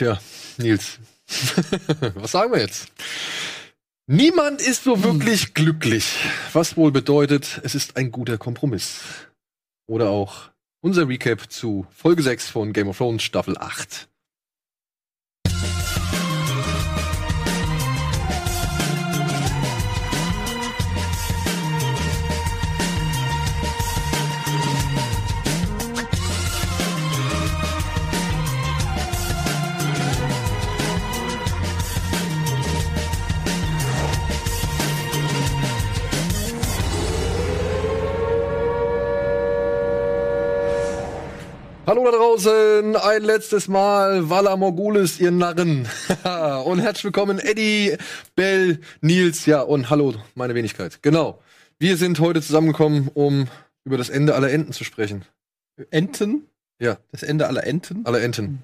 Tja, Nils. Was sagen wir jetzt? Niemand ist so wirklich glücklich, was wohl bedeutet, es ist ein guter Kompromiss. Oder auch unser Recap zu Folge 6 von Game of Thrones Staffel 8. Hallo da draußen, ein letztes Mal, Walla Morgulis, ihr Narren. und herzlich willkommen, Eddie, Bell, Nils, ja, und hallo, meine Wenigkeit. Genau. Wir sind heute zusammengekommen, um über das Ende aller Enten zu sprechen. Enten? Ja. Das Ende aller Enten? Aller Enten.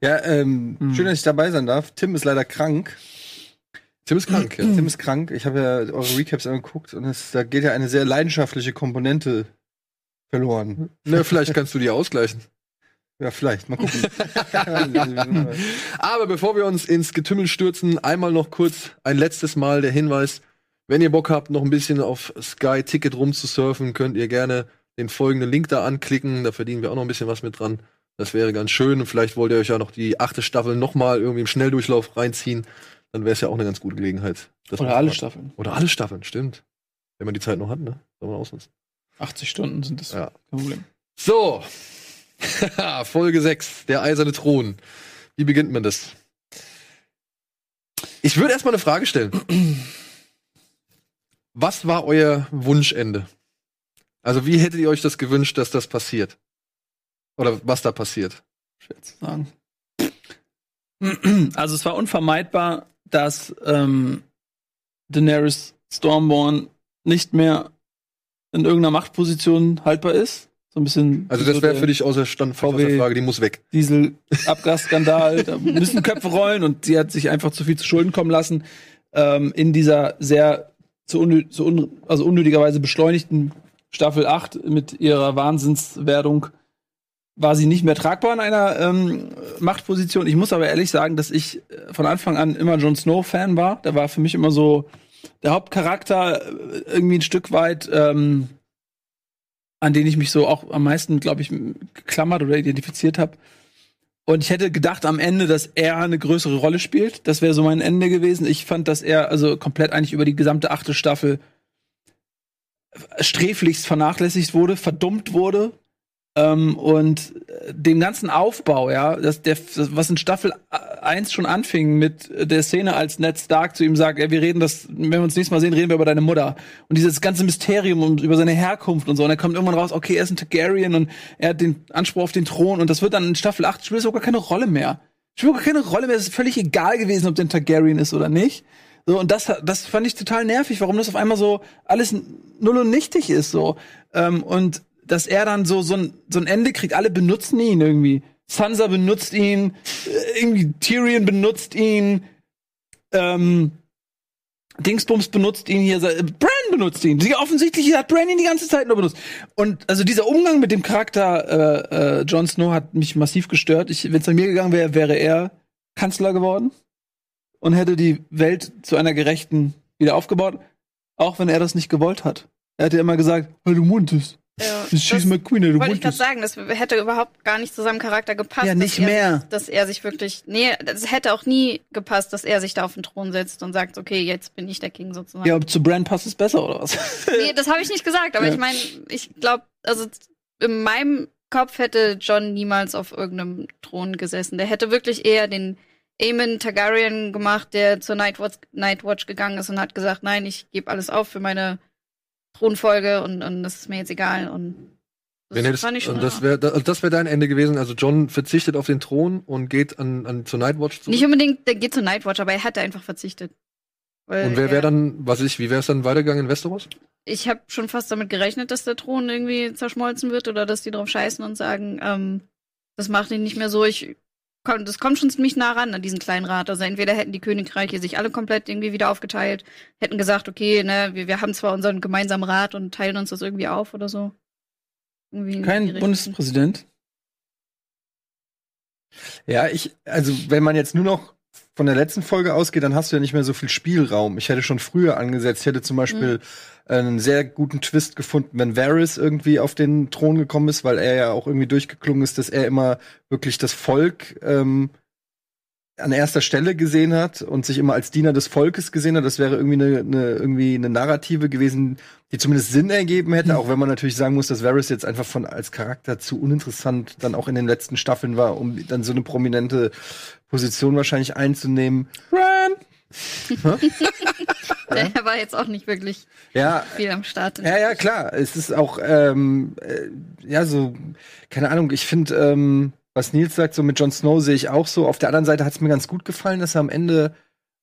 Ja, ähm, Hm. schön, dass ich dabei sein darf. Tim ist leider krank. Tim ist krank, ja. Tim ist krank. Ich habe ja eure Recaps angeguckt und es, da geht ja eine sehr leidenschaftliche Komponente verloren. Na, vielleicht kannst du die ausgleichen. Ja, vielleicht. Mal gucken. Aber bevor wir uns ins Getümmel stürzen, einmal noch kurz ein letztes Mal der Hinweis. Wenn ihr Bock habt, noch ein bisschen auf Sky Ticket rumzusurfen, könnt ihr gerne den folgenden Link da anklicken. Da verdienen wir auch noch ein bisschen was mit dran. Das wäre ganz schön. Und vielleicht wollt ihr euch ja noch die achte Staffel noch mal irgendwie im Schnelldurchlauf reinziehen. Dann wäre es ja auch eine ganz gute Gelegenheit. Das Oder alle man- Staffeln. Oder alle Staffeln, stimmt. Wenn man die Zeit noch hat, ne? Soll man ausnutzen. 80 Stunden sind das. Ja. Kein Problem. So. Folge 6, der eiserne Thron. Wie beginnt man das? Ich würde erstmal eine Frage stellen. Was war euer Wunschende? Also, wie hättet ihr euch das gewünscht, dass das passiert? Oder was da passiert? Schwer zu sagen. Also es war unvermeidbar, dass ähm, Daenerys Stormborn nicht mehr in irgendeiner Machtposition haltbar ist. So ein bisschen. Also, das so wäre für dich außer Stand VW. Frage, die muss weg. Diesel-Abgasskandal. da müssen Köpfe rollen und sie hat sich einfach zu viel zu Schulden kommen lassen. Ähm, in dieser sehr zu unnö zu un also unnötigerweise beschleunigten Staffel 8 mit ihrer Wahnsinnswerdung war sie nicht mehr tragbar in einer ähm, Machtposition. Ich muss aber ehrlich sagen, dass ich äh, von Anfang an immer Jon Snow-Fan war. Der war für mich immer so der Hauptcharakter äh, irgendwie ein Stück weit, ähm, an den ich mich so auch am meisten, glaube ich, geklammert oder identifiziert habe. Und ich hätte gedacht am Ende, dass er eine größere Rolle spielt. Das wäre so mein Ende gewesen. Ich fand, dass er also komplett eigentlich über die gesamte achte Staffel sträflichst vernachlässigt wurde, verdummt wurde. Ähm, und äh, dem ganzen Aufbau, ja, dass der, das, was in Staffel 1 schon anfing mit der Szene, als Ned Stark zu ihm sagt, ja, wir reden das, wenn wir uns nächstes Mal sehen, reden wir über deine Mutter. Und dieses ganze Mysterium und über seine Herkunft und so. Und er kommt irgendwann raus, okay, er ist ein Targaryen und er hat den Anspruch auf den Thron. Und das wird dann in Staffel 8 spielt sogar keine Rolle mehr. Spielt gar keine Rolle mehr. Es ist völlig egal gewesen, ob der ein Targaryen ist oder nicht. So, und das, das fand ich total nervig, warum das auf einmal so alles null und nichtig ist, so. Ähm, und dass er dann so, so ein, so ein Ende kriegt, alle benutzen ihn irgendwie. Sansa benutzt ihn, äh, irgendwie Tyrion benutzt ihn, ähm, Dingsbums benutzt ihn hier, Bran benutzt ihn. Die, offensichtlich hat Bran ihn die ganze Zeit nur benutzt. Und also dieser Umgang mit dem Charakter äh, äh, Jon Snow hat mich massiv gestört. Wenn es an mir gegangen wäre, wäre er Kanzler geworden und hätte die Welt zu einer gerechten wieder aufgebaut, auch wenn er das nicht gewollt hat. Er hat ja immer gesagt, hey, du muntest. Ja, Das schießt McQueen, du wollte ich gerade sagen, das hätte überhaupt gar nicht zu seinem Charakter gepasst. Ja, nicht dass er, mehr. Dass er sich wirklich, nee, das hätte auch nie gepasst, dass er sich da auf den Thron setzt und sagt, okay, jetzt bin ich der King sozusagen. Ja, zu Bran passt es besser, oder was? Nee, das habe ich nicht gesagt, aber Ja. ich meine, ich glaube, also in meinem Kopf hätte John niemals auf irgendeinem Thron gesessen. Der hätte wirklich eher den Aemon Targaryen gemacht, der zur Nightwatch, Nightwatch gegangen ist und hat gesagt, nein, ich gebe alles auf für meine Thronfolge und, und das ist mir jetzt egal. Und das Wenn fand ich schon und das wäre das wär dein Ende gewesen. Also John verzichtet auf den Thron und geht an, an zur Nightwatch zurück. Nicht unbedingt, der geht zur Nightwatch, aber er hatte einfach verzichtet. Weil Und wer er- wäre dann, was ich, wie wäre es dann weitergegangen in Westeros? Ich habe schon fast damit gerechnet, dass der Thron irgendwie zerschmolzen wird oder dass die drauf scheißen und sagen, ähm, das macht ihn nicht mehr so. Ich das kommt schon ziemlich nah ran an diesen kleinen Rat. Also entweder hätten die Königreiche sich alle komplett irgendwie wieder aufgeteilt, hätten gesagt, okay, ne, wir, wir haben zwar unseren gemeinsamen Rat und teilen uns das irgendwie auf oder so. Irgendwie Kein. Bundespräsident. Ja, ich, also wenn man jetzt nur noch von der letzten Folge ausgeht, dann hast du ja nicht mehr so viel Spielraum. Ich hätte schon früher angesetzt. Ich hätte zum Beispiel einen sehr guten Twist gefunden, wenn Varys irgendwie auf den Thron gekommen ist, weil er ja auch irgendwie durchgeklungen ist, dass er immer wirklich das Volk ähm, an erster Stelle gesehen hat und sich immer als Diener des Volkes gesehen hat. Das wäre irgendwie eine, eine, irgendwie eine Narrative gewesen, die zumindest Sinn ergeben hätte, Hm. auch wenn man natürlich sagen muss, dass Varys jetzt einfach von als Charakter zu uninteressant dann auch in den letzten Staffeln war, um dann so eine prominente Position wahrscheinlich einzunehmen. Der war jetzt auch nicht wirklich Ja, viel am Start. Ja, ja, klar. Es ist auch, ähm, äh, ja, so, keine Ahnung, ich finde, ähm, was Nils sagt, so mit Jon Snow sehe ich auch so. Auf der anderen Seite hat es mir ganz gut gefallen, dass er am Ende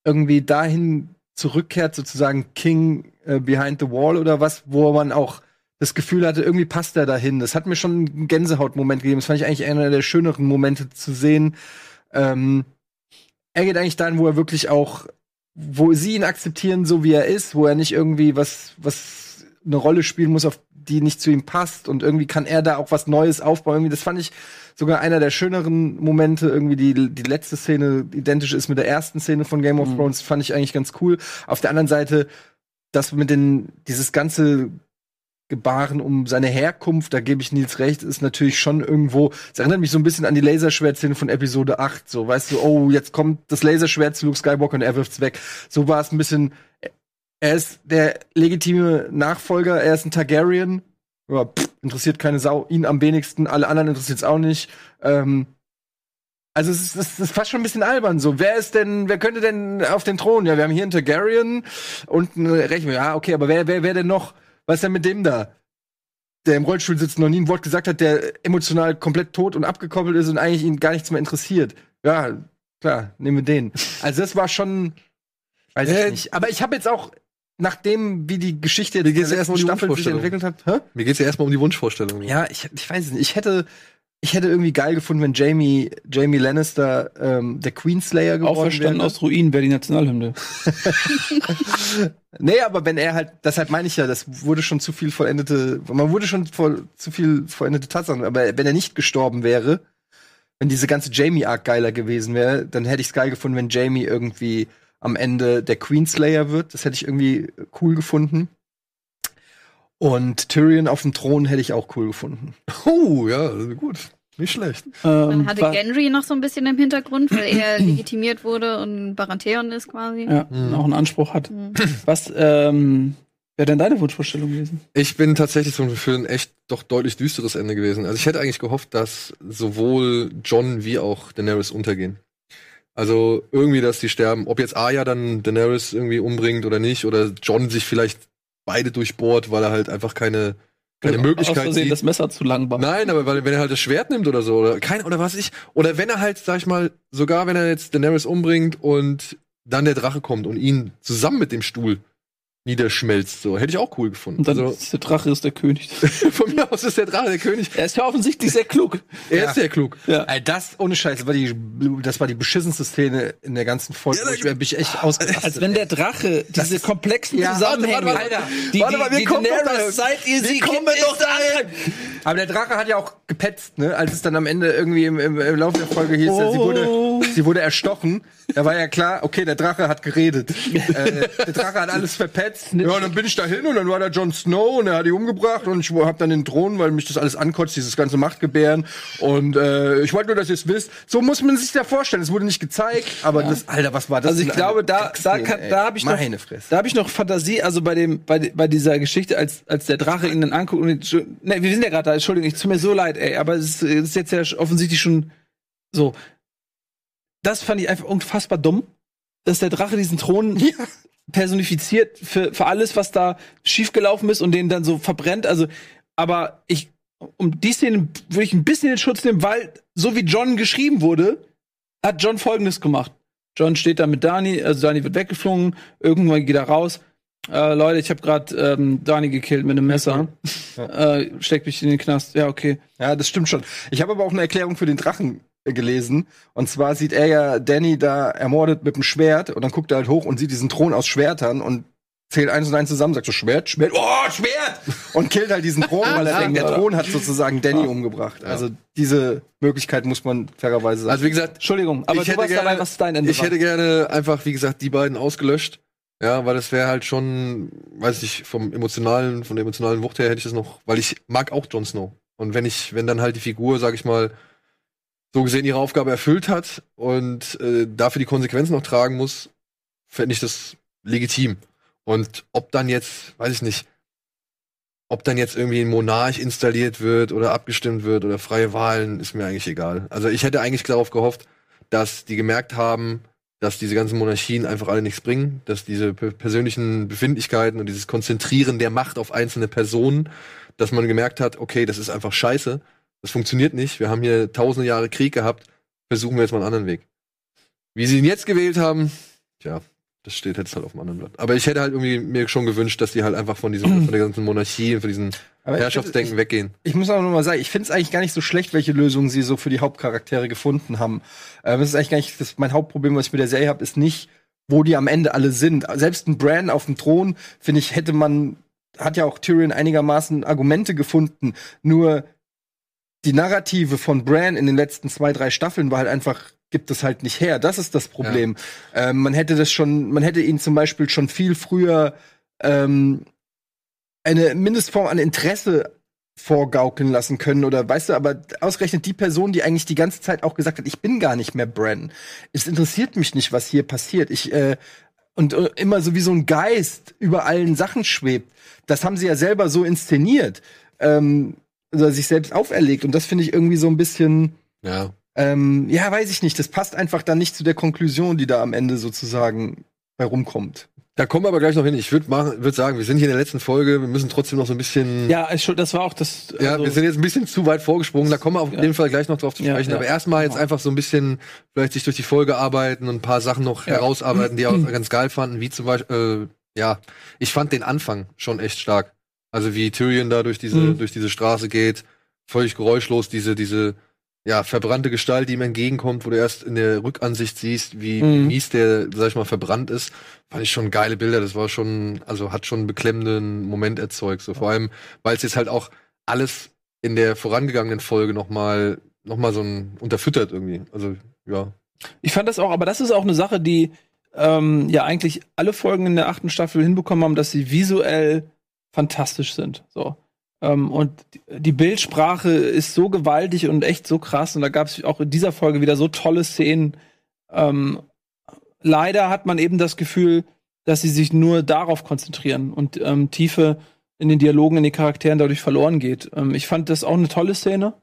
irgendwie dahin zurückkehrt, sozusagen King äh, Behind the Wall oder was, wo man auch das Gefühl hatte, irgendwie passt er dahin. Das hat mir schon einen Gänsehautmoment gegeben. Das fand ich eigentlich einer der schöneren Momente zu sehen. Ähm, er geht eigentlich dahin, wo er wirklich auch, wo sie ihn akzeptieren, so wie er ist, wo er nicht irgendwie was, was eine Rolle spielen muss, auf die nicht zu ihm passt und irgendwie kann er da auch was Neues aufbauen. Irgendwie, das fand ich sogar einer der schöneren Momente. Irgendwie die, die letzte Szene identisch ist mit der ersten Szene von Game of Mhm. Thrones, fand ich eigentlich ganz cool. Auf der anderen Seite, das mit den, dieses ganze Gebaren um seine Herkunft, da gebe ich Nils recht, ist natürlich schon irgendwo, es erinnert mich so ein bisschen an die Laserschwert-Szene von Episode 8, so, weißt du, oh, jetzt kommt das Laserschwert zu Luke Skywalker und er wirft's weg. So war es ein bisschen, er ist der legitime Nachfolger, er ist ein Targaryen, ja, pff, interessiert keine Sau, ihn am wenigsten, alle anderen interessiert's auch nicht, ähm, also es ist, es ist fast schon ein bisschen albern so. Wer ist denn, wer könnte denn auf den Thron? Ja, wir haben hier einen Targaryen und einen Recht. Ja, okay, aber wer, wer, wer denn noch? Was ist denn mit dem da? Der im Rollstuhl sitzt, noch nie ein Wort gesagt hat, der emotional komplett tot und abgekoppelt ist und eigentlich ihn gar nichts mehr interessiert. Ja, klar, nehmen wir den. Also das war schon, weiß Äh, ich nicht. Aber ich habe jetzt auch, nachdem wie die Geschichte jetzt der letzten um die Staffel sich entwickelt hat, hä? Mir geht's ja erstmal um die Wunschvorstellung. Ja, ich, ich weiß es nicht. Ich hätte, ich hätte irgendwie geil gefunden, wenn Jamie, Jamie Lannister ähm, der Queenslayer geworden Auferstanden wäre. aus Ruinen wäre die Nationalhymne. Nee, aber wenn er halt, deshalb meine ich ja, das wurde schon zu viel vollendete, man wurde schon voll, zu viel vollendete Tatsachen, aber wenn er nicht gestorben wäre, wenn diese ganze Jamie-Arc geiler gewesen wäre, dann hätte ich es geil gefunden, wenn Jamie irgendwie am Ende der Queenslayer wird. Das hätte ich irgendwie cool gefunden. Und Tyrion auf dem Thron hätte ich auch cool gefunden. Oh, ja, gut. Nicht schlecht. Ähm, Dann hatte Gendry noch so ein bisschen im Hintergrund, weil er legitimiert wurde und Baratheon ist quasi. ja, Mhm. auch einen Anspruch hat. Mhm. Was ähm, wäre denn deine Wunschvorstellung gewesen? Ich bin tatsächlich so für ein echt doch deutlich düsteres Ende gewesen. Also ich hätte eigentlich gehofft, dass sowohl John wie auch Daenerys untergehen. Also irgendwie, dass die sterben. Ob jetzt Arya dann Daenerys irgendwie umbringt oder nicht, oder John sich vielleicht beide durchbohrt, weil er halt einfach keine, keine Aus Möglichkeit Versehen sieht. das Messer zu lang war. Nein, aber weil, wenn er halt das Schwert nimmt oder so, oder kein, oder was ich, oder wenn er halt, sag ich mal, sogar wenn er jetzt Daenerys umbringt und dann der Drache kommt und ihn zusammen mit dem Stuhl niederschmelzt, so, hätte ich auch cool gefunden. Und dann Also, ist der Drache ist der König. von mir aus ist der Drache der König. er ist ja offensichtlich sehr klug. Er Ja. ist sehr klug. Ja. Ey, das, ohne Scheiß, das war die, das war die beschissenste Szene in der ganzen Folge. Ja, ich bin ich echt ausgerastet. Als wenn der Drache diese komplexen Ja, Zusammenhänge, warte, warte, Alter, die, warte die, mal, wir die kommen doch Daenerys, dahin. seit ihr sie Wir kommen kennt, doch daran. Aber der Drache hat ja auch gepetzt, ne? Als es dann am Ende irgendwie im, im, im Laufe der Folge hieß, ja, sie, Oh. wurde, sie wurde erstochen. Da war ja klar, okay, der Drache hat geredet. äh, der Drache hat alles verpetzt. Ja, dann bin ich da hin und dann war da Jon Snow und er hat die umgebracht und ich hab dann den Thron, weil mich das alles ankotzt, dieses ganze Machtgebären. Und äh, ich wollte nur, dass ihr es wisst. So muss man sich da vorstellen. Es wurde nicht gezeigt, aber das, Alter, was war das? Also ich glaube, da, da, kann, da habe ich noch, Meine Fresse. da habe ich noch Fantasie. Also bei dem, bei, bei dieser Geschichte, als als der Drache ihn dann anguckt und ne, wir sind ja gerade da. Entschuldigung, es tut mir so leid, ey, aber es ist, es ist jetzt ja offensichtlich schon so. Das fand ich einfach unfassbar dumm, dass der Drache diesen Thron personifiziert für für alles, was da schiefgelaufen ist und den dann so verbrennt. Also, aber ich um die Szene würde ich ein bisschen in Schutz nehmen, weil so wie John geschrieben wurde, hat John Folgendes gemacht. John steht da mit Dani, also Dani wird weggeflogen, irgendwann geht er raus. Äh, Leute, ich habe gerade ähm, Dani gekillt mit einem Messer. Äh, steckt mich in den Knast. Ja, okay. Ja, das stimmt schon. Ich habe aber auch eine Erklärung für den Drachen gelesen. Und zwar sieht er ja Danny da ermordet mit dem Schwert und dann guckt er halt hoch und sieht diesen Thron aus Schwertern und zählt eins und eins zusammen, sagt so Schwert, Schwert, oh, Schwert! Und killt halt diesen Thron, weil er denkt, der Thron hat sozusagen Danny umgebracht. Also diese Möglichkeit muss man fairerweise sagen. Also wie gesagt, Entschuldigung, aber Ich du hätte warst gerne- dabei, was ist dein Ende ich war. hätte gerne einfach, wie gesagt, die beiden ausgelöscht. Ja, weil das wäre halt schon, weiß ich, vom emotionalen, von der emotionalen Wucht her hätte ich das noch, weil ich mag auch Jon Snow. Und wenn ich, wenn dann halt die Figur, sag ich mal, so gesehen ihre Aufgabe erfüllt hat und äh, dafür die Konsequenzen noch tragen muss, fände ich das legitim. Und ob dann jetzt, weiß ich nicht, ob dann jetzt irgendwie ein Monarch installiert wird oder abgestimmt wird oder freie Wahlen, ist mir eigentlich egal. Also ich hätte eigentlich darauf gehofft, dass die gemerkt haben, dass diese ganzen Monarchien einfach alle nichts bringen, dass diese pe- persönlichen Befindlichkeiten und dieses Konzentrieren der Macht auf einzelne Personen, dass man gemerkt hat, okay, das ist einfach scheiße, das funktioniert nicht, wir haben hier tausende Jahre Krieg gehabt, versuchen wir jetzt mal einen anderen Weg. Wie sie ihn jetzt gewählt haben, tja, das steht jetzt halt auf dem anderen Blatt. Aber ich hätte halt irgendwie mir schon gewünscht, dass die halt einfach von diesem, von der ganzen Monarchie und von diesem Aber ich- Herrschaftsdenken weggehen. Ich muss auch noch mal sagen, ich finde es eigentlich gar nicht so schlecht, welche Lösungen sie so für die Hauptcharaktere gefunden haben. Ähm, das ist eigentlich gar nicht das, mein Hauptproblem, was ich mit der Serie habe, ist nicht, wo die am Ende alle sind. Selbst ein Bran auf dem Thron, finde ich, hätte man, hat ja auch Tyrion einigermaßen Argumente gefunden. Nur die Narrative von Bran in den letzten zwei, drei Staffeln war halt einfach gibt es halt nicht her. Das ist das Problem. Ähm, man hätte das schon, man hätte ihn zum Beispiel schon viel früher ähm, eine Mindestform an Interesse vorgaukeln lassen können oder weißt du, aber ausgerechnet die Person, die eigentlich die ganze Zeit auch gesagt hat, ich bin gar nicht mehr Bran. Es interessiert mich nicht, was hier passiert. Ich äh, und äh, immer so wie so ein Geist über allen Sachen schwebt. Das haben sie ja selber so inszeniert, ähm, oder sich selbst auferlegt und das finde ich irgendwie so ein bisschen Ja. ähm, ja, weiß ich nicht. Das passt einfach dann nicht zu der Konklusion, die da am Ende sozusagen bei rumkommt. Da kommen wir aber gleich noch hin. Ich würde würd sagen, wir sind hier in der letzten Folge, wir müssen trotzdem noch so ein bisschen. Ja, das war auch das. Ja, also- wir sind jetzt ein bisschen zu weit vorgesprungen, da kommen wir auf Ja. jeden Fall gleich noch drauf zu Ja, sprechen. ja. Aber erstmal jetzt Genau. einfach so ein bisschen vielleicht sich durch die Folge arbeiten und ein paar Sachen noch Ja. herausarbeiten, die auch ganz geil fanden, wie zum Beispiel, äh, ja, ich fand den Anfang schon echt stark. Also wie Tyrion da durch diese, Mhm. durch diese Straße geht, völlig geräuschlos, diese, diese, ja, verbrannte Gestalt, die ihm entgegenkommt, wo du erst in der Rückansicht siehst, wie Mhm. mies der, sag ich mal, verbrannt ist. Fand ich schon geile Bilder. Das war schon, also hat schon einen beklemmenden Moment erzeugt. So vor allem, weil es jetzt halt auch alles in der vorangegangenen Folge noch mal, noch mal so ein unterfüttert irgendwie. Also ja, Ich fand das auch, aber das ist auch eine Sache, die ähm, ja eigentlich alle Folgen in der achten Staffel hinbekommen haben, dass sie visuell fantastisch sind. So. Ähm, und die- Bildsprache ist so gewaltig und echt so krass. Und da gab es auch in dieser Folge wieder so tolle Szenen. Ähm, leider hat man eben das Gefühl, dass sie sich nur darauf konzentrieren und ähm, Tiefe in den Dialogen, in den Charakteren dadurch verloren geht. Ähm, ich fand das auch eine tolle Szene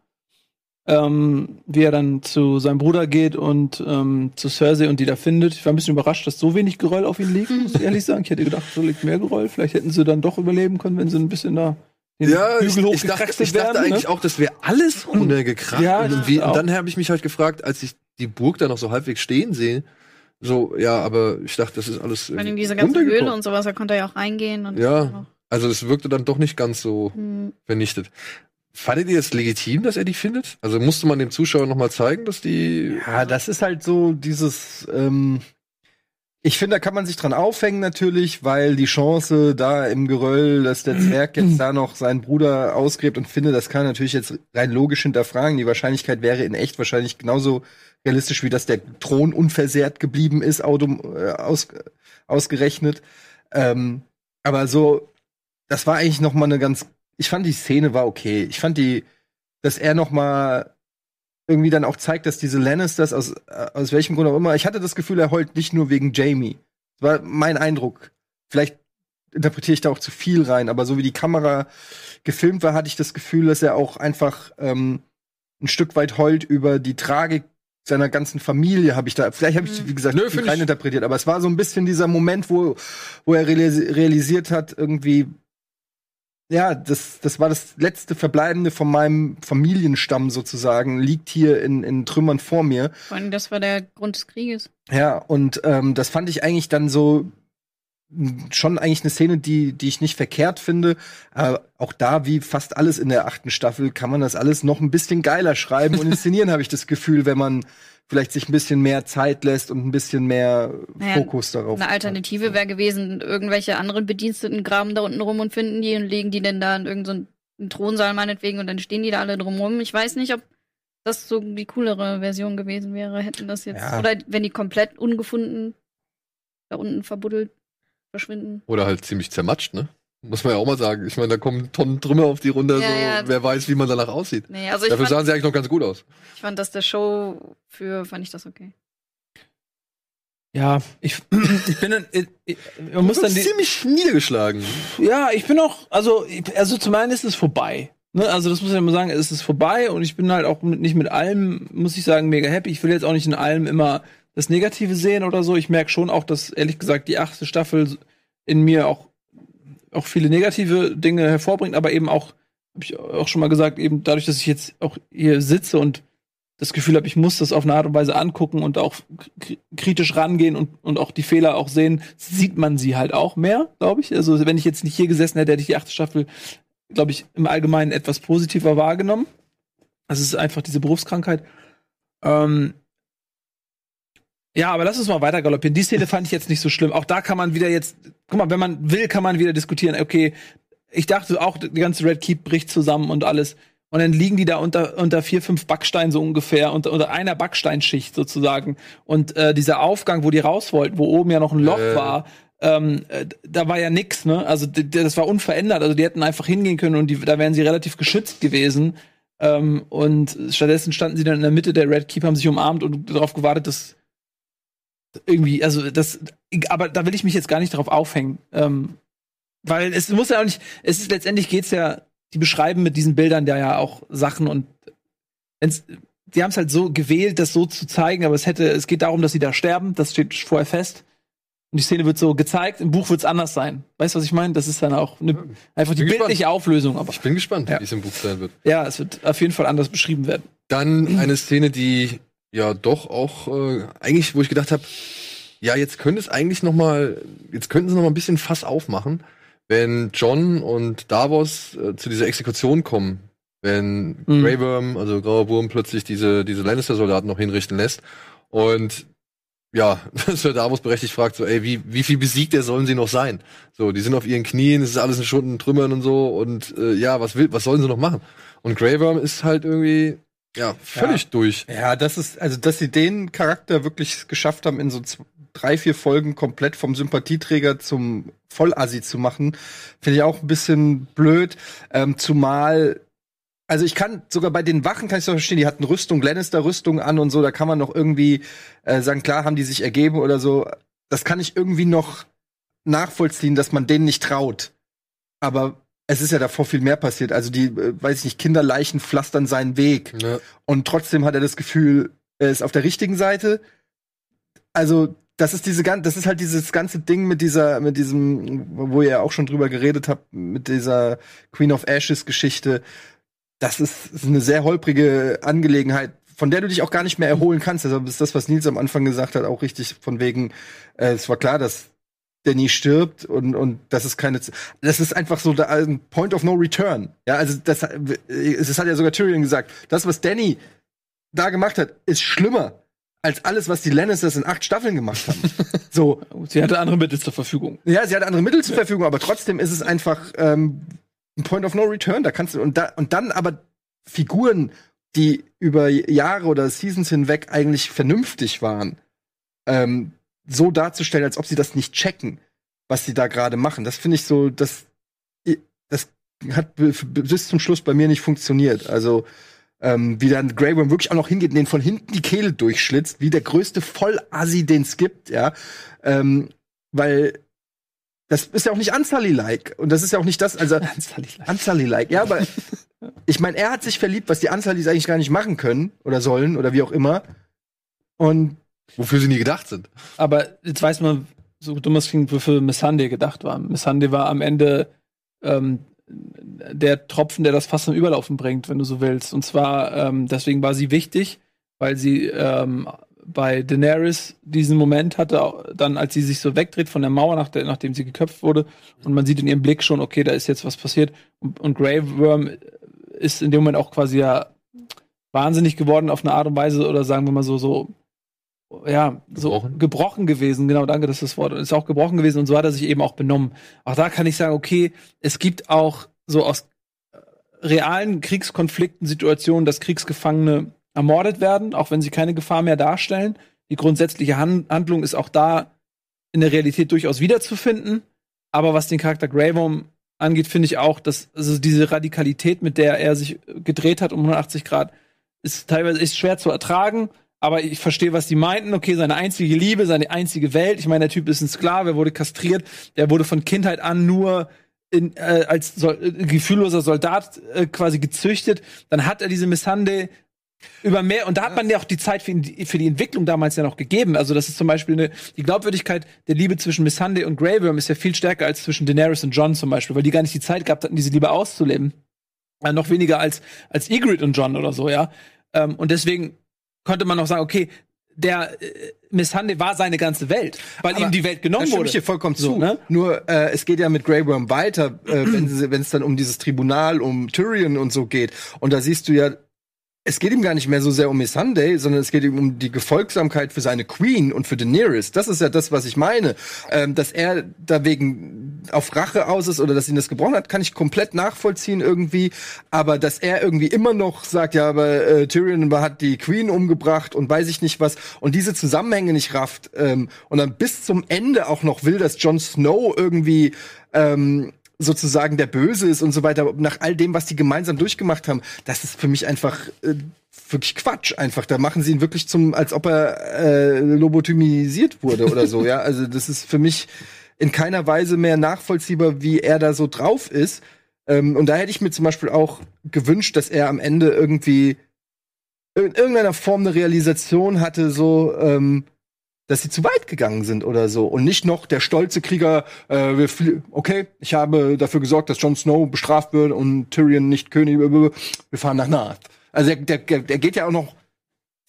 ähm, wie er dann zu seinem Bruder geht und ähm, zu Cersei und die da findet. Ich war ein bisschen überrascht, dass so wenig Geröll auf ihn liegt, muss ich ehrlich sagen. Ich hätte gedacht, so liegt mehr Geröll. Vielleicht hätten sie dann doch überleben können, wenn sie ein bisschen da den ja ich, Hügel ich, dachte, ich dachte werden. eigentlich ne? auch, das wäre alles runtergekracht. Ja, und, und dann habe ich mich halt gefragt, als ich die Burg da noch so halbwegs stehen sehe, so, ja, aber ich dachte, das ist alles. Vor allem diese ganze. Höhle und sowas, da konnte er ja auch reingehen. Und Ja. Also es wirkte dann doch nicht ganz so Hm. vernichtet. Fandet ihr es legitim, dass er die findet? Also musste man dem Zuschauer noch mal zeigen, dass die Ja, das ist halt so dieses. Ähm, ich finde, da kann man sich dran aufhängen natürlich, weil die Chance da im Geröll, dass der Zwerg jetzt da noch seinen Bruder ausgräbt und finde, das kann natürlich jetzt rein logisch hinterfragen. Die Wahrscheinlichkeit wäre in echt wahrscheinlich genauso realistisch, wie dass der Thron unversehrt geblieben ist, äh, aus, ausgerechnet. Ähm, aber so, das war eigentlich noch mal eine ganz. Ich fand die Szene war okay. Ich fand die, dass er noch mal irgendwie dann auch zeigt, dass diese Lannisters aus, äh, aus welchem Grund auch immer, ich hatte das Gefühl, er heult nicht nur wegen Jamie. Das war mein Eindruck. Vielleicht interpretiere ich da auch zu viel rein, aber so wie die Kamera gefilmt war, hatte ich das Gefühl, dass er auch einfach ähm, ein Stück weit heult über die Tragik seiner ganzen Familie, habe ich da, vielleicht habe ich, Mhm. wie gesagt, Nö, rein interpretiert, aber es war so ein bisschen dieser Moment, wo, wo er realisi realisiert hat, irgendwie, ja, das, das war das letzte Verbleibende von meinem Familienstamm sozusagen, liegt hier in, in Trümmern vor mir. Vor allem, das war der Grund des Krieges. Ja, und ähm, das fand ich eigentlich dann so schon eigentlich eine Szene, die, die ich nicht verkehrt finde. Aber auch da, wie fast alles in der achten Staffel, kann man das alles noch ein bisschen geiler schreiben und inszenieren, habe ich das Gefühl, wenn man vielleicht sich ein bisschen mehr Zeit lässt und ein bisschen mehr Naja, Fokus darauf. Eine Alternative wäre gewesen, irgendwelche anderen Bediensteten graben da unten rum und finden die und legen die denn da in irgendeinen so Thronsaal meinetwegen und dann stehen die da alle drumrum. Ich weiß nicht, ob das so die coolere Version gewesen wäre, hätten das jetzt. Ja. Oder wenn die komplett ungefunden da unten verbuddelt verschwinden. Oder halt ziemlich zermatscht, ne? Muss man ja auch mal sagen. Ich meine, da kommen Tonnen Trümmer auf die runter, Ja, so, ja. wer weiß, wie man danach aussieht. Nee, also ich Dafür fand, sahen sie eigentlich noch ganz gut aus. ich fand das der Show für, fand ich das okay. Ja, ich, ich bin, dann- ich, man muss dann die, ziemlich niedergeschlagen. Ja, ich bin auch, also, also zum einen ist es vorbei. Ne? Also das muss ich ja mal sagen, es ist vorbei und ich bin halt auch mit, nicht mit allem, muss ich sagen, mega happy. Ich will jetzt auch nicht in allem immer das Negative sehen oder so. Ich merke schon auch, dass ehrlich gesagt die achte Staffel in mir auch, auch viele negative Dinge hervorbringt, aber eben auch, habe ich auch schon mal gesagt, eben dadurch, dass ich jetzt auch hier sitze und das Gefühl habe, ich muss das auf eine Art und Weise angucken und auch kritisch rangehen und, und auch die Fehler auch sehen, sieht man sie halt auch mehr, glaube ich. Also wenn ich jetzt nicht hier gesessen hätte, hätte ich die achte Staffel, glaube ich, im Allgemeinen etwas positiver wahrgenommen. Es ist einfach diese Berufskrankheit. Ähm ja, aber lass uns mal weiter galoppieren. Die Szene fand ich jetzt nicht so schlimm. Auch da kann man wieder jetzt, guck mal, wenn man will, kann man wieder diskutieren. Okay, ich dachte auch, die ganze Red Keep bricht zusammen und alles. Und dann liegen die da unter, unter vier, fünf Backsteinen so ungefähr, unter, unter einer Backsteinschicht sozusagen. Und äh, dieser Aufgang, wo die raus wollten, wo oben ja noch ein Loch Äh. war, ähm, äh, da war ja nix, ne? Also das war unverändert. Also die hätten einfach hingehen können und die, da wären sie relativ geschützt gewesen. Ähm, und stattdessen standen sie dann in der Mitte der Red Keep, haben sich umarmt und darauf gewartet, dass irgendwie, also das, aber da will ich mich jetzt gar nicht drauf aufhängen. Ähm, weil es muss ja auch nicht, es ist letztendlich geht's ja, die beschreiben mit diesen Bildern da ja auch Sachen und wenn's, die haben es halt so gewählt, das so zu zeigen, aber es hätte, es geht darum, dass sie da sterben, das steht vorher fest. Und die Szene wird so gezeigt, im Buch wird es anders sein. Weißt du, was ich meine? Das ist dann auch ne, einfach die Bin gespannt. bildliche Auflösung. Aber Ich bin gespannt, Ja. wie es im Buch sein wird. ja, es wird auf jeden Fall anders beschrieben werden. Dann eine Szene, die ja doch auch äh, eigentlich, wo ich gedacht habe, ja, jetzt könnte es eigentlich noch mal, jetzt könnten sie noch mal ein bisschen Fass aufmachen, wenn John und Davos äh, zu dieser Exekution kommen, wenn Mhm. Grey Worm, also Grauer Wurm, plötzlich diese diese Lannister-Soldaten noch hinrichten lässt und ja, Sir Davos berechtigt fragt so, ey, wie, wie viel besiegt der sollen sie noch sein? So, die sind auf ihren Knien, es ist alles in Stunden Trümmern und so und äh, ja, was will, was sollen sie noch machen? Und Grey Worm ist halt irgendwie ja völlig durch. Ja, das ist, also, dass sie den Charakter wirklich geschafft haben, in so drei, vier Folgen komplett vom Sympathieträger zum Vollassi zu machen, finde ich auch ein bisschen blöd. Ähm, zumal, also ich kann sogar bei den Wachen kann ich doch verstehen, die hatten Rüstung, Lannister-Rüstung an und so, da kann man noch irgendwie äh, sagen, klar, haben die sich ergeben oder so. Das kann ich irgendwie noch nachvollziehen, dass man denen nicht traut. Aber es ist ja davor viel mehr passiert. Also die, äh, weiß ich nicht, Kinderleichen pflastern seinen Weg. Ja. Und trotzdem hat er das Gefühl, er ist auf der richtigen Seite. Also, das ist diese das ist halt dieses ganze Ding mit dieser, mit diesem, wo ihr ja auch schon drüber geredet habt, mit dieser Queen of Ashes Geschichte. Das ist, ist eine sehr holprige Angelegenheit, von der du dich auch gar nicht mehr erholen kannst. Also ist das, was Nils am Anfang gesagt hat, auch richtig von wegen, äh, es war klar, dass Danny stirbt und, und das ist keine, das ist einfach so da, ein Point of No Return. Ja, also das, es hat ja sogar Tyrion gesagt, das, was Danny da gemacht hat, ist schlimmer als alles, was die Lannisters in acht Staffeln gemacht haben. so, Sie hatte andere Mittel zur Verfügung. ja, sie hat andere Mittel zur Verfügung, aber trotzdem ist es einfach ähm, ein Point of No Return. Da kannst du und da und dann aber Figuren, die über Jahre oder Seasons hinweg eigentlich vernünftig waren, ähm, so darzustellen, als ob sie das nicht checken, was sie da gerade machen. Das finde ich so, das das hat bis zum Schluss bei mir nicht funktioniert. Also ähm, wie dann Grey Worm wirklich auch noch hingeht den von hinten die Kehle durchschlitzt, wie der größte Vollassi, den es gibt, ja. Ähm, weil das ist ja auch nicht Ansali-like. Und das ist ja auch nicht das, also Ansali-like, ja, aber ich meine, er hat sich verliebt, was die Ansalis eigentlich gar nicht machen können oder sollen oder wie auch immer. Und Wofür sie nie gedacht sind. Aber jetzt weiß man, so dumm es klingt, wofür Missande gedacht war. Missande war am Ende ähm, der Tropfen, der das Fass zum Überlaufen bringt, wenn du so willst. Und zwar, ähm, deswegen war sie wichtig, weil sie ähm, bei Daenerys diesen Moment hatte, dann als sie sich so wegdreht von der Mauer, nach der, nachdem sie geköpft wurde, und man sieht in ihrem Blick schon, okay, da ist jetzt was passiert. Und, und Grey Worm ist in dem Moment auch quasi ja wahnsinnig geworden auf eine Art und Weise, oder sagen wir mal so, so, ja, so Gebrochen? gebrochen gewesen. Genau, danke, das ist das Wort. Ist auch gebrochen gewesen und so hat er sich eben auch benommen. Auch da kann ich sagen, okay, es gibt auch so aus äh, realen Kriegskonflikten Situationen, dass Kriegsgefangene ermordet werden, auch wenn sie keine Gefahr mehr darstellen. Die grundsätzliche Han Handlung ist auch da in der Realität durchaus wiederzufinden. Aber was den Charakter Grey Worm angeht, finde ich auch, dass also diese Radikalität, mit der er sich gedreht hat um 180 Grad, ist teilweise ist schwer zu ertragen. Aber ich verstehe, was die meinten. Okay, seine einzige Liebe, seine einzige Welt. Ich meine, der Typ ist ein Sklave, er wurde kastriert, der wurde von Kindheit an nur in, äh, als Sol äh, gefühlloser Soldat äh, quasi gezüchtet. Dann hat er diese Missande über mehr und da hat man ja auch die Zeit für, ihn, für die Entwicklung damals ja noch gegeben. Also das ist zum Beispiel eine, die Glaubwürdigkeit der Liebe zwischen Missande und Grey Worm ist ja viel stärker als zwischen Daenerys und John zum Beispiel, weil die gar nicht die Zeit gehabt hatten, diese Liebe auszuleben. Äh, noch weniger als als Ygritte und John oder so, ja. Ähm, und deswegen konnte man auch sagen, okay, der äh, Missande war seine ganze Welt, weil Aber ihm die Welt genommen stimme wurde. ich dir vollkommen So, zu. ne? Nur äh, es geht ja mit Grey Worm weiter, äh, wenn es dann um dieses Tribunal, um Tyrion und so geht. Und da siehst du ja, es geht ihm gar nicht mehr so sehr um Missandei, sondern es geht ihm um die Gefolgsamkeit für seine Queen und für Daenerys. Das ist ja das, was ich meine. Ähm, dass er da wegen auf Rache aus ist oder dass ihn das gebrochen hat, kann ich komplett nachvollziehen irgendwie. Aber dass er irgendwie immer noch sagt, ja, aber äh, Tyrion hat die Queen umgebracht und weiß ich nicht was und diese Zusammenhänge nicht rafft ähm, und dann bis zum Ende auch noch will, dass Jon Snow irgendwie ähm, sozusagen der Böse ist und so weiter, nach all dem, was die gemeinsam durchgemacht haben, das ist für mich einfach äh, wirklich Quatsch einfach. Da machen sie ihn wirklich zum, als ob er äh, lobotomisiert wurde oder so, ja. Also das ist für mich in keiner Weise mehr nachvollziehbar, wie er da so drauf ist. Ähm, und da hätte ich mir zum Beispiel auch gewünscht, dass er am Ende irgendwie in irgendeiner Form eine Realisation hatte, so, ähm, dass sie zu weit gegangen sind oder so. Und nicht noch der stolze Krieger, äh, okay, ich habe dafür gesorgt, dass Jon Snow bestraft wird und Tyrion nicht König, wir fahren nach Nath. Also der, der, der geht ja auch noch,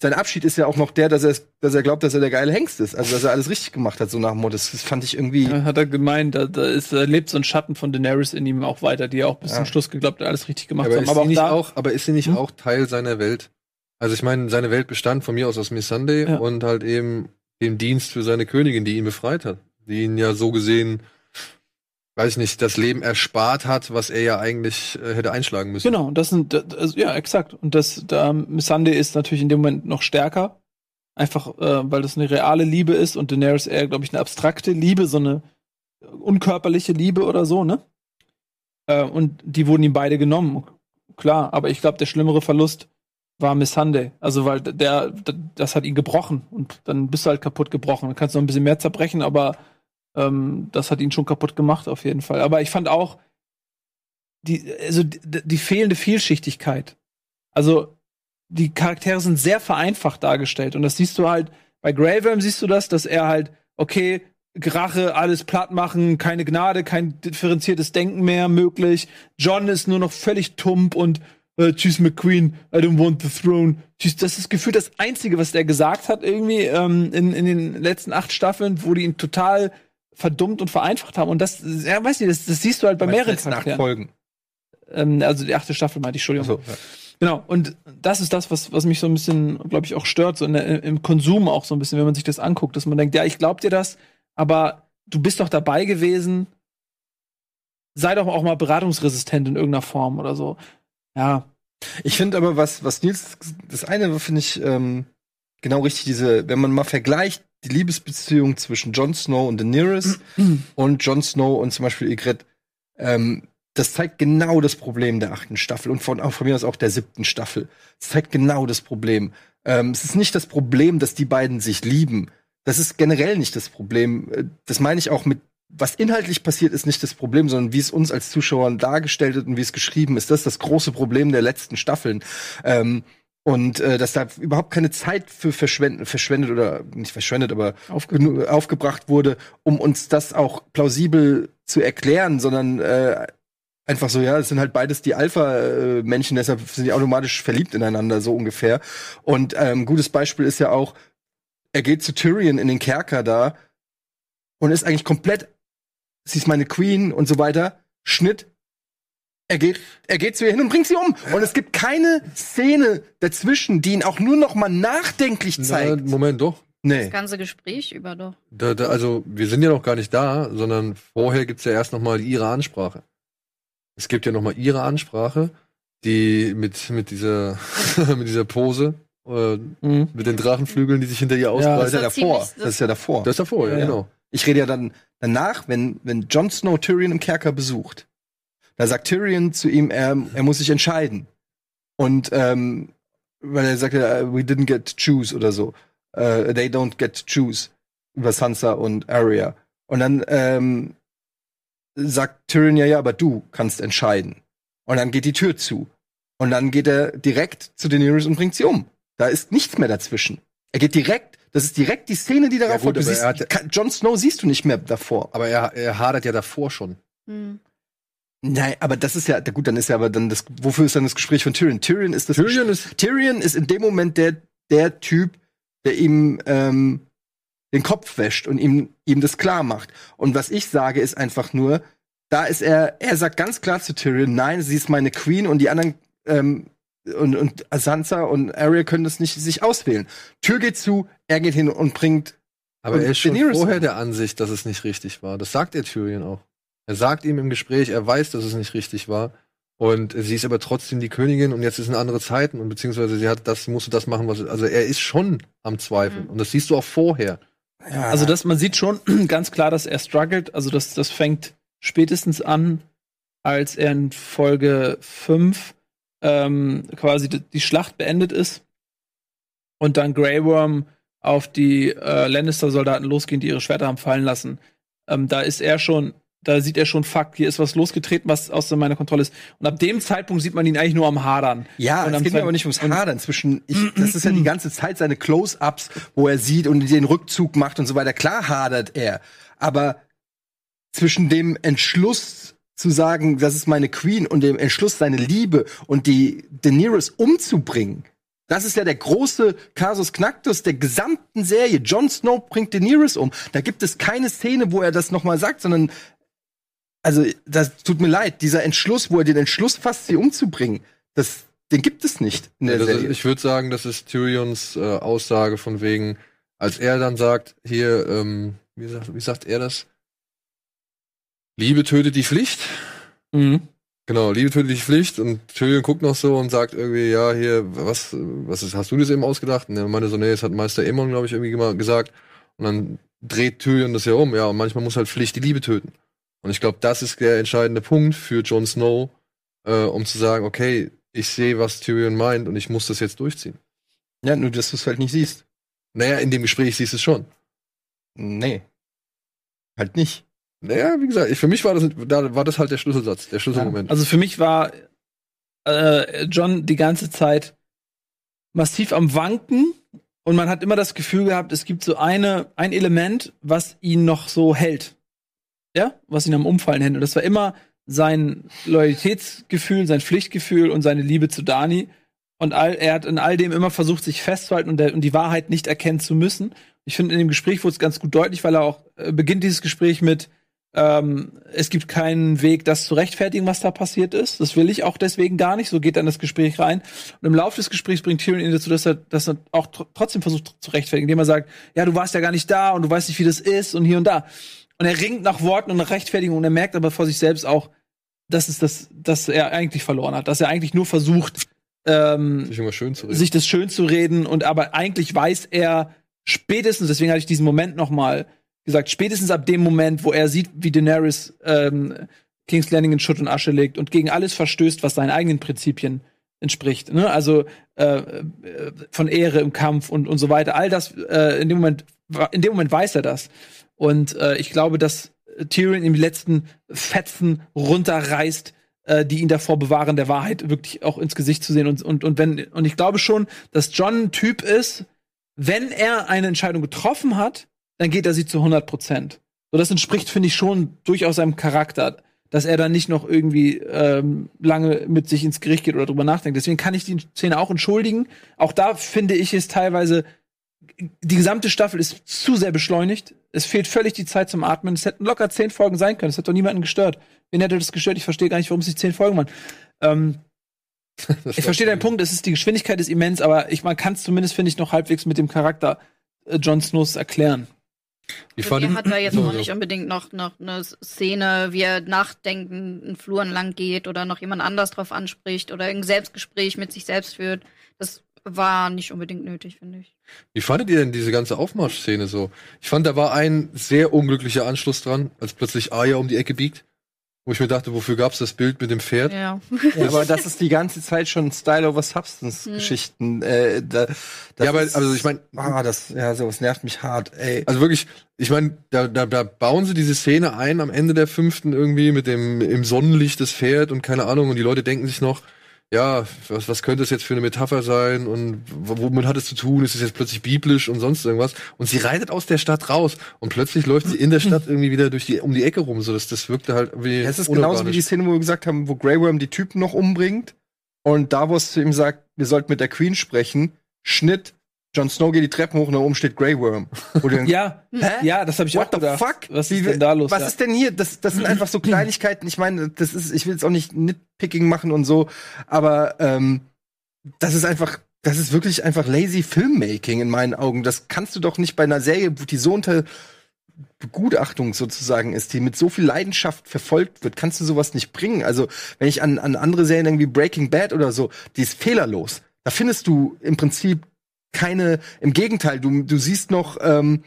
sein Abschied ist ja auch noch der, dass er, dass er glaubt, dass er der geile Hengst ist. Also dass er alles richtig gemacht hat, so nach dem Motto. Das, das fand ich irgendwie. Ja, hat er gemeint, da, da, ist, da lebt so ein Schatten von Daenerys in ihm auch weiter, die auch bis Ja. zum Schluss geglaubt hat, alles richtig gemacht aber, haben. ist Aber sie auch nicht da, auch, aber ist sie nicht Hm? auch Teil seiner Welt? Also ich meine, seine Welt bestand von mir aus aus Missandei Ja. und halt eben dem Dienst für seine Königin, die ihn befreit hat. Die ihn ja so gesehen, weiß ich nicht, das Leben erspart hat, was er ja eigentlich äh, hätte einschlagen müssen. Genau, das sind, das, ja, exakt. Und das, da, Missande ist natürlich in dem Moment noch stärker. Einfach, äh, weil das eine reale Liebe ist und Daenerys eher, glaube ich, eine abstrakte Liebe, so eine unkörperliche Liebe oder so, ne? Äh, und die wurden ihm beide genommen. Klar, aber ich glaube, der schlimmere Verlust war Missande. Also, weil der, der, das hat ihn gebrochen und dann bist du halt kaputt gebrochen. Dann kannst du noch ein bisschen mehr zerbrechen, aber ähm, das hat ihn schon kaputt gemacht, auf jeden Fall. Aber ich fand auch, die, also die, die fehlende Vielschichtigkeit. Also die Charaktere sind sehr vereinfacht dargestellt und das siehst du halt bei Worm siehst du das, dass er halt okay Rache, alles platt machen, keine Gnade, kein differenziertes Denken mehr möglich. John ist nur noch völlig tump und äh, tschüss McQueen, I don't want the throne. Tschüss, das ist gefühlt das Einzige, was der gesagt hat irgendwie ähm, in, in den letzten acht Staffeln, wo die ihn total verdummt und vereinfacht haben. Und das, ja, weiß nicht, das, das siehst du halt bei mehreren letzten acht Charakteren. Folgen. Ähm, also die achte Staffel meinte ich, Entschuldigung. Also, ja. Genau, und das ist das, was, was mich so ein bisschen, glaube ich, auch stört, so der, im Konsum auch so ein bisschen, wenn man sich das anguckt, dass man denkt, ja, ich glaub dir das, aber du bist doch dabei gewesen, sei doch auch mal beratungsresistent in irgendeiner Form oder so. Ja, Ich finde aber, was, was Nils, das eine finde ich ähm, genau richtig, diese, wenn man mal vergleicht, die Liebesbeziehung zwischen Jon Snow und Daenerys und Jon Snow und zum Beispiel Ygritte, ähm, das zeigt genau das Problem der achten Staffel und von, von mir aus auch der siebten Staffel. Es zeigt genau das Problem. Ähm, es ist nicht das Problem, dass die beiden sich lieben. Das ist generell nicht das Problem. Äh, Das meine ich auch mit, was inhaltlich passiert, ist nicht das Problem, sondern wie es uns als Zuschauern dargestellt wird und wie es geschrieben ist. Das ist das große Problem der letzten Staffeln. Ähm, und äh, dass da überhaupt keine Zeit für verschwendet, verschwendet oder nicht verschwendet, aber aufge aufgebracht wurde, um uns das auch plausibel zu erklären, sondern äh, einfach so, ja, es sind halt beides die Alpha-Männchen, deshalb sind die automatisch verliebt ineinander, so ungefähr. Und ähm, gutes Beispiel ist ja auch, er geht zu Tyrion in den Kerker da und ist eigentlich komplett, sie ist meine Queen und so weiter. Schnitt. Er geht, er geht zu ihr hin und bringt sie um. Und es gibt keine Szene dazwischen, die ihn auch nur noch mal nachdenklich Na, zeigt. Moment, doch. Nee. Das ganze Gespräch über doch. Da, da, also, wir sind ja noch gar nicht da, sondern vorher gibt's ja erst noch mal ihre Ansprache. Es gibt ja noch mal ihre Ansprache, die mit, mit dieser, mit dieser Pose, äh, Mhm. mit den Drachenflügeln, die sich hinter ihr Das ist ja ausbreiten. Das davor. ziemlich- Das ist ja davor. Das ist davor, ja, Ja, ja. Ich rede ja dann danach, wenn, wenn Jon Snow Tyrion im Kerker besucht. Da sagt Tyrion zu ihm, er, er muss sich entscheiden. Und ähm, weil er sagt, we didn't get to choose oder so. Äh, they don't get to choose über Sansa und Arya. Und dann ähm, sagt Tyrion ja, ja, aber du kannst entscheiden. Und dann geht die Tür zu. Und dann geht er direkt zu Daenerys und bringt sie um. Da ist nichts mehr dazwischen. Er geht direkt, das ist direkt die Szene, die darauf Ja, gut, folgt. Du aber siehst, hat- Ka- Jon Snow siehst du nicht mehr davor. Aber er, er hadert ja davor schon. Hm. Nein, aber das ist ja, gut, dann ist ja aber dann das, wofür ist dann das Gespräch von Tyrion? Tyrion ist das, Tyrion ist, Tyrion ist in dem Moment der, der Typ, der ihm ähm, den Kopf wäscht und ihm, ihm das klar macht. Und was ich sage, ist einfach nur, da ist er, er sagt ganz klar zu Tyrion, nein, sie ist meine Queen und die anderen ähm, und, und Sansa und Arya können das nicht sich auswählen. Tür geht zu, er geht hin und bringt aber Und er ist schon Daenerys vorher der Ansicht, dass es nicht richtig war. Das sagt er Tyrion auch. Er sagt ihm im Gespräch, er weiß, dass es nicht richtig war. Und sie ist aber trotzdem die Königin und jetzt sind andere Zeiten und beziehungsweise sie hat das, musste das machen, was, also er ist schon am Zweifeln. Mhm. Und das siehst du auch vorher. ja, Also das, man sieht schon ganz klar, dass er struggelt. Also das, das fängt spätestens an, als er in Folge 5 ähm, quasi die, Schlacht beendet ist und dann Grey Worm auf die äh, Lannister-Soldaten losgehen, die ihre Schwerter haben fallen lassen. Ähm, da ist er schon, da sieht er schon, fuck, hier ist was losgetreten, was außer meiner Kontrolle ist. Und ab dem Zeitpunkt sieht man ihn eigentlich nur am Hadern. Ja, Und es geht mir aber nicht ums Hadern. Zwischen, ich, das ist ja die ganze Zeit seine Close-ups, wo er sieht und den Rückzug macht und so weiter. Klar hadert er, aber zwischen dem Entschluss zu sagen, das ist meine Queen und dem Entschluss, seine Liebe und die Daenerys umzubringen, das ist ja der große Kasus Knacktus der gesamten Serie. Jon Snow bringt Daenerys um. Da gibt es keine Szene, wo er das noch mal sagt, sondern also das tut mir leid, dieser Entschluss, wo er den Entschluss fasst, sie umzubringen, das, den gibt es nicht in der ist, Serie. ich würde sagen, das ist Tyrions äh, Aussage von wegen, als er dann sagt, hier, ähm, wie, sagt, wie sagt er das? Liebe tötet die Pflicht. Mhm. Genau, Liebe tötet die Pflicht und Tyrion guckt noch so und sagt irgendwie, ja, hier, was, was ist, hast du das eben ausgedacht? Und er meinte so, nee, das hat Meister Aemon, glaube ich, irgendwie mal gesagt. Und dann dreht Tyrion das ja um, ja, und manchmal muss halt Pflicht die Liebe töten. Und ich glaube, das ist der entscheidende Punkt für Jon Snow, äh, um zu sagen, okay, ich sehe, was Tyrion meint und ich muss das jetzt durchziehen. ja, nur dass du es halt nicht siehst. Naja, in dem Gespräch siehst du es schon. Nee. Halt nicht. Naja, wie gesagt, für mich war das, da war das halt der Schlüsselsatz, der Schlüsselmoment. Also für mich war äh, John die ganze Zeit massiv am Wanken und man hat immer das Gefühl gehabt, es gibt so eine, ein Element, was ihn noch so hält. Ja, was ihn am Umfallen hält. Und das war immer sein Loyalitätsgefühl, sein Pflichtgefühl und seine Liebe zu Dani. Und all, er hat in all dem immer versucht, sich festzuhalten und, der, und die Wahrheit nicht erkennen zu müssen. Ich finde, in dem Gespräch wurde es ganz gut deutlich, weil er auch äh, beginnt dieses Gespräch mit, ähm, es gibt keinen Weg, das zu rechtfertigen, was da passiert ist. Das will ich auch deswegen gar nicht. So geht dann das Gespräch rein. Und im Laufe des Gesprächs bringt Tyrion ihn dazu, dass er, dass er auch tr trotzdem versucht zu rechtfertigen, indem er sagt, ja, du warst ja gar nicht da und du weißt nicht, wie das ist und hier und da. Und er ringt nach Worten und nach Rechtfertigung und er merkt aber vor sich selbst auch, dass es das, dass er eigentlich verloren hat, dass er eigentlich nur versucht, ähm, sich sich das schön zu reden und aber eigentlich weiß er spätestens, deswegen hatte ich diesen Moment noch mal gesagt, spätestens ab dem Moment, wo er sieht, wie Daenerys ähm, King's Landing in Schutt und Asche legt und gegen alles verstößt, was seinen eigenen Prinzipien entspricht. Ne? Also äh, äh, von Ehre im Kampf und, und so weiter. All das äh, in dem Moment, in dem Moment weiß er das. Und äh, ich glaube, dass Tyrion ihm die letzten Fetzen runterreißt, äh, die ihn davor bewahren, der Wahrheit wirklich auch ins Gesicht zu sehen. Und, und, und, wenn, und ich glaube schon, dass John ein Typ ist, wenn er eine Entscheidung getroffen hat, dann geht er sie zu 100 Prozent. So, das entspricht, finde ich, schon durchaus seinem Charakter, dass er dann nicht noch irgendwie ähm, lange mit sich ins Gericht geht oder drüber nachdenkt. Deswegen kann ich die Szene auch entschuldigen. Auch da finde ich es teilweise die gesamte Staffel ist zu sehr beschleunigt. Es fehlt völlig die Zeit zum Atmen. Es hätten locker zehn Folgen sein können. Es hat doch niemanden gestört. Wen hätte das gestört? Ich verstehe gar nicht, warum es nicht zehn Folgen waren. Ähm, ich verstehe deinen Punkt. Es ist die Geschwindigkeit ist immens, aber ich, man kann es zumindest finde ich noch halbwegs mit dem Charakter äh, Jon Snows erklären. Ich Und fand, hat da jetzt So, noch nicht unbedingt noch, noch eine Szene, wie er nachdenkend in Fluren lang geht oder noch jemand anders drauf anspricht oder ein Selbstgespräch mit sich selbst führt. Das war nicht unbedingt nötig, finde ich. Wie fandet ihr denn diese ganze Aufmarschszene so? Ich fand, da war ein sehr unglücklicher Anschluss dran, als plötzlich Aya um die Ecke biegt. Wo ich mir dachte, wofür gab's das Bild mit dem Pferd? Ja. Ja, aber das ist die ganze Zeit schon Style over Substance Geschichten. Äh, da, Ja, aber also ich meine, ah, das ja, sowas nervt mich hart. Ey. also wirklich, ich meine, da, da, da bauen sie diese Szene ein am Ende der fünften irgendwie mit dem im Sonnenlicht das Pferd und keine Ahnung und die Leute denken sich noch, ja, was, was könnte es jetzt für eine Metapher sein und womit hat es zu tun? Ist es jetzt plötzlich biblisch und sonst irgendwas? Und sie reitet aus der Stadt raus und plötzlich läuft sie in der Stadt irgendwie wieder durch die um die Ecke rum, so das, das wirkte halt wie Es ist genauso wie die Szene, wo wir gesagt haben, wo Grey Worm die Typen noch umbringt und Davos zu ihm sagt, wir sollten mit der Queen sprechen. Schnitt, Jon Snow geht die Treppen hoch und da oben steht Grey Worm. Denkst, Ja, Hä? ja, das habe ich What auch the gedacht. fuck? Was ist denn da los? Was ja. ist denn hier? Das, das sind einfach so Kleinigkeiten. Ich meine, das ist, ich will jetzt auch nicht Nitpicking machen und so, aber ähm, das ist einfach, das ist wirklich einfach lazy Filmmaking in meinen Augen. Das kannst du doch nicht bei einer Serie, die so unter Begutachtung sozusagen ist, die mit so viel Leidenschaft verfolgt wird, kannst du sowas nicht bringen. Also, wenn ich an, an andere Serien denke wie Breaking Bad oder so, die ist fehlerlos. Da findest du im Prinzip keine, im Gegenteil, du, du siehst noch ähm,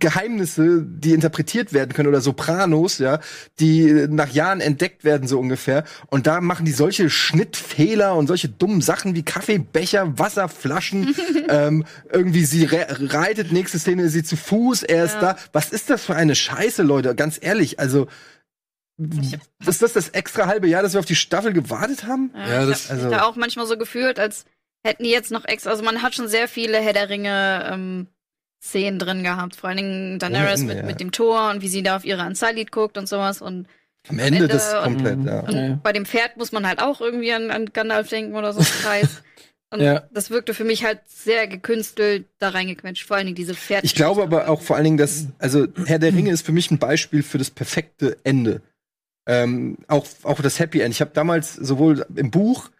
Geheimnisse, die interpretiert werden können oder Sopranos, ja, die nach Jahren entdeckt werden so ungefähr. Und da machen die solche Schnittfehler und solche dummen Sachen wie Kaffeebecher, Wasserflaschen. ähm, irgendwie sie re reitet, nächste Szene ist sie zu Fuß, er ist Ja. da. Was ist das für eine Scheiße, Leute? Ganz ehrlich, also ist das das extra halbe Jahr, dass wir auf die Staffel gewartet haben? Ja, Ja, ich das- habe also- mich da auch manchmal so gefühlt, als hätten die jetzt noch extra, also man hat schon sehr viele Herr der Ringe ähm, Szenen drin gehabt, vor allen Dingen Daenerys Ende, mit, ja. mit dem Tor und wie sie da auf ihre Unsullied guckt und sowas und, Am Ende, Ende das und- komplett, ja. und Ja. bei dem Pferd muss man halt auch irgendwie an, an Gandalf denken oder so ein Scheiß. Und Ja. das wirkte für mich halt sehr gekünstelt da reingequetscht, vor allen Dingen diese Pferd. Ich glaube aber auch vor allen Dingen, dass, also Herr der Ringe ist für mich ein Beispiel für das perfekte Ende. Ähm, auch, auch das Happy End. Ich habe damals sowohl im Buch,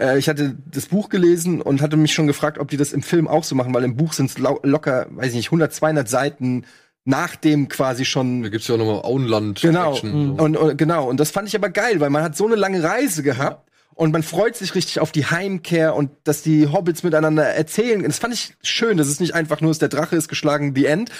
äh, ich hatte das Buch gelesen und hatte mich schon gefragt, ob die das im Film auch so machen, weil im Buch sind es locker, weiß ich nicht, 100, 200 Seiten nach dem quasi schon Da gibt's ja auch nochmal Auenland. Genau. Action, so. Und, und genau, und das fand ich aber geil, weil man hat so eine lange Reise gehabt und man freut sich richtig auf die Heimkehr und dass die Hobbits miteinander erzählen. Das fand ich schön, dass es nicht einfach nur ist, der Drache ist geschlagen, the end.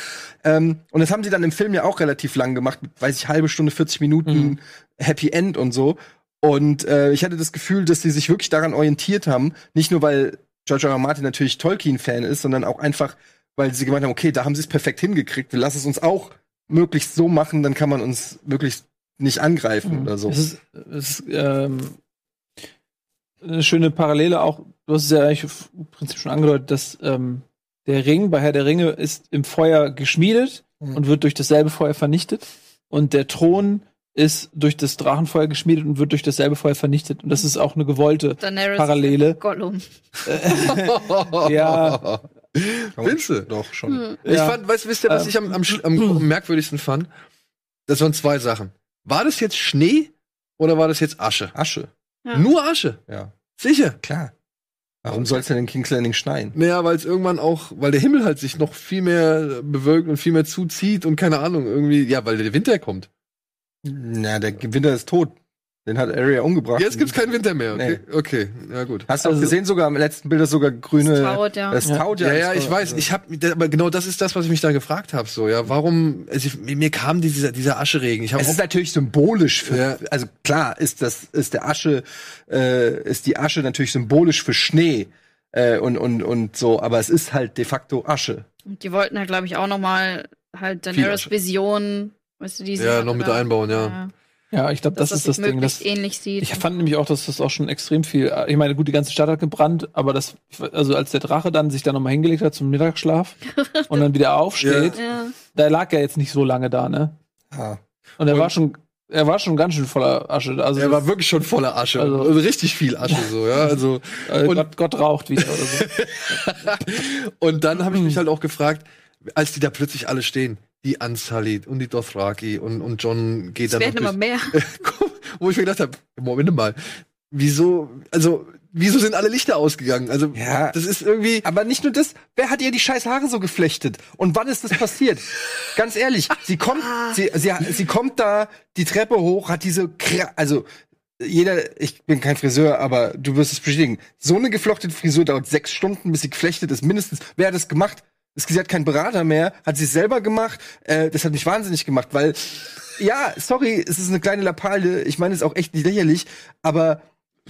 Ähm, und das haben sie dann im Film ja auch relativ lang gemacht, weiß ich, halbe Stunde, 40 Minuten Mhm. Happy End und so. Und äh, ich hatte das Gefühl, dass sie sich wirklich daran orientiert haben, nicht nur weil George R. R. Martin natürlich Tolkien-Fan ist, sondern auch einfach, weil sie gemeint haben, okay, da haben sie es perfekt hingekriegt, wir lassen es uns auch möglichst so machen, dann kann man uns möglichst nicht angreifen oder so. Es ist, es ist ähm, eine schöne Parallele auch, du hast es ja eigentlich im Prinzip schon angedeutet, dass ähm, der Ring bei Herr der Ringe ist im Feuer geschmiedet Mhm. und wird durch dasselbe Feuer vernichtet. Und der Thron ist durch das Drachenfeuer geschmiedet und wird durch dasselbe Feuer vernichtet. Und das ist auch eine gewollte. Daenerys Parallele. Gollum. Ja. Findest du? Doch, schon. Hm. Ich Ja. fand, weißt, wisst ihr, was ich am, am, am merkwürdigsten fand? Das waren zwei Sachen. War das jetzt Schnee oder war das jetzt Asche? Asche, Ja. Nur Asche. ja, Sicher. klar. Warum soll es denn in King's Landing schneien? Naja, weil es irgendwann auch, weil der Himmel halt sich noch viel mehr bewölkt und viel mehr zuzieht und keine Ahnung, irgendwie, ja, weil der Winter kommt. Na, der Winter ist tot. Den hat Arya umgebracht. Jetzt gibt's keinen Winter mehr. Okay, okay. ja gut. Hast du auch Also- gesehen, sogar im letzten Bild ist sogar grüne. Das taut, ja. Das Ja. taut Ja, ja, das ich weiß. Ich habe, aber genau das ist das, was ich mich da gefragt habe. So, ja, warum? Also ich, mir kam dieser dieser Ascheregen. Ich Es ist natürlich symbolisch für, Ja. also klar ist das, ist der Asche, äh, ist die Asche natürlich symbolisch für Schnee äh, und und und so, aber es ist halt de facto Asche. Und die wollten halt, glaube ich, auch noch mal halt Daenerys Asche. Vision, weißt du, die sie Ja, noch mit einbauen, ja. Ja, ich glaube, das das, ist das Ding. Das, ähnlich sieht. ich fand nämlich auch, dass das auch schon extrem viel. Ich meine, gut, die ganze Stadt hat gebrannt, aber das, also als der Drache dann sich da nochmal hingelegt hat zum Mittagsschlaf und dann wieder aufsteht, ja. da lag er jetzt nicht so lange da, ne? Ah. Und er Und- war schon Er war schon ganz schön voller Asche. Also er war wirklich schon voller Asche. Also- Also, richtig viel Asche, so, ja. Also, äh, und- Gott, Gott raucht wieder oder so. und dann habe ich mich halt auch gefragt, als die da plötzlich alle stehen, die Unsullied und die Dothraki und, und John geht Es dann werden noch immer mehr. wo ich mir gedacht habe, Moment mal, wieso, also, wieso sind alle Lichter ausgegangen? Also, Ja. das ist irgendwie, Aber nicht nur das, wer hat ihr die scheiß Haare so geflechtet? Und wann ist das passiert? Ganz ehrlich, sie kommt, sie, sie, sie kommt da die Treppe hoch, hat diese, Kra also jeder, ich bin kein Friseur, aber du wirst es bestätigen. So eine geflochtete Frisur dauert sechs Stunden, bis sie geflechtet ist, mindestens. Wer hat das gemacht? Sie hat keinen Berater mehr, hat es selber gemacht. Äh, das hat mich wahnsinnig gemacht, weil, ja, sorry, es ist eine kleine Lappalie. Ich meine, es ist auch echt nicht lächerlich, aber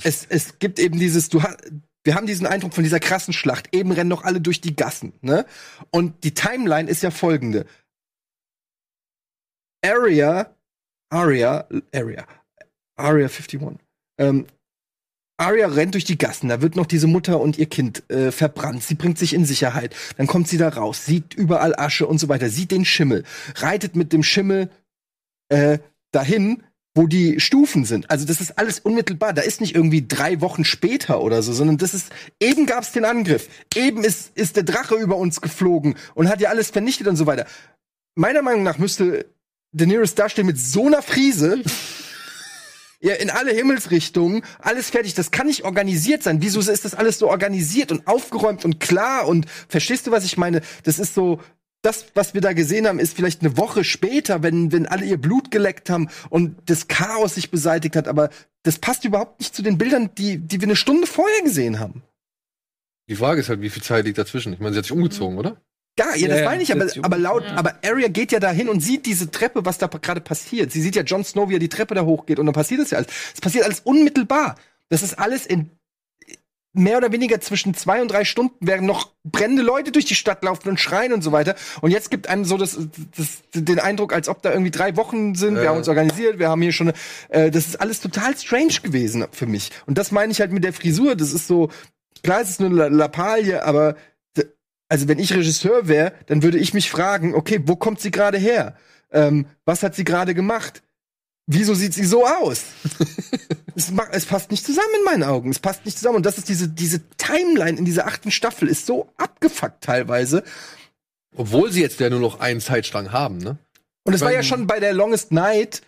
es, es gibt eben dieses, du hast, wir haben diesen Eindruck von dieser krassen Schlacht. Eben rennen noch alle durch die Gassen, ne? Und die Timeline ist ja folgende. Area, Aria, Area, Aria 51. Ähm, Arya rennt durch die Gassen, da wird noch diese Mutter und ihr Kind äh, verbrannt. Sie bringt sich in Sicherheit. Dann kommt sie da raus, sieht überall Asche und so weiter, sieht den Schimmel, reitet mit dem Schimmel äh, dahin, wo die Stufen sind. Also das ist alles unmittelbar. Da ist nicht irgendwie drei Wochen später oder so, sondern das ist eben gab's den Angriff, eben ist ist der Drache über uns geflogen und hat ja alles vernichtet und so weiter. Meiner Meinung nach müsste Daenerys dastehen mit so einer Friese. Ja, in alle Himmelsrichtungen, alles fertig. Das kann nicht organisiert sein. Wieso ist das alles so organisiert und aufgeräumt und klar? Und verstehst du, was ich meine? Das ist so, das, was wir da gesehen haben, ist vielleicht eine Woche später, wenn, wenn alle ihr Blut geleckt haben und das Chaos sich beseitigt hat. Aber das passt überhaupt nicht zu den Bildern, die, die wir eine Stunde vorher gesehen haben. die Frage ist halt, wie viel Zeit liegt dazwischen? Ich meine, sie hat sich umgezogen, oder? Ja, ja, das Ja, meine ich, aber, aber laut, Ja. aber Arya geht ja dahin und sieht diese Treppe, was da gerade passiert. Sie sieht ja Jon Snow, wie er die Treppe da hochgeht und dann passiert das ja alles. Es passiert alles unmittelbar. Das ist alles in mehr oder weniger zwischen zwei und drei Stunden, während noch brennende Leute durch die Stadt laufen und schreien und so weiter. Und jetzt gibt einem so das, das, den Eindruck, als ob da irgendwie drei Wochen sind. Wir Ja. haben uns organisiert, wir haben hier schon, äh, das ist alles total strange gewesen für mich. Und das meine ich halt mit der Frisur. Das ist so, klar, es ist nur eine La- Lappalie, aber also wenn ich Regisseur wäre, dann würde ich mich fragen, okay, wo kommt sie gerade her? Ähm, was hat sie gerade gemacht? Wieso sieht sie so aus? es, es passt nicht zusammen in meinen Augen. Es passt nicht zusammen. Und das ist diese, diese Timeline in dieser achten Staffel ist so abgefuckt teilweise. Obwohl sie jetzt ja nur noch einen Zeitstrang haben, ne? Und es war ja schon bei der Longest Night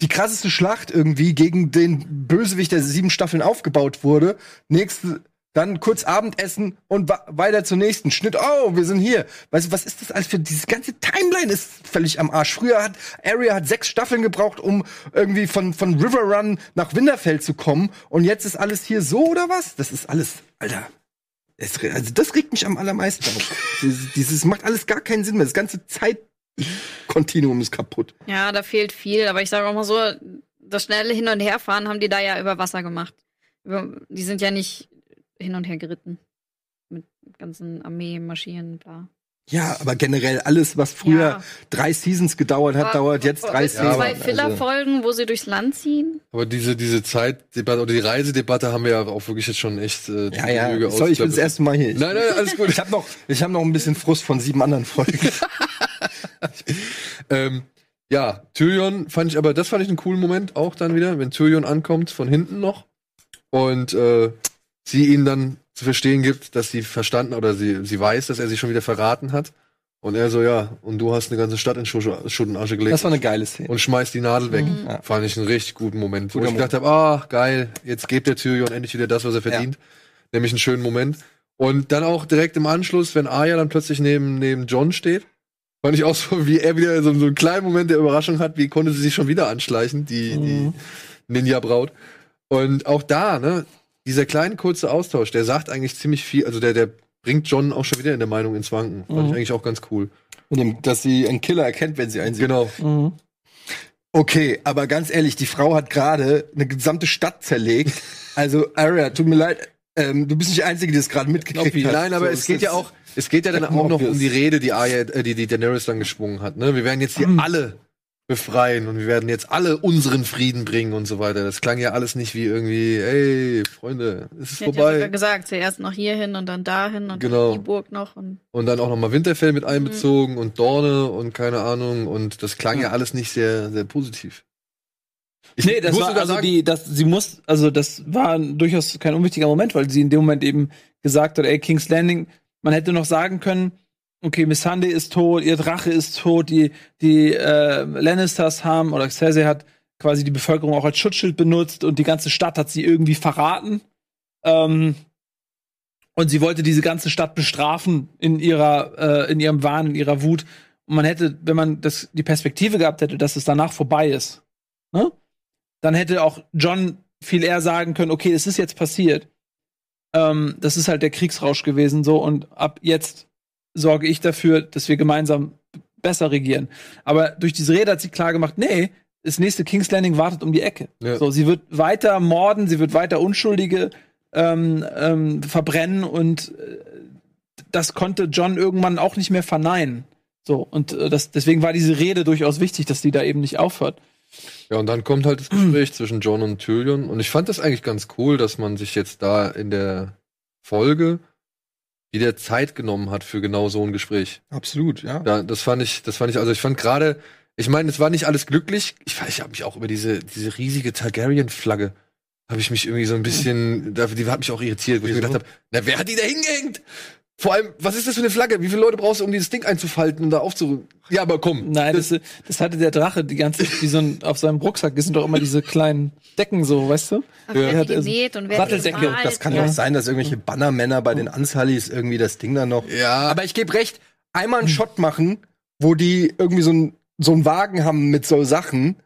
die krasseste Schlacht irgendwie gegen den Bösewicht, der sieben Staffeln aufgebaut wurde. Nächste, dann kurz Abendessen und weiter zur nächsten. Schnitt, oh, wir sind hier. Weißt du, was ist das alles für diese ganze Timeline ist völlig am Arsch. Früher hat Arya hat sechs Staffeln gebraucht, um irgendwie von, von River Run nach Winterfell zu kommen. Und jetzt ist alles hier so oder was? Das ist alles, Alter. Es, also das regt mich am allermeisten auf. dieses, dieses macht alles gar keinen Sinn mehr. Das ganze Zeitkontinuum ist kaputt. Ja, da fehlt viel, aber ich sage auch mal so, das schnelle Hin- und Herfahren haben die da ja über Wasser gemacht. Die sind ja nicht hin und her geritten. Mit ganzen Armee, Maschinen, bla. Ja, aber generell alles, was früher Ja. drei Seasons gedauert hat, Aber- dauert jetzt drei Ja, Seasons. Zwei Filler-Folgen, wo sie durchs Land ziehen. Aber diese, diese Zeitdebatte oder die Reisedebatte haben wir ja auch wirklich jetzt schon echt äh, ja, ja. Lüge Sorry, ich bin das erste Mal hier. Nein, nein, alles gut. Ich habe noch, ich hab noch ein bisschen Frust von sieben anderen Folgen. ähm, ja, Tyrion fand ich aber, das fand ich einen coolen Moment auch dann wieder, wenn Tyrion ankommt von hinten noch und äh, sie ihn dann zu verstehen gibt, dass sie verstanden oder sie, sie weiß, dass er sich schon wieder verraten hat. Und er so, ja, und du hast eine ganze Stadt in Schutt und Asche gelegt Das war eine geile Szene. und schmeißt die Nadel weg. Mhm. Ja. Fand ich einen richtig guten Moment. Wo Guter ich gedacht habe, ah, geil, jetzt gibt der Tyrion endlich wieder das, was er Ja. verdient. Nämlich einen schönen Moment. Und dann auch direkt im Anschluss, wenn Arya dann plötzlich neben, neben John steht, fand ich auch so, wie er wieder so, so einen kleinen Moment der Überraschung hat, wie konnte sie sich schon wieder anschleichen, die, Mhm. die Ninja-Braut. Und auch da, ne, dieser kleine kurze Austausch, der sagt eigentlich ziemlich viel, also der, der bringt John auch schon wieder in der Meinung ins Wanken. Fand Mhm. ich eigentlich auch ganz cool. Dem, dass sie einen Killer erkennt, wenn sie einen sieht. Genau. Mhm. Okay, aber ganz ehrlich, die Frau hat gerade eine gesamte Stadt zerlegt. Also, Arya, tut mir leid, ähm, du bist nicht die Einzige, die das gerade mitgekriegt hat. Nein, aber So, es geht ja auch, es geht ja dann auch noch um die Rede, die Arya, äh, die, die Daenerys dann geschwungen hat. Ne? Wir werden jetzt hier Mhm. alle befreien und wir werden jetzt alle unseren Frieden bringen und so weiter. Das klang ja alles nicht wie irgendwie, ey, Freunde, es ist Sie hat ja sogar vorbei. gesagt, zuerst noch hierhin und dann dahin und Genau. dann die Burg noch und Und dann auch noch mal Winterfell mit einbezogen Mhm. und Dorne und keine Ahnung und das klang ja, Ja. alles nicht sehr, sehr positiv. Ich nee, das muss war sogar also sagen- die, das, sie muss, also das war durchaus kein unwichtiger Moment, weil sie in dem Moment eben gesagt hat, ey, King's Landing, man hätte noch sagen können, okay, Missandei ist tot, ihr Drache ist tot, die, die äh, Lannisters haben, oder Cersei hat quasi die Bevölkerung auch als Schutzschild benutzt und die ganze Stadt hat sie irgendwie verraten. Ähm, und sie wollte diese ganze Stadt bestrafen in ihrer, äh, in ihrem Wahn, in ihrer Wut. Und man hätte, wenn man das, die Perspektive gehabt hätte, dass es danach vorbei ist, ne? dann hätte auch John viel eher sagen können, okay, es ist jetzt passiert. Ähm, das ist halt der Kriegsrausch gewesen, so, und ab jetzt sorge ich dafür, dass wir gemeinsam besser regieren. Aber durch diese Rede hat sie klar gemacht, nee, das nächste King's Landing wartet um die Ecke. Ja. So, sie wird weiter morden, sie wird weiter Unschuldige ähm, ähm, verbrennen und äh, das konnte John irgendwann auch nicht mehr verneinen. So, und äh, das, deswegen war diese Rede durchaus wichtig, dass die da eben nicht aufhört. Ja, und dann kommt halt das Gespräch zwischen John und Tyrion. Und ich fand das eigentlich ganz cool, dass man sich jetzt da in der Folge wieder Zeit genommen hat für genau so ein Gespräch. Absolut, ja. Da, das fand ich, das fand ich, also ich fand gerade, ich meine, es war nicht alles glücklich. Ich, ich habe mich auch über diese, diese riesige Targaryen-Flagge, habe ich mich irgendwie so ein bisschen, die hat mich auch irritiert, wo ich mir Wieso? gedacht habe, na, wer hat die da hingehängt? Vor allem, was ist das für eine Flagge? Wie viele Leute brauchst du, um dieses Ding einzufalten und da aufzu... Ja, aber komm. Nein, das, das hatte der Drache die ganze Zeit, wie so ein, auf seinem Rucksack. Das sind doch immer diese kleinen Decken so, weißt du? ach, Ja. wer Hat hat er die so genäht und wer Satteldecke? Das kann Ja. doch sein, dass irgendwelche Bannermänner bei den Unsullys irgendwie das Ding dann noch. Ja, Aber ich gebe recht, einmal einen Shot machen, wo die irgendwie so ein so einen Wagen haben mit so Sachen.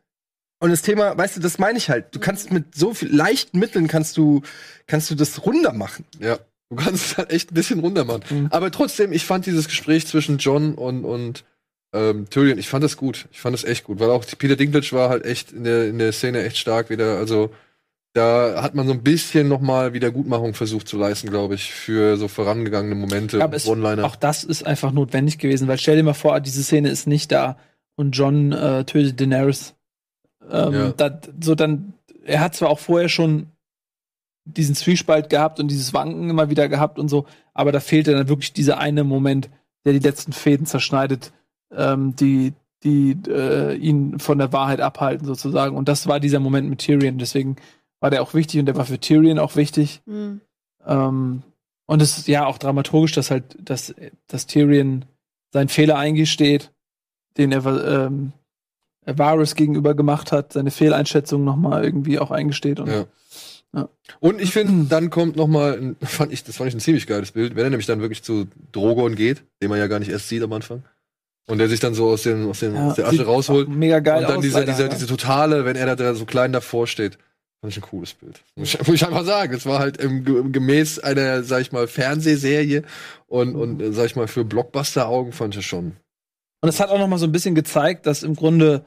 Und das Thema, weißt du, das meine ich halt. Du kannst mit so viel leichten Mitteln kannst du kannst du das runder machen. Ja, du kannst es halt echt ein bisschen runter machen. Mhm. Aber trotzdem, ich fand dieses Gespräch zwischen John und, und ähm, Tyrion, ich fand das gut. Ich fand das echt gut, weil auch Peter Dinklage war halt echt in der, in der Szene echt stark wieder. Also da hat man so ein bisschen noch mal Wiedergutmachung versucht zu leisten, glaube ich, für so vorangegangene Momente Ja, aber es, auch das ist einfach notwendig gewesen, weil stell dir mal vor, diese Szene ist nicht da und John äh, tötet Daenerys. Ähm, Ja. da, so dann, er hat zwar auch vorher schon diesen Zwiespalt gehabt und dieses Wanken immer wieder gehabt und so, aber da fehlte dann wirklich dieser eine Moment, der die letzten Fäden zerschneidet, ähm, die, die äh, ihn von der Wahrheit abhalten sozusagen. Und das war dieser Moment mit Tyrion. Deswegen war der auch wichtig und der war für Tyrion auch wichtig. Hm. Ähm, und es ist ja auch dramaturgisch, dass halt, dass, dass Tyrion seinen Fehler eingesteht, den er ähm, Varys gegenüber gemacht hat, seine Fehleinschätzung nochmal irgendwie auch eingesteht. Und Ja. Ja. Und ich finde, dann kommt noch mal, ein- fand ich, das fand ich ein ziemlich geiles Bild, wenn er nämlich dann wirklich zu Drogon geht, den man ja gar nicht erst sieht am Anfang. Und der sich dann so aus, den, aus, den, Ja, aus der Asche rausholt. Mega geil und dann aus, dieser, leider, dieser, ja. diese totale, wenn er da, so klein davor steht. Fand ich ein cooles Bild. Muss ich, muss ich einfach sagen. Es war halt im, ge- gemäß einer, sag ich mal, Fernsehserie und, und äh, sag ich mal, für Blockbuster-Augen fand ich es schon. Und es hat auch noch mal so ein bisschen gezeigt, dass im Grunde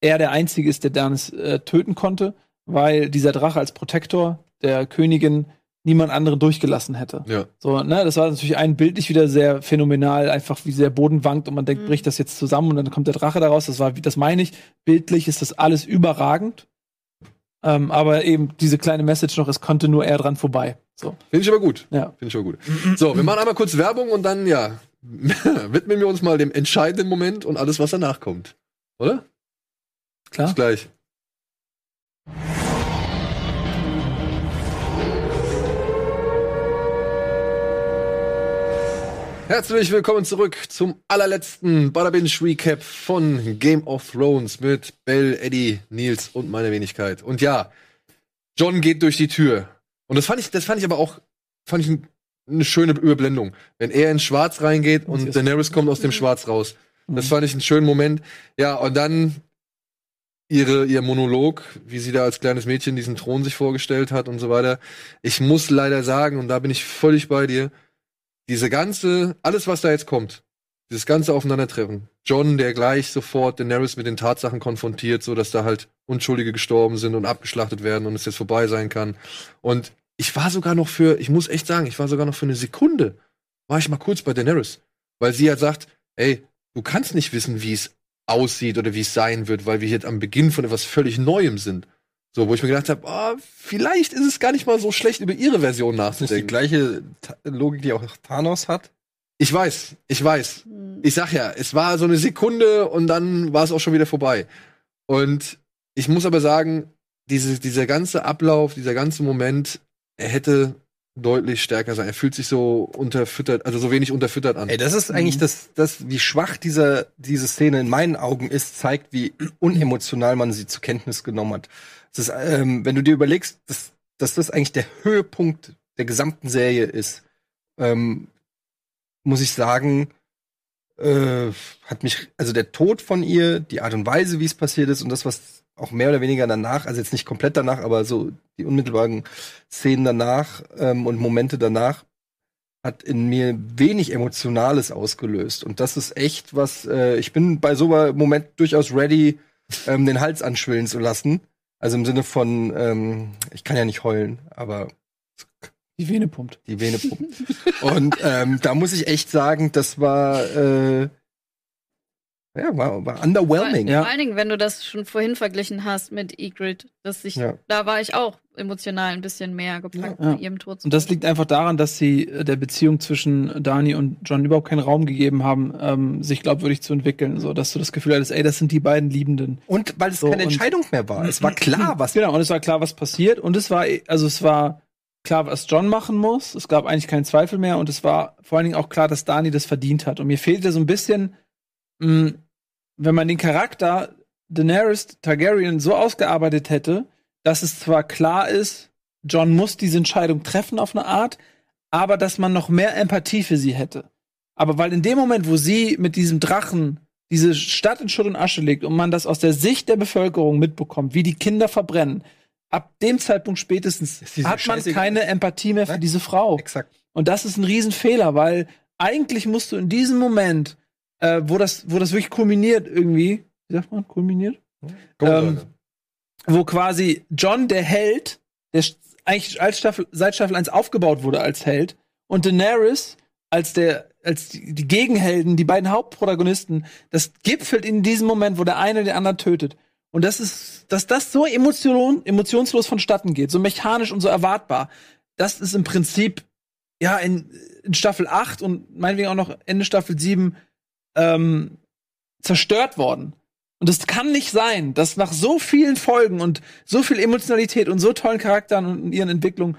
er der Einzige ist, der Danis äh, töten konnte, weil dieser Drache als Protektor der Königin niemand anderen durchgelassen hätte. Ja. So, ne, das war natürlich ein bildlich wieder sehr phänomenal, einfach wie der Boden wankt und man denkt, Mhm. bricht das jetzt zusammen und dann kommt der Drache daraus. Das war, das meine ich, bildlich ist das alles überragend. Ähm, aber eben diese kleine Message noch, es konnte nur er dran vorbei. So, Finde ich aber gut. ja. Finde ich aber gut. So, wir machen einmal kurz Werbung und dann, ja, widmen wir uns mal dem entscheidenden Moment und alles, was danach kommt. Oder? Klar. Bis gleich. Herzlich willkommen zurück zum allerletzten Bada Binge Recap von Game of Thrones mit Bell, Eddie, Nils und meiner Wenigkeit. Und ja, John geht durch die Tür. Und das fand ich, das fand ich aber auch, fand ich ein, eine schöne Überblendung. Wenn er in Schwarz reingeht Und Daenerys kommt aus dem. Schwarz raus. Das Mhm. fand ich einen schönen Moment. Ja, und dann ihre, ihr Monolog, wie sie da als kleines Mädchen diesen Thron sich vorgestellt hat und so weiter. Ich muss leider sagen, und da bin ich völlig bei dir, diese ganze, alles was da jetzt kommt, dieses ganze Aufeinandertreffen. John, der gleich sofort Daenerys mit den Tatsachen konfrontiert, so dass da halt Unschuldige gestorben sind und abgeschlachtet werden und es jetzt vorbei sein kann. Und ich war sogar noch für, ich muss echt sagen, ich war sogar noch für eine Sekunde, war ich mal kurz bei Daenerys. Weil sie halt sagt, ey, du kannst nicht wissen, wie es aussieht oder wie es sein wird, weil wir jetzt am Beginn von etwas völlig Neuem sind. So, wo ich mir gedacht habe, oh, vielleicht ist es gar nicht mal so schlecht, über ihre Version Das ist die nachzudenken. gleiche Ta Logik, die auch Thanos hat. Ich weiß, ich weiß. Hm. Ich sag ja, es war so eine Sekunde und dann war es auch schon wieder vorbei. Und ich muss aber sagen, diese, dieser ganze Ablauf, dieser ganze Moment, er hätte deutlich stärker sein. Er fühlt sich so unterfüttert, also so wenig unterfüttert an. Ey, das ist eigentlich das, das, wie schwach dieser, diese Szene in meinen Augen ist, zeigt, wie unemotional man sie zur Kenntnis genommen hat. Das ist, ähm, wenn du dir überlegst, dass, dass das eigentlich der Höhepunkt der gesamten Serie ist, ähm, muss ich sagen, äh, hat mich, also der Tod von ihr, die Art und Weise, wie es passiert ist und das, was auch mehr oder weniger danach, also jetzt nicht komplett danach, aber so die unmittelbaren Szenen danach ähm, und Momente danach, hat in mir wenig Emotionales ausgelöst. Und das ist echt was, äh, ich bin bei so einem Moment durchaus ready, ähm, den Hals anschwillen zu lassen. Also im Sinne von, ähm, ich kann ja nicht heulen, aber Die Vene pumpt. die Vene pumpt. Und ähm, da muss ich echt sagen, das war, äh, ja, war, war underwhelming. Ja. Vor allen Dingen, wenn du das schon vorhin verglichen hast mit Egrid, dass ich, Ja. da war ich auch emotional ein bisschen mehr gepackt Ja. bei ihrem Tod. Und das liegt einfach daran, dass sie äh, der Beziehung zwischen Dani und John überhaupt keinen Raum gegeben haben, ähm, sich glaubwürdig zu entwickeln, so dass du das Gefühl hattest, ey, das sind die beiden Liebenden. Und weil es So, keine Entscheidung mehr war. Es war klar, was Genau, und es war klar, was passiert. Und es war, also es war klar, was John machen muss. Es gab eigentlich keinen Zweifel mehr. Und es war vor allen Dingen auch klar, dass Dani das verdient hat. Und mir fehlte so ein bisschen, mh, wenn man den Charakter Daenerys Targaryen so ausgearbeitet hätte, dass es zwar klar ist, John muss diese Entscheidung treffen auf eine Art, aber dass man noch mehr Empathie für sie hätte. Aber weil in dem Moment, wo sie mit diesem Drachen diese Stadt in Schutt und Asche legt und man das aus der Sicht der Bevölkerung mitbekommt, wie die Kinder verbrennen, ab dem Zeitpunkt spätestens hat man keine Empathie mehr für Ne? diese Frau. exakt. Und das ist ein Riesenfehler, weil eigentlich musst du in diesem Moment, äh, wo das, wo das wirklich kulminiert irgendwie, wie sagt man, kulminiert? Ähm, wo quasi John der Held, der eigentlich als Staffel, seit Staffel 1 aufgebaut wurde als Held, und Daenerys als der, als die, die Gegenhelden, die beiden Hauptprotagonisten, das gipfelt in diesem Moment, wo der eine den anderen tötet. Und das ist, dass das so emotion, emotionslos vonstatten geht, so mechanisch und so erwartbar, das ist im Prinzip, ja, in, in Staffel 8 und meinetwegen auch noch Ende Staffel 7 ähm, zerstört worden. Und es kann nicht sein, dass nach so vielen Folgen und so viel Emotionalität und so tollen Charakteren und ihren Entwicklungen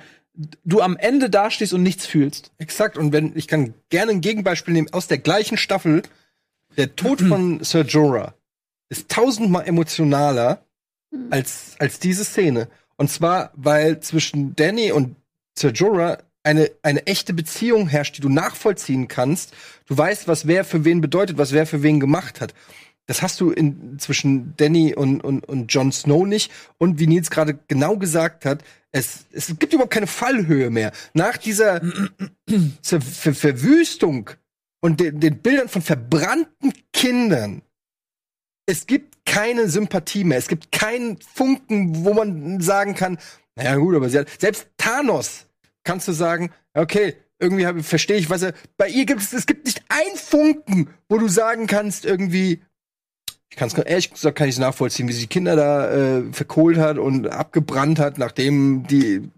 du am Ende dastehst und nichts fühlst. Exakt. Und wenn, ich kann gerne ein Gegenbeispiel nehmen aus der gleichen Staffel. Der Tod von Sir Jorah ist tausendmal emotionaler als, als diese Szene. Und zwar, weil zwischen Danny und Sir Jorah eine, eine echte Beziehung herrscht, die du nachvollziehen kannst. Du weißt, was wer für wen bedeutet, was wer für wen gemacht hat. Das hast du in, zwischen Danny und, und, und Jon Snow nicht. Und wie Nils gerade genau gesagt hat, es, es gibt überhaupt keine Fallhöhe mehr. Nach dieser Ver Ver Verwüstung und den, den Bildern von verbrannten Kindern, es gibt keine Sympathie mehr. Es gibt keinen Funken, wo man sagen kann, naja gut, aber sie hat, selbst Thanos kannst du sagen, okay, irgendwie verstehe ich, was er, bei ihr gibt es, es gibt nicht einen Funken, wo du sagen kannst, irgendwie, ich kann es ehrlich gesagt kann ich nachvollziehen, wie sie die Kinder da äh, verkohlt hat und abgebrannt hat, nachdem die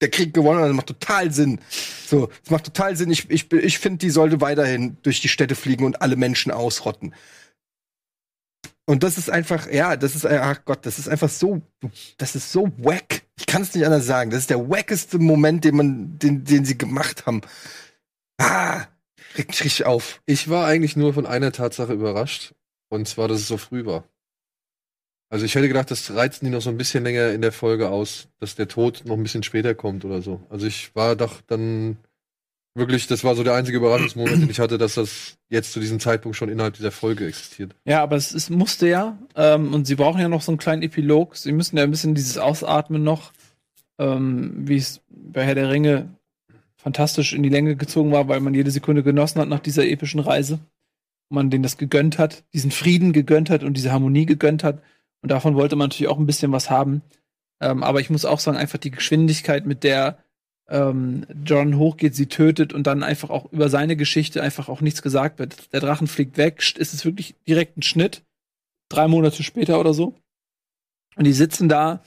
der Krieg gewonnen hat. Das macht total Sinn. So, es macht total Sinn. Ich, ich, ich finde, die sollte weiterhin durch die Städte fliegen und alle Menschen ausrotten. Und das ist einfach, ja, das ist, ach Gott, das ist einfach so, das ist so wack. Ich kann es nicht anders sagen. Das ist der wackeste Moment, den man, den, den sie gemacht haben. Ah, regt mich richtig auf. Ich war eigentlich nur von einer Tatsache überrascht. Und zwar, dass es so früh war. Also ich hätte gedacht, das reizen die noch so ein bisschen länger in der Folge aus, dass der Tod noch ein bisschen später kommt oder so. Also ich war doch dann wirklich, das war so der einzige Überraschungsmoment, den ich hatte, dass das jetzt zu diesem Zeitpunkt schon innerhalb dieser Folge existiert. Ja, aber es, es musste ja, ähm, und sie brauchen ja noch so einen kleinen Epilog. Sie müssen ja ein bisschen dieses Ausatmen noch, ähm, wie es bei Herr der Ringe fantastisch in die Länge gezogen war, weil man jede Sekunde genossen hat nach dieser epischen Reise. Man denen das gegönnt hat, diesen Frieden gegönnt hat und diese Harmonie gegönnt hat. Und davon wollte man natürlich auch ein bisschen was haben. Ähm, aber ich muss auch sagen, einfach die Geschwindigkeit, mit der ähm, John hochgeht, sie tötet und dann einfach auch über seine Geschichte einfach auch nichts gesagt wird. Der Drachen fliegt weg, ist es wirklich direkt ein Schnitt drei Monate später oder so. Und die sitzen da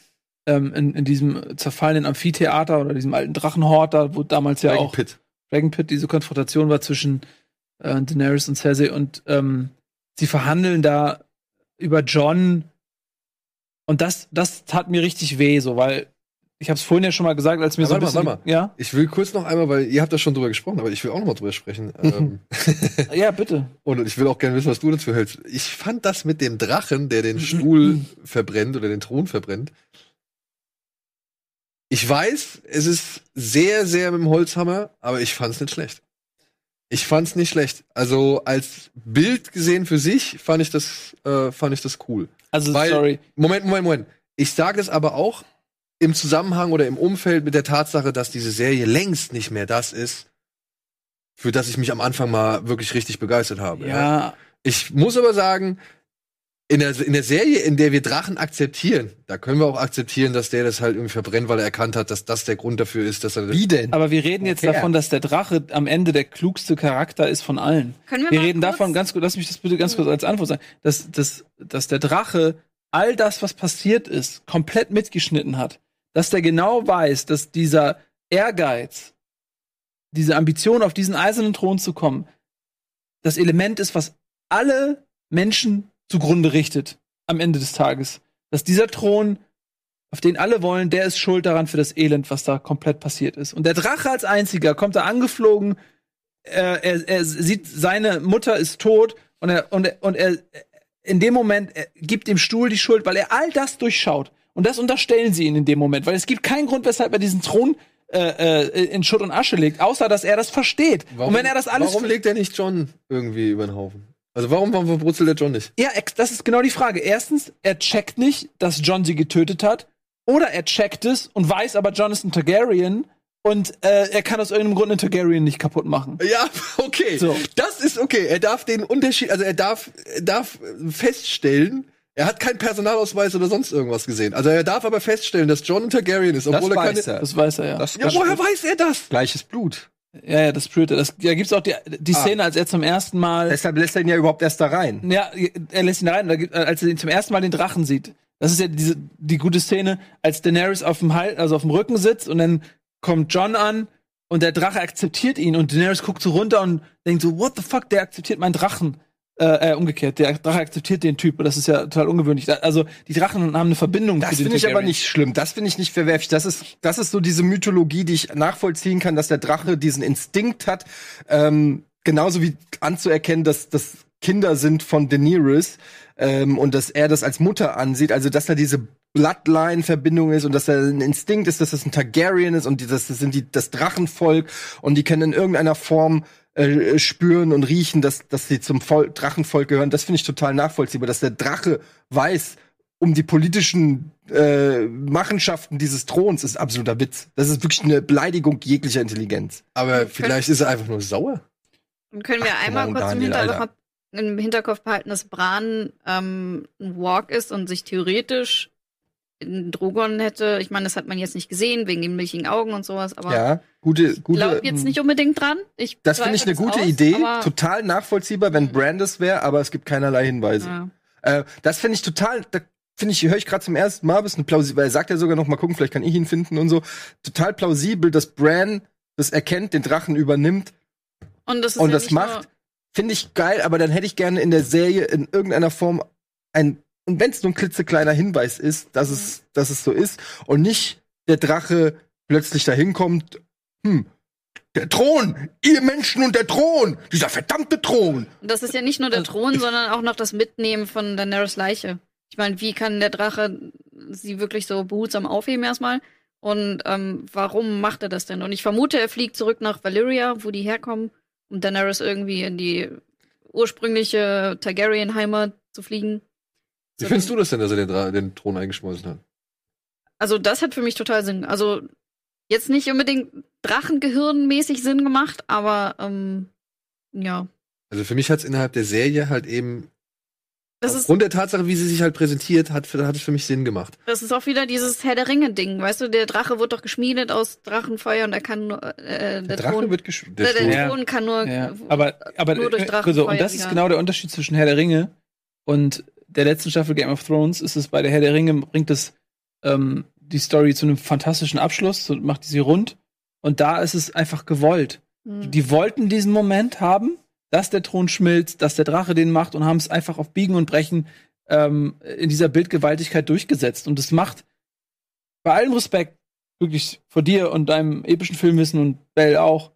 ähm, in, in diesem zerfallenen Amphitheater oder diesem alten Drachenhort, da wo damals ja Dragon auch Pit. Dragon Pit diese Konfrontation war zwischen äh, Daenerys und Cersei und ähm, sie verhandeln da über John und das das tat mir richtig weh so weil ich habe es vorhin ja schon mal gesagt als mir Ja, so ein warte mal, bisschen warte ja Ich will kurz noch einmal, weil ihr habt da schon drüber gesprochen, aber ich will auch noch mal drüber sprechen. ähm, ja bitte und ich will auch gerne wissen, was du dazu hältst. Ich fand das mit dem Drachen, der den Stuhl verbrennt oder den Thron verbrennt. Ich weiß, es ist sehr, sehr mit dem Holzhammer, aber ich fand's nicht schlecht. Ich fand's nicht schlecht. Also als Bild gesehen für sich fand ich das, äh, fand ich das cool. also Weil- sorry Moment, Moment, Moment. Ich sage es aber auch im Zusammenhang oder im Umfeld mit der Tatsache, dass diese Serie längst nicht mehr das ist, für das ich mich am Anfang mal wirklich richtig begeistert habe. ja Ich muss aber sagen, in der, in der Serie, in der wir Drachen akzeptieren, da können wir auch akzeptieren, dass der das halt irgendwie verbrennt, weil er erkannt hat, dass das der Grund dafür ist, dass er. Wie denn? aber wir reden jetzt Okay. davon dass der Drache am Ende der klugste Charakter ist von allen Können wir, Wir mal reden kurz- davon, ganz kurz, lass mich das bitte ganz kurz als Antwort sagen, dass, dass, dass der Drache all das, was passiert ist, komplett mitgeschnitten hat. Dass der genau weiß, dass dieser Ehrgeiz, diese Ambition, auf diesen eisernen Thron zu kommen, das Element ist, was alle Menschen zugrunde richtet am Ende des Tages. Dass dieser Thron, auf den alle wollen, der ist schuld daran für das Elend, was da komplett passiert ist. Und der Drache als einziger kommt da angeflogen, er, er, er sieht, seine Mutter ist tot und er, und er, und er in dem Moment gibt dem Stuhl die Schuld, weil er all das durchschaut. Und das unterstellen sie ihn in dem Moment, weil es gibt keinen Grund, weshalb er diesen Thron äh, äh, in Schutt und Asche legt, außer dass er das versteht. und wenn er das alles Warum legt er nicht John irgendwie über den Haufen? Also warum, warum verbrutzelt der John nicht? Ja, das ist genau die Frage. Erstens, er checkt nicht, dass John sie getötet hat. Oder er checkt es und weiß aber, John ist ein Targaryen und äh, er kann aus irgendeinem Grund einen Targaryen nicht kaputt machen. Ja, okay. So. Das ist okay. Er darf den Unterschied, also er darf, er darf feststellen, er hat keinen Personalausweis oder sonst irgendwas gesehen. Also er darf aber feststellen, dass John ein Targaryen ist, obwohl das er keine. weiß er. Das weiß er ja. Das Ja, woher weiß er das? Gleiches Blut. Ja, ja, das er. Das, da gibt's auch die, die Ah. Szene, als er zum ersten Mal. Deshalb lässt er ihn ja überhaupt erst da rein. Ja, er lässt ihn da rein, gibt, als er ihn zum ersten Mal den Drachen sieht. Das ist ja diese, die gute Szene, als Daenerys auf dem Hals, also auf dem Rücken sitzt und dann kommt John an und der Drache akzeptiert ihn und Daenerys guckt so runter und denkt so, what the fuck, der akzeptiert meinen Drachen. Äh, äh, umgekehrt, der Drache akzeptiert den Typ und das ist ja total ungewöhnlich. Also die Drachen haben eine Verbindung Das finde ich aber nicht schlimm. Das finde ich nicht verwerflich. Das ist, das ist so diese Mythologie, die ich nachvollziehen kann, dass der Drache diesen Instinkt hat, ähm, genauso wie anzuerkennen, dass das Kinder sind von Daenerys ähm, und dass er das als Mutter ansieht. Also dass da diese Bloodline-Verbindung ist und dass er ein Instinkt ist, dass das ein Targaryen ist und das, das sind die, das Drachenvolk und die können in irgendeiner Form äh, spüren und riechen, dass, dass sie zum Vol Drachenvolk gehören. Das finde ich total nachvollziehbar, dass der Drache weiß, um die politischen äh, Machenschaften dieses Throns ist absoluter Witz. Das ist wirklich eine Beleidigung jeglicher Intelligenz. Aber vielleicht ist er einfach nur sauer. Dann können wir Ach, einmal kurz im, Daniel, Hinterkopf, im Hinterkopf behalten, dass Bran ähm, ein Walk ist und sich theoretisch Drogon hätte, ich meine, das hat man jetzt nicht gesehen, wegen den milchigen Augen und sowas, aber ja, gute, ich gute. glaube jetzt nicht unbedingt dran. Ich das finde ich eine gute aus, Idee, total nachvollziehbar, wenn Brandis wäre, aber es gibt keinerlei Hinweise. ja. Äh, das finde ich total, da finde ich, höre ich gerade zum ersten Mal, ist eine plausibel, weil er sagt ja sogar noch mal gucken, vielleicht kann ich ihn finden und so. Total plausibel, dass Bran das erkennt, den Drachen übernimmt Und das, ist und ja das macht. Finde ich geil, aber dann hätte ich gerne in der Serie in irgendeiner Form ein, und wenn es nur ein klitzekleiner Hinweis ist, dass es, dass es so ist und nicht der Drache plötzlich dahin kommt, hm, der Thron, ihr Menschen und der Thron, dieser verdammte Thron. Und das ist ja nicht nur der Thron, sondern auch noch das Mitnehmen von Daenerys Leiche. Ich meine, wie kann der Drache sie wirklich so behutsam aufheben erstmal? Und ähm, warum macht er das denn? Und ich vermute, er fliegt zurück nach Valyria, wo die herkommen, um Daenerys irgendwie in die ursprüngliche Targaryen-Heimat zu fliegen. Wie findest du das denn, dass er den, den Thron eingeschmolzen hat? Also das hat für mich total Sinn. Also jetzt nicht unbedingt Drachengehirnmäßig Sinn gemacht, aber ähm, ja. Also für mich hat es innerhalb der Serie halt eben, Das ist, aufgrund der Tatsache, wie sie sich halt präsentiert, hat, hat es für mich Sinn gemacht. das ist auch wieder dieses Herr der Ringe-Ding. Weißt du, der Drache wird doch geschmiedet aus Drachenfeuer und er kann nur, äh, der, Der Drache Thron, wird gesch Der der, Ja. Thron kann nur Ja, aber, aber nur durch äh, Drachenfeuer so, und das ist genau der Unterschied zwischen Herr der Ringe und der letzten Staffel Game of Thrones ist es bei der Herr der Ringe, bringt es ähm, die Story zu einem fantastischen Abschluss, so macht sie rund. Und da ist es einfach gewollt. Mhm. Die wollten diesen Moment haben, dass der Thron schmilzt, dass der Drache den macht und haben es einfach auf Biegen und Brechen ähm, in dieser Bildgewaltigkeit durchgesetzt. Und es macht bei allem Respekt wirklich vor dir und deinem epischen Filmwissen und Bell auch,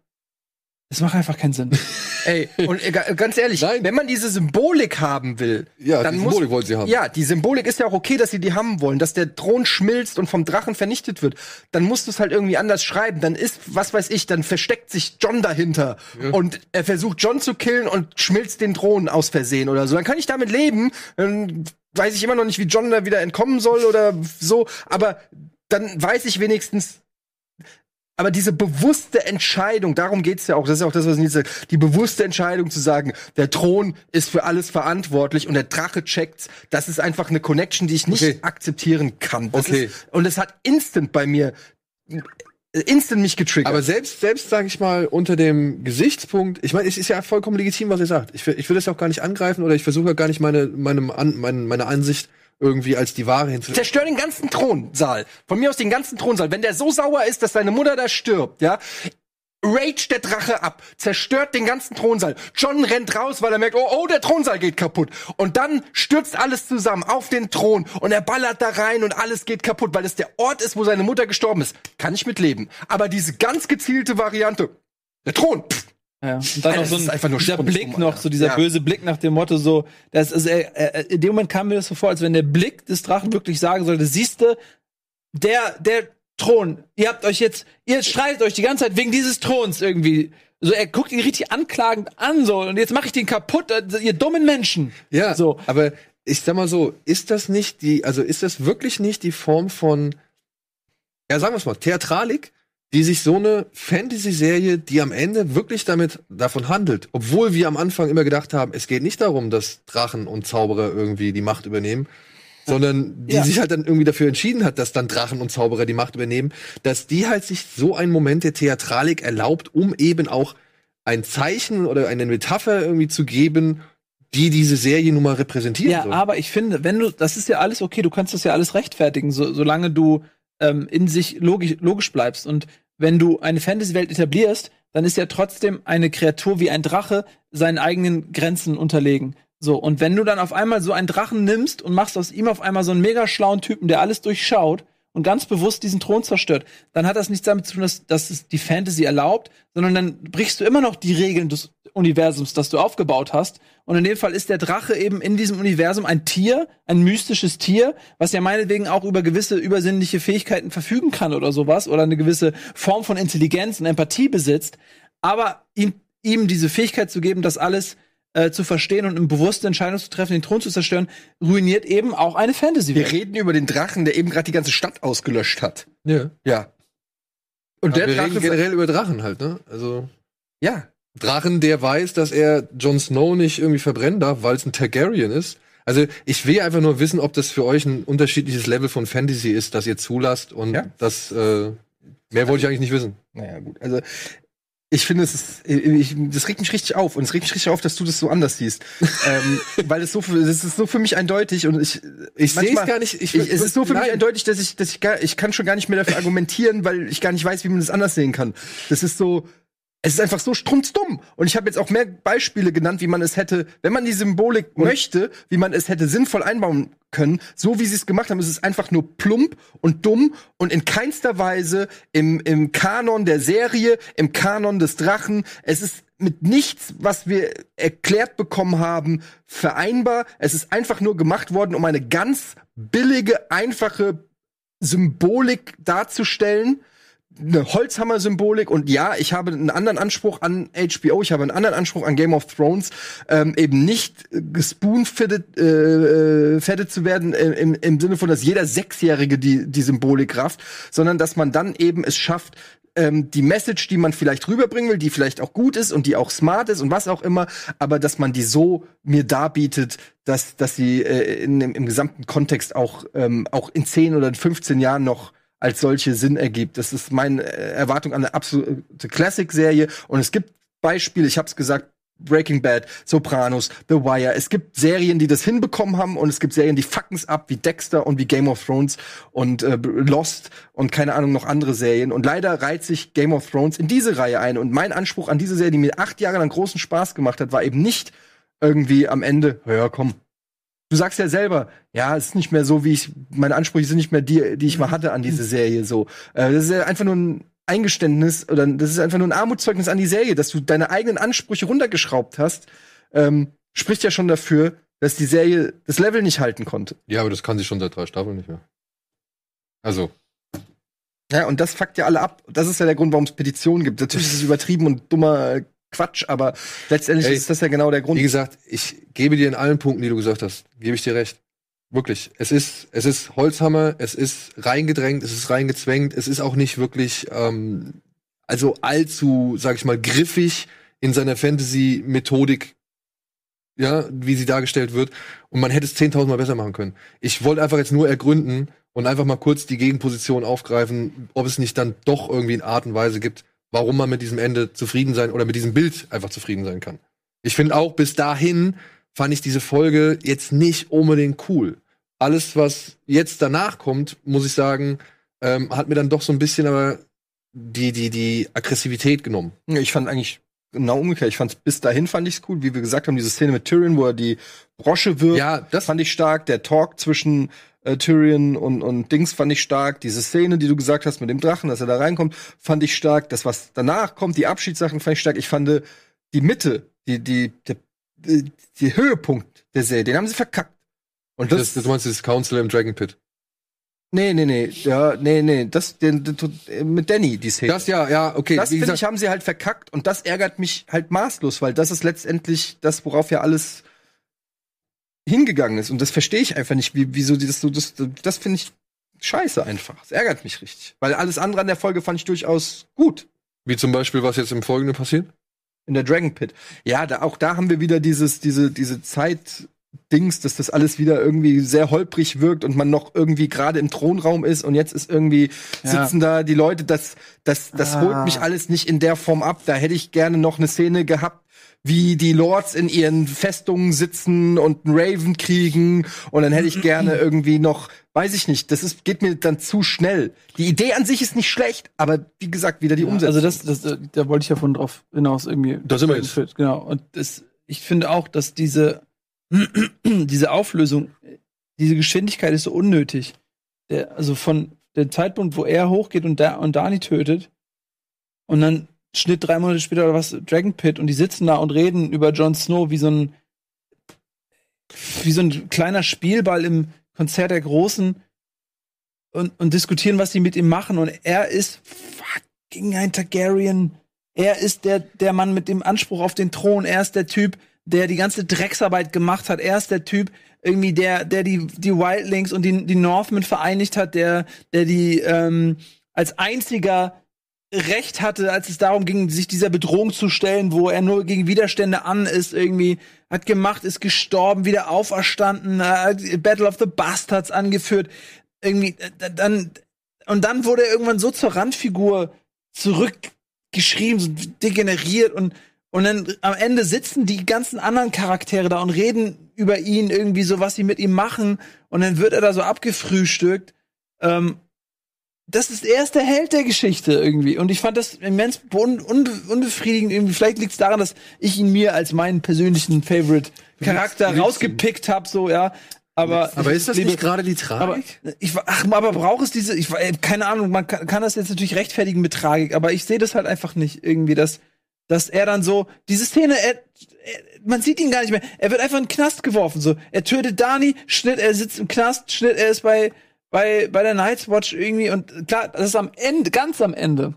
es macht einfach keinen Sinn. Ey, und äh, ga- ganz ehrlich, Nein. wenn man diese Symbolik haben will, Ja, dann die muss, Symbolik wollen sie haben. Ja, die Symbolik ist ja auch okay, dass sie die haben wollen, dass der Thron schmilzt und vom Drachen vernichtet wird. Dann musst du es halt irgendwie anders schreiben. Dann ist, was weiß ich, dann versteckt sich John dahinter und er versucht John zu killen und schmilzt den Thron aus Versehen oder so. Dann kann ich damit leben. Dann weiß ich immer noch nicht, wie John da wieder entkommen soll oder so. Aber dann weiß ich wenigstens, aber diese bewusste Entscheidung, darum geht's ja auch, das ist ja auch das, was Nils sagt, die bewusste Entscheidung zu sagen, der Thron ist für alles verantwortlich und der Drache checkt's, das ist einfach eine Connection, die ich nicht Okay. akzeptieren kann. Das Okay. Ist, und es hat instant bei mir, instant mich getriggert. Aber selbst, selbst sage ich mal, unter dem Gesichtspunkt, ich meine, es ist ja vollkommen legitim, was ihr sagt. Ich, will- ich will das ja auch gar nicht angreifen oder ich versuche ja gar nicht meine, meine, meine, meine Ansicht irgendwie als die Ware hinzustellen. Zerstör den ganzen Thronsaal. Von mir aus den ganzen Thronsaal. Wenn der so sauer ist, dass seine Mutter da stirbt, ja, rage der Drache ab, zerstört den ganzen Thronsaal. John rennt raus, weil er merkt, oh, oh, der Thronsaal geht kaputt. Und dann stürzt alles zusammen auf den Thron und er ballert da rein und alles geht kaputt, weil es der Ort ist, wo seine Mutter gestorben ist. Kann ich mitleben. Aber diese ganz gezielte Variante, der Thron, pff, Ja. Und dann Alter, noch so ein dieser Blick noch, so dieser Ja. böse Blick nach dem Motto so, das ist, äh, äh, in dem Moment kam mir das so vor, als wenn der Blick des Drachen wirklich sagen sollte, siehste, der, der Thron, ihr habt euch jetzt, ihr streitet euch die ganze Zeit wegen dieses Throns irgendwie. So, er guckt ihn richtig anklagend an, so, und jetzt mache ich den kaputt, äh, ihr dummen Menschen. Ja, So. aber ich sag mal so, ist das nicht die, also ist das wirklich nicht die Form von, ja, sagen wir es mal, Theatralik, die sich so eine Fantasy-Serie, die am Ende wirklich damit davon handelt, obwohl wir am Anfang immer gedacht haben, es geht nicht darum, dass Drachen und Zauberer irgendwie die Macht übernehmen, sondern die Ja. sich halt dann irgendwie dafür entschieden hat, dass dann Drachen und Zauberer die Macht übernehmen, dass die halt sich so einen Moment der Theatralik erlaubt, um eben auch ein Zeichen oder eine Metapher irgendwie zu geben, die diese Serie nun mal repräsentieren Ja, soll. aber ich finde, wenn du, das ist ja alles okay, du kannst das ja alles rechtfertigen, so, solange du ähm, in sich logisch, logisch bleibst. Und wenn du eine Fantasy-Welt etablierst, dann ist ja trotzdem eine Kreatur wie ein Drache seinen eigenen Grenzen unterlegen. So, und wenn du dann auf einmal so einen Drachen nimmst und machst aus ihm auf einmal so einen mega schlauen Typen, der alles durchschaut und ganz bewusst diesen Thron zerstört, dann hat das nichts damit zu tun, dass, dass es die Fantasy erlaubt, sondern dann brichst du immer noch die Regeln des Universums, das du aufgebaut hast. Und in dem Fall ist der Drache eben in diesem Universum ein Tier, ein mystisches Tier, was ja meinetwegen auch über gewisse übersinnliche Fähigkeiten verfügen kann oder sowas oder eine gewisse Form von Intelligenz und Empathie besitzt. Aber ihm, ihm diese Fähigkeit zu geben, das alles äh, zu verstehen und eine bewusste Entscheidung zu treffen, den Thron zu zerstören, ruiniert eben auch eine wir Fantasy-Welt. reden über den Drachen, der eben gerade die ganze Stadt ausgelöscht hat. ja. Ja. Und Aber der wir reden Drache, generell über Drachen halt, ne? Also ja, Drachen, der weiß, dass er Jon Snow nicht irgendwie verbrennen darf, weil es ein Targaryen ist. Also ich will einfach nur wissen, ob das für euch ein unterschiedliches Level von Fantasy ist, das ihr zulasst und Ja. das äh, mehr wollte ich eigentlich nicht wissen. Naja, gut. Also, ich finde, es ist, ich, das regt mich richtig auf. Und es regt mich richtig auf, dass du das so anders siehst. ähm, weil es so, für, das ist so für mich eindeutig und ich, Ich sehe es gar nicht. Ich, ich, es ist so für mich nein. eindeutig, dass ich, dass ich gar, ich kann schon gar nicht mehr dafür argumentieren, weil ich gar nicht weiß, wie man das anders sehen kann. Das ist so, es ist einfach so strunzdumm. Und ich habe jetzt auch mehr Beispiele genannt, wie man es hätte, wenn man die Symbolik möchte, wie man es hätte sinnvoll einbauen können. So wie sie es gemacht haben, ist es einfach nur plump und dumm und in keinster Weise im, im Kanon der Serie, im Kanon des Drachen. Es ist mit nichts, was wir erklärt bekommen haben, vereinbar. Es ist einfach nur gemacht worden, um eine ganz billige, einfache Symbolik darzustellen. Eine Holzhammer-Symbolik und ja, ich habe einen anderen Anspruch an HBO, ich habe einen anderen Anspruch an Game of Thrones, ähm, eben nicht gespoonfitted äh, äh, fettet zu werden im, im Sinne von, dass jeder Sechsjährige die, die Symbolik rafft, sondern dass man dann eben es schafft, ähm, die Message, die man vielleicht rüberbringen will, die vielleicht auch gut ist und die auch smart ist und was auch immer, aber dass man die so mir darbietet, dass, dass sie äh, in, im, im gesamten Kontext auch, ähm, auch in 10 oder in 15 Jahren noch als solche Sinn ergibt. Das ist meine Erwartung an eine absolute Classic-Serie. Und es gibt Beispiele, ich habe es gesagt, Breaking Bad, Sopranos, The Wire. Es gibt Serien, die das hinbekommen haben und es gibt Serien, die fucken's ab, wie Dexter und wie Game of Thrones und äh, Lost und keine Ahnung noch andere Serien. Und leider reiht sich Game of Thrones in diese Reihe ein. Und mein Anspruch an diese Serie, die mir acht Jahre lang großen Spaß gemacht hat, war eben nicht irgendwie am Ende, ja komm, du sagst ja selber, ja, es ist nicht mehr so, wie ich, meine Ansprüche sind nicht mehr die, die ich mal hatte an diese Serie, so. Äh, das ist ja einfach nur ein Eingeständnis oder das ist einfach nur ein Armutszeugnis an die Serie, dass du deine eigenen Ansprüche runtergeschraubt hast, ähm, spricht ja schon dafür, dass die Serie das Level nicht halten konnte. Ja, aber das kann sie schon seit drei Staffeln nicht mehr. Also, Ja, und das fuckt ja alle ab. Das ist ja der Grund, warum es Petitionen gibt. Natürlich ist es übertrieben und dummer Quatsch, aber letztendlich Ey, ist das ja genau der Grund. wie gesagt, ich gebe dir in allen Punkten, die du gesagt hast, gebe ich dir recht. Wirklich. Es ist, es ist Holzhammer, es ist reingedrängt, es ist reingezwängt, es ist auch nicht wirklich, ähm, also allzu, sag ich mal, griffig in seiner Fantasy-Methodik, ja, wie sie dargestellt wird. Und man hätte es 10.000 Mal besser machen können. Ich wollte einfach jetzt nur ergründen und einfach mal kurz die Gegenposition aufgreifen, ob es nicht dann doch irgendwie eine Art und Weise gibt, warum man mit diesem Ende zufrieden sein oder mit diesem Bild einfach zufrieden sein kann. Ich finde auch bis dahin fand ich diese Folge jetzt nicht unbedingt cool. Alles, was jetzt danach kommt, muss ich sagen, ähm, hat mir dann doch so ein bisschen aber die, die, die Aggressivität genommen. Ich fand eigentlich genau umgekehrt. Ich fand bis dahin fand ich's cool, wie wir gesagt haben, diese Szene mit Tyrion, wo er die Brosche wirft, Ja, das fand ich stark. Der Talk zwischen äh, Tyrion und, und Dings fand ich stark. Diese Szene, die du gesagt hast mit dem Drachen, dass er da reinkommt, fand ich stark. Das, was danach kommt, die Abschiedssachen fand ich stark. Ich fand äh, die Mitte, die, die, der, die, die Höhepunkt der Serie, den haben sie verkackt. Und das, das, das, du meinst das Council im Dragon Pit. nee, nee, nee, ja, nee, nee, das, den, den, mit Danny, die Szene. Das ja, ja, okay. das finde ich, haben sie halt verkackt und das ärgert mich halt maßlos, weil das ist letztendlich das, worauf ja alles hingegangen ist. Und das verstehe ich einfach nicht, wie, wieso die das so, das, das finde ich scheiße einfach. Das ärgert mich richtig. Weil alles andere an der Folge fand ich durchaus gut. wie zum Beispiel, was jetzt im Folgenden passiert? In der Dragon Pit. Ja, da, auch da haben wir wieder dieses, diese, diese Zeit, Dings, dass das alles wieder irgendwie sehr holprig wirkt und man noch irgendwie gerade im Thronraum ist und jetzt ist irgendwie Ja. sitzen da die Leute, das, das, das Ah. holt mich alles nicht in der Form ab. Da hätte ich gerne noch eine Szene gehabt, wie die Lords in ihren Festungen sitzen und einen Raven kriegen und dann hätte ich gerne irgendwie noch, weiß ich nicht, das ist, geht mir dann zu schnell. Die Idee an sich ist nicht schlecht, aber wie gesagt, wieder die Umsetzung. Also das, das, äh, da wollte ich ja von drauf hinaus irgendwie. Da sind wir jetzt. Genau. Und das, ich finde auch, dass diese, diese Auflösung, diese Geschwindigkeit ist so unnötig. Der, also von dem Zeitpunkt, wo er hochgeht und, da, und Dani tötet, und dann Schnitt drei Monate später oder was, Dragon Pit, und die sitzen da und reden über Jon Snow wie so ein, wie so ein kleiner Spielball im Konzert der Großen und, und diskutieren, was sie mit ihm machen. Und er ist fucking ein Targaryen. Er ist der, der Mann mit dem Anspruch auf den Thron. Er ist der Typ, der die ganze Drecksarbeit gemacht hat. Er ist der Typ, irgendwie, der, der die, die Wildlings und die, die Northmen vereinigt hat, der, der die ähm, als einziger Recht hatte, als es darum ging, sich dieser Bedrohung zu stellen, wo er nur gegen Widerstände an ist, irgendwie hat gemacht, ist gestorben, wieder auferstanden, Battle of the Bastards angeführt, irgendwie äh, dann und dann wurde er irgendwann so zur Randfigur zurückgeschrieben, so degeneriert und und dann am Ende sitzen die ganzen anderen Charaktere da und reden über ihn irgendwie so, was sie mit ihm machen und dann wird er da so abgefrühstückt. Ähm, das ist er ist der Held der Geschichte irgendwie. Und ich fand das immens un unbe unbefriedigend irgendwie. Vielleicht liegt es daran, dass ich ihn mir als meinen persönlichen Favorite-Charakter rausgepickt habe, so, ja. Aber, Aber ist das nicht gerade die aber Tragik? ich ach, aber braucht es diese ich keine Ahnung, man kann, kann das jetzt natürlich rechtfertigen mit Tragik, aber ich sehe das halt einfach nicht irgendwie, dass dass er dann so diese Szene er, er, man sieht ihn gar nicht mehr. Er wird einfach in den Knast geworfen so. Er tötet Dani, Schnitt, er sitzt im Knast, Schnitt, er ist bei bei bei der Night's Watch irgendwie und klar, das ist am Ende, ganz am Ende,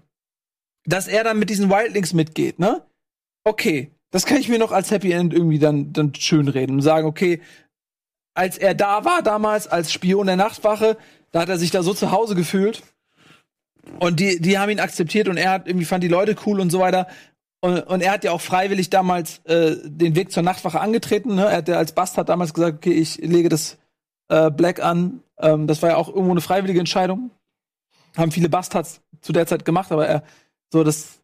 dass er dann mit diesen Wildlings mitgeht, ne? Okay, das kann ich mir noch als Happy End irgendwie dann dann schön reden und sagen, okay, als er da war damals als Spion der Nachtwache, da hat er sich da so zu Hause gefühlt. Und die, die haben ihn akzeptiert und er hat irgendwie fand die Leute cool und so weiter. Und, und er hat ja auch freiwillig damals äh, den Weg zur Nachtwache angetreten. Ne? Er hat ja als Bastard damals gesagt, okay, ich lege das äh, Black an. Ähm, das war ja auch irgendwo eine freiwillige Entscheidung. Haben viele Bastards zu der Zeit gemacht, aber er so das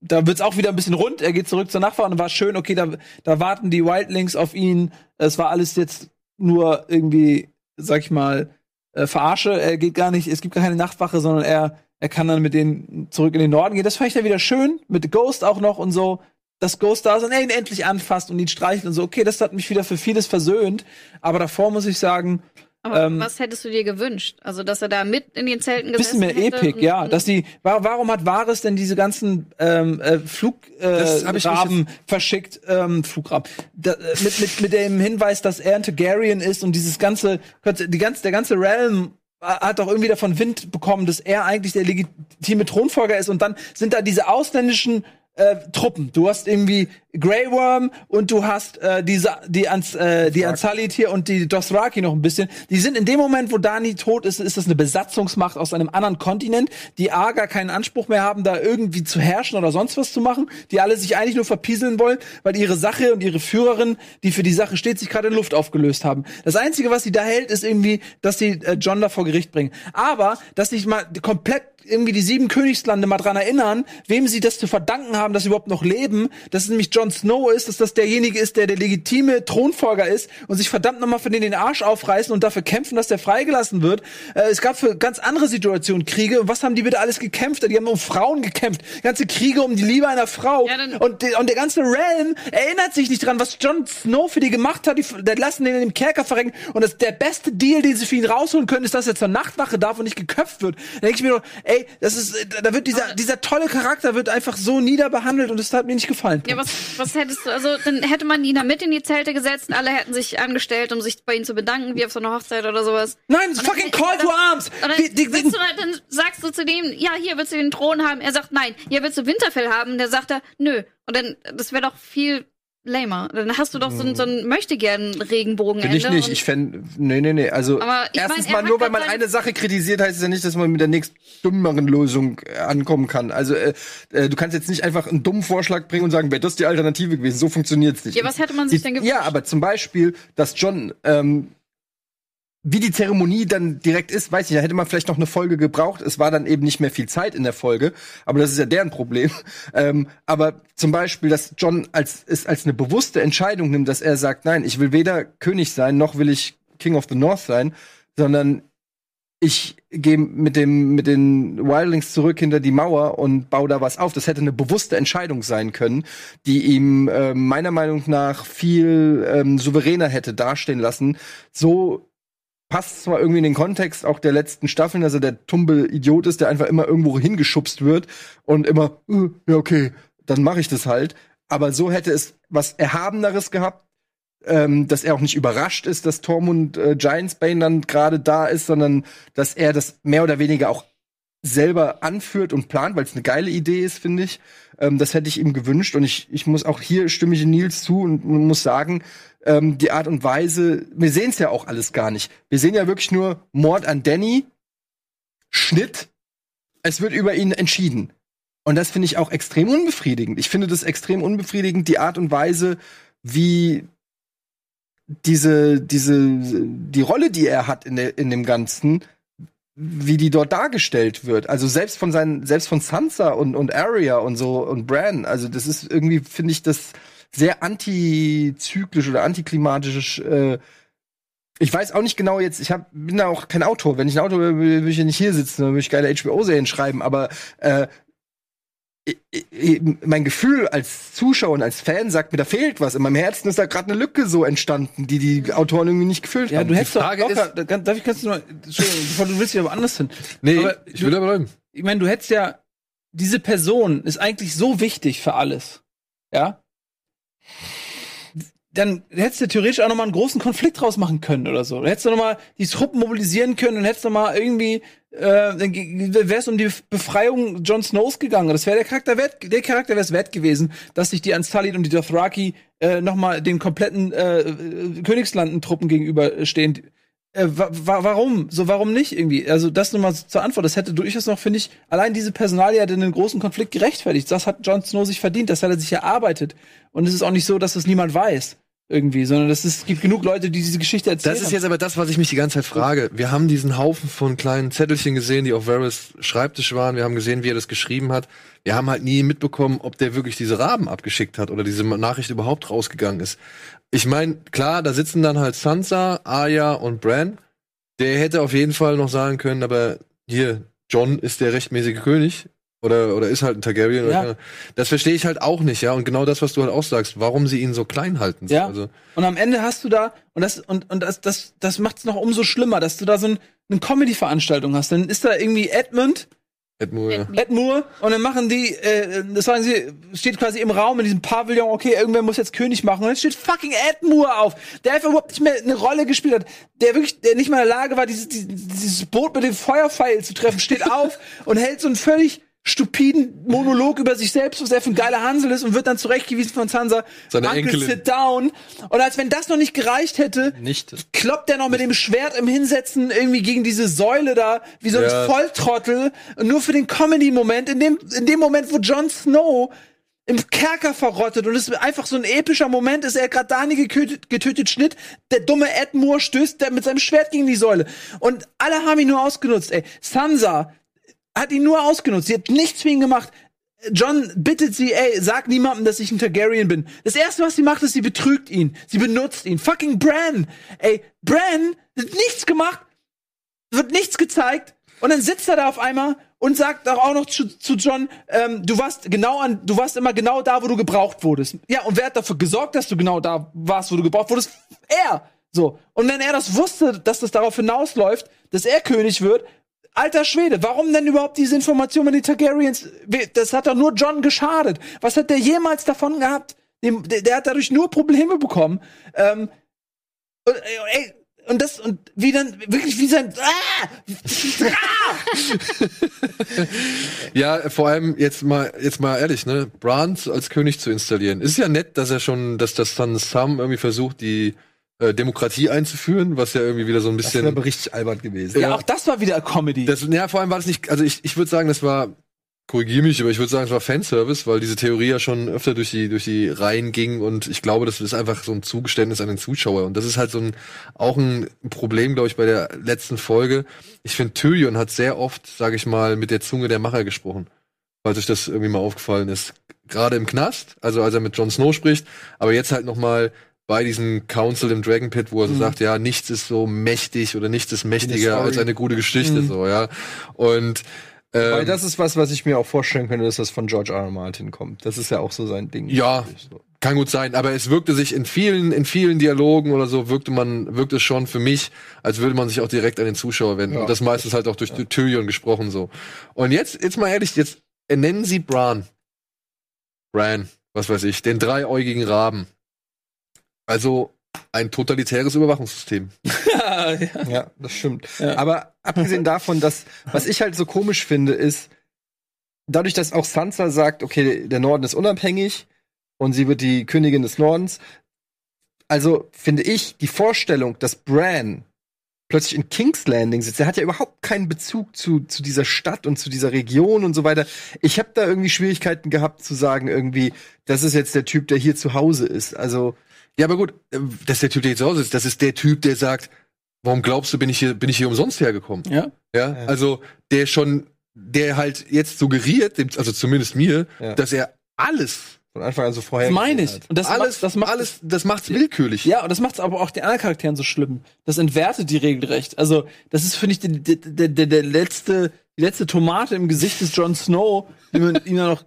da wird's auch wieder ein bisschen rund. Er geht zurück zur Nachbarn und war schön, okay, da, da warten die Wildlings auf ihn. Es war alles jetzt nur irgendwie, sag ich mal, äh, Verarsche. Er geht gar nicht, es gibt gar keine Nachtwache, sondern er, er kann dann mit denen zurück in den Norden gehen. Das fand ich dann wieder schön, mit Ghost auch noch und so. Dass Ghost da ist und er ihn endlich anfasst und ihn streichelt und so. Okay, das hat mich wieder für vieles versöhnt. Aber davor muss ich sagen, Aber Ähm, was hättest du dir gewünscht? Also, dass er da mit in den Zelten bisschen gesessen mehr hätte Epic, und- ja. und- Dass die, wa warum hat Varys denn diese ganzen ähm, äh, Flugraben äh, Raben verschickt? Ähm, Flugraben. Da, äh, mit, mit, mit dem Hinweis, dass er ein Targaryen ist und dieses ganze, die ganze, der ganze Realm äh, hat doch irgendwie davon Wind bekommen, dass er eigentlich der legitime Thronfolger ist und dann sind da diese ausländischen äh, Truppen. Du hast irgendwie Grey Worm und du hast äh, diese die Ans, äh, die Ansalit hier und die Dothraki noch ein bisschen. Die sind in dem Moment, wo Dani tot ist, ist das eine Besatzungsmacht aus einem anderen Kontinent, die A gar keinen Anspruch mehr haben, da irgendwie zu herrschen oder sonst was zu machen, die alle sich eigentlich nur verpieseln wollen, weil ihre Sache und ihre Führerin, die für die Sache steht, sich gerade in Luft aufgelöst haben. Das einzige, was sie da hält, ist irgendwie, dass sie äh, John da vor Gericht bringen. Aber dass sich mal komplett irgendwie die sieben Königslande mal dran erinnern, wem sie das zu verdanken haben, dass sie überhaupt noch leben, dass es nämlich Jon Snow ist, dass das derjenige ist, der der legitime Thronfolger ist und sich verdammt nochmal für den den Arsch aufreißen und dafür kämpfen, dass der freigelassen wird. Äh, es gab für ganz andere Situationen Kriege und was haben die bitte alles gekämpft? Die haben um Frauen gekämpft, ganze Kriege um die Liebe einer Frau Ja, und, die, und der ganze Realm erinnert sich nicht dran, was Jon Snow für die gemacht hat. Die, die lassen den in dem Kerker verrecken und das der beste Deal, den sie für ihn rausholen können, ist, dass er zur Nachtwache darf und nicht geköpft wird. Da denke ich mir nur, ey, das ist, da wird dieser, dieser tolle Charakter wird einfach so niederbehandelt und das hat mir nicht gefallen. Ja, was, was hättest du, also dann hätte man ihn da mit in die Zelte gesetzt und alle hätten sich angestellt, um sich bei ihm zu bedanken, wie auf so einer Hochzeit oder sowas. Nein, Und dann- fucking Call to Arms! Und dann, Die- die- du, dann sagst du zu dem, ja, hier willst du den Thron haben. Er sagt nein. Ja, willst du Winterfell haben? Der sagt er, nö. Und dann, das wäre doch viel lamer. Dann hast du doch so, ein- so ein möchte gern Regenbogenende. Bin ich nicht. Ich fände, nee, nee, nee. Also, erstens mein, mal, nur weil man eine Sache kritisiert, heißt es ja nicht, dass man mit der nächst dümmeren Lösung äh, ankommen kann. Also, äh, äh, du kannst jetzt nicht einfach einen dummen Vorschlag bringen und sagen, wäre das die Alternative gewesen. So funktioniert's nicht. Ja, was hätte man sich denn gewünscht? Ja, aber zum Beispiel, dass John, ähm, wie die Zeremonie dann direkt ist, weiß ich, da hätte man vielleicht noch eine Folge gebraucht. Es war dann eben nicht mehr viel Zeit in der Folge, aber das ist ja deren Problem. Ähm, aber zum Beispiel, dass John als, es als eine bewusste Entscheidung nimmt, dass er sagt, nein, ich will weder König sein, noch will ich King of the North sein, sondern ich gehe mit dem mit den Wildlings zurück hinter die Mauer und baue da was auf. Das hätte eine bewusste Entscheidung sein können, die ihm äh, meiner Meinung nach viel ähm, souveräner hätte dastehen lassen. So passt zwar irgendwie in den Kontext auch der letzten Staffeln, dass er der tumbe Idiot ist, der einfach immer irgendwo hingeschubst wird und immer, äh, ja okay, dann mache ich das halt. Aber so hätte es was Erhabeneres gehabt, ähm, dass er auch nicht überrascht ist, dass Tormund äh, Giantsbane dann gerade da ist, sondern dass er das mehr oder weniger auch selber anführt und plant, weil es eine geile Idee ist, finde ich. Ähm, das hätte ich ihm gewünscht und ich, ich muss auch hier stimme ich Nils zu und muss sagen, ähm, die Art und Weise, wir sehen es ja auch alles gar nicht. Wir sehen ja wirklich nur Mord an Danny, Schnitt, es wird über ihn entschieden. Und das finde ich auch extrem unbefriedigend. Ich finde das extrem unbefriedigend, die Art und Weise, wie diese, diese, die Rolle, die er hat in, der, in dem Ganzen, wie die dort dargestellt wird. Also selbst von seinen, selbst von Sansa und, und Arya und so und Bran, also das ist irgendwie, finde ich, das sehr antizyklisch oder antiklimatisch. Äh, ich weiß auch nicht genau jetzt, ich hab, bin da auch kein Autor. Wenn ich ein Autor wäre, würde ich ja nicht hier sitzen, dann würde ich geile HBO-Serien schreiben, aber äh, ich- ich- mein Gefühl als Zuschauer und als Fan sagt mir, da fehlt was. In meinem Herzen ist da gerade eine Lücke so entstanden, die die Autoren irgendwie nicht gefüllt Ja, haben. du hättest doch Frage locker, da darf ich kannst du noch, Entschuldigung, bevor du willst ja woanders hin. Nee, Aber ich du- will da bleiben. Ich meine, du hättest ja, diese Person ist eigentlich so wichtig für alles. Ja? Dann hättest du theoretisch auch noch mal einen großen Konflikt draus machen können oder so. Du hättest noch mal die Truppen mobilisieren können und hättest noch mal irgendwie, äh, dann wäre es um die Befreiung Jon Snows gegangen. Das wäre der Charakter wert, der Charakter wäre es wert gewesen, dass sich die Unsullied und die Dothraki äh, noch mal den kompletten äh, äh, Königslanden-Truppen gegenüberstehen. Äh, wa wa warum? So, warum nicht irgendwie? Also, das nochmal zur Antwort. Das hätte durchaus noch, finde ich, allein diese Personalie hat einen großen Konflikt gerechtfertigt. Das hat Jon Snow sich verdient. Das hat er sich erarbeitet. Und es ist auch nicht so, dass das niemand weiß. Irgendwie, sondern das ist, es gibt genug Leute, die diese Geschichte erzählen. Das ist jetzt aber das, was ich mich die ganze Zeit frage. Wir haben diesen Haufen von kleinen Zettelchen gesehen, die auf Varys Schreibtisch waren. Wir haben gesehen, wie er das geschrieben hat. Wir haben halt nie mitbekommen, ob der wirklich diese Raben abgeschickt hat oder diese Nachricht überhaupt rausgegangen ist. Ich meine, klar, da sitzen dann halt Sansa, Arya und Bran. Der hätte auf jeden Fall noch sagen können, aber hier, John ist der rechtmäßige König. Oder, oder ist halt ein Targaryen. Ja. Oder, das verstehe ich halt auch nicht, ja. Und genau das, was du halt auch sagst, warum sie ihn so klein halten. Ja. Also, Und am Ende hast du da, und das, und, und das, das, das macht es noch umso schlimmer, dass du da so ein, eine Comedy-Veranstaltung hast. Dann ist da irgendwie Edmund, Edmure, ja. Ed Moore, und dann machen die, äh, das sagen sie, steht quasi im Raum in diesem Pavillon, okay, irgendwer muss jetzt König machen. Und dann steht fucking Ed Moore auf, der einfach überhaupt nicht mehr eine Rolle gespielt hat, der wirklich, der nicht mal in der Lage war, dieses, dieses, dieses Boot mit dem Feuerpfeil zu treffen, steht auf und hält so einen völlig stupiden Monolog über sich selbst, was er für ein geiler Hansel ist und wird dann zurechtgewiesen von Sansa. Seine Uncle, Enkelin. sit down. Und als wenn das noch nicht gereicht hätte, Nicht. kloppt er noch mit dem Schwert im Hinsetzen irgendwie gegen diese Säule da, wie so ein Ja. Volltrottel. Nur für den Comedy-Moment, in dem, in dem Moment, wo Jon Snow im Kerker verrottet und es einfach so ein epischer Moment ist, er gerade Dani getötet, getötet, Schnitt, der dumme Ed Moore stößt der mit seinem Schwert gegen die Säule. Und alle haben ihn nur ausgenutzt, ey. Sansa hat ihn nur ausgenutzt, sie hat nichts für ihn gemacht. John bittet sie, ey, sag niemandem, dass ich ein Targaryen bin. Das erste, was sie macht, ist, sie betrügt ihn. Sie benutzt ihn. Fucking Bran. Ey, Bran hat nichts gemacht, wird nichts gezeigt. Und dann sitzt er da auf einmal und sagt auch noch zu, zu John, ähm, du warst genau an, du warst immer genau da, wo du gebraucht wurdest. Ja, und wer hat dafür gesorgt, dass du genau da warst, wo du gebraucht wurdest? Er. So. Und wenn er das wusste, dass das darauf hinausläuft, dass er König wird, alter Schwede, warum denn überhaupt diese Information mit den Targaryens? Das hat doch nur John geschadet. Was hat der jemals davon gehabt? Der, der hat dadurch nur Probleme bekommen. Ähm, und, äh, ey, und das, und wie dann, wirklich wie sein, ah! Ja, vor allem jetzt mal, jetzt mal ehrlich, ne, Bran als König zu installieren. Ist ja nett, dass er schon, dass das dann Sam irgendwie versucht, die Demokratie einzuführen, was ja irgendwie wieder so ein Das bisschen. wäre aber richtig albern gewesen. Ja, auch das war wieder Comedy. Das, ja, vor allem war das nicht, also ich, ich würde sagen, das war, korrigier mich, aber ich würde sagen, es war Fanservice, weil diese Theorie ja schon öfter durch die, durch die Reihen ging und ich glaube, das ist einfach so ein Zugeständnis an den Zuschauer und das ist halt so ein, auch ein Problem, glaube ich, bei der letzten Folge. Ich finde, Tyrion hat sehr oft, sage ich mal, mit der Zunge der Macher gesprochen, falls euch das irgendwie mal aufgefallen ist. Gerade im Knast, also als er mit Jon Snow spricht, aber jetzt halt noch mal bei diesem Council im Dragon Pit, wo er so sagt, ja, nichts ist so mächtig oder nichts ist mächtiger als eine gute Geschichte, so, ja. Und Weil ähm, das ist was, was ich mir auch vorstellen könnte, dass das von George R. R. Martin kommt. Das ist ja auch so sein Ding. Ja. Kann gut sein, aber es wirkte sich in vielen, in vielen Dialogen oder so, wirkte man, wirkte es schon für mich, als würde man sich auch direkt an den Zuschauer wenden. Ja. Und das meistens halt auch durch Tyrion gesprochen, so. Und jetzt, jetzt mal ehrlich, jetzt nennen sie Bran. Bran, was weiß ich, den dreiäugigen Raben. Also, ein totalitäres Überwachungssystem. ja, ja. Ja, das stimmt. Ja. Aber abgesehen davon, dass, was ich halt so komisch finde, ist, dadurch, dass auch Sansa sagt, okay, der Norden ist unabhängig und sie wird die Königin des Nordens. Also finde ich die Vorstellung, dass Bran plötzlich in King's Landing sitzt, der hat ja überhaupt keinen Bezug zu, zu dieser Stadt und zu dieser Region und so weiter. Ich habe da irgendwie Schwierigkeiten gehabt zu sagen, irgendwie, das ist jetzt der Typ, der hier zu Hause ist. Also, Ja, aber gut, äh, das ist der Typ, der jetzt zu Hause ist. Das ist der Typ, der sagt, warum glaubst du, bin ich hier, bin ich hier umsonst hergekommen? ja. Ja, also der schon, der halt jetzt suggeriert, also zumindest mir, Ja. dass er alles, von Anfang an so vorher. Das meine ich. Und das alles, macht, das macht alles, das macht's willkürlich. Ja, und das macht es aber auch den anderen Charakteren so schlimm. Das entwertet die regelrecht. Also, das ist, finde ich, der, der, der, der letzte, die letzte Tomate im Gesicht des Jon Snow, die man ihm dann noch,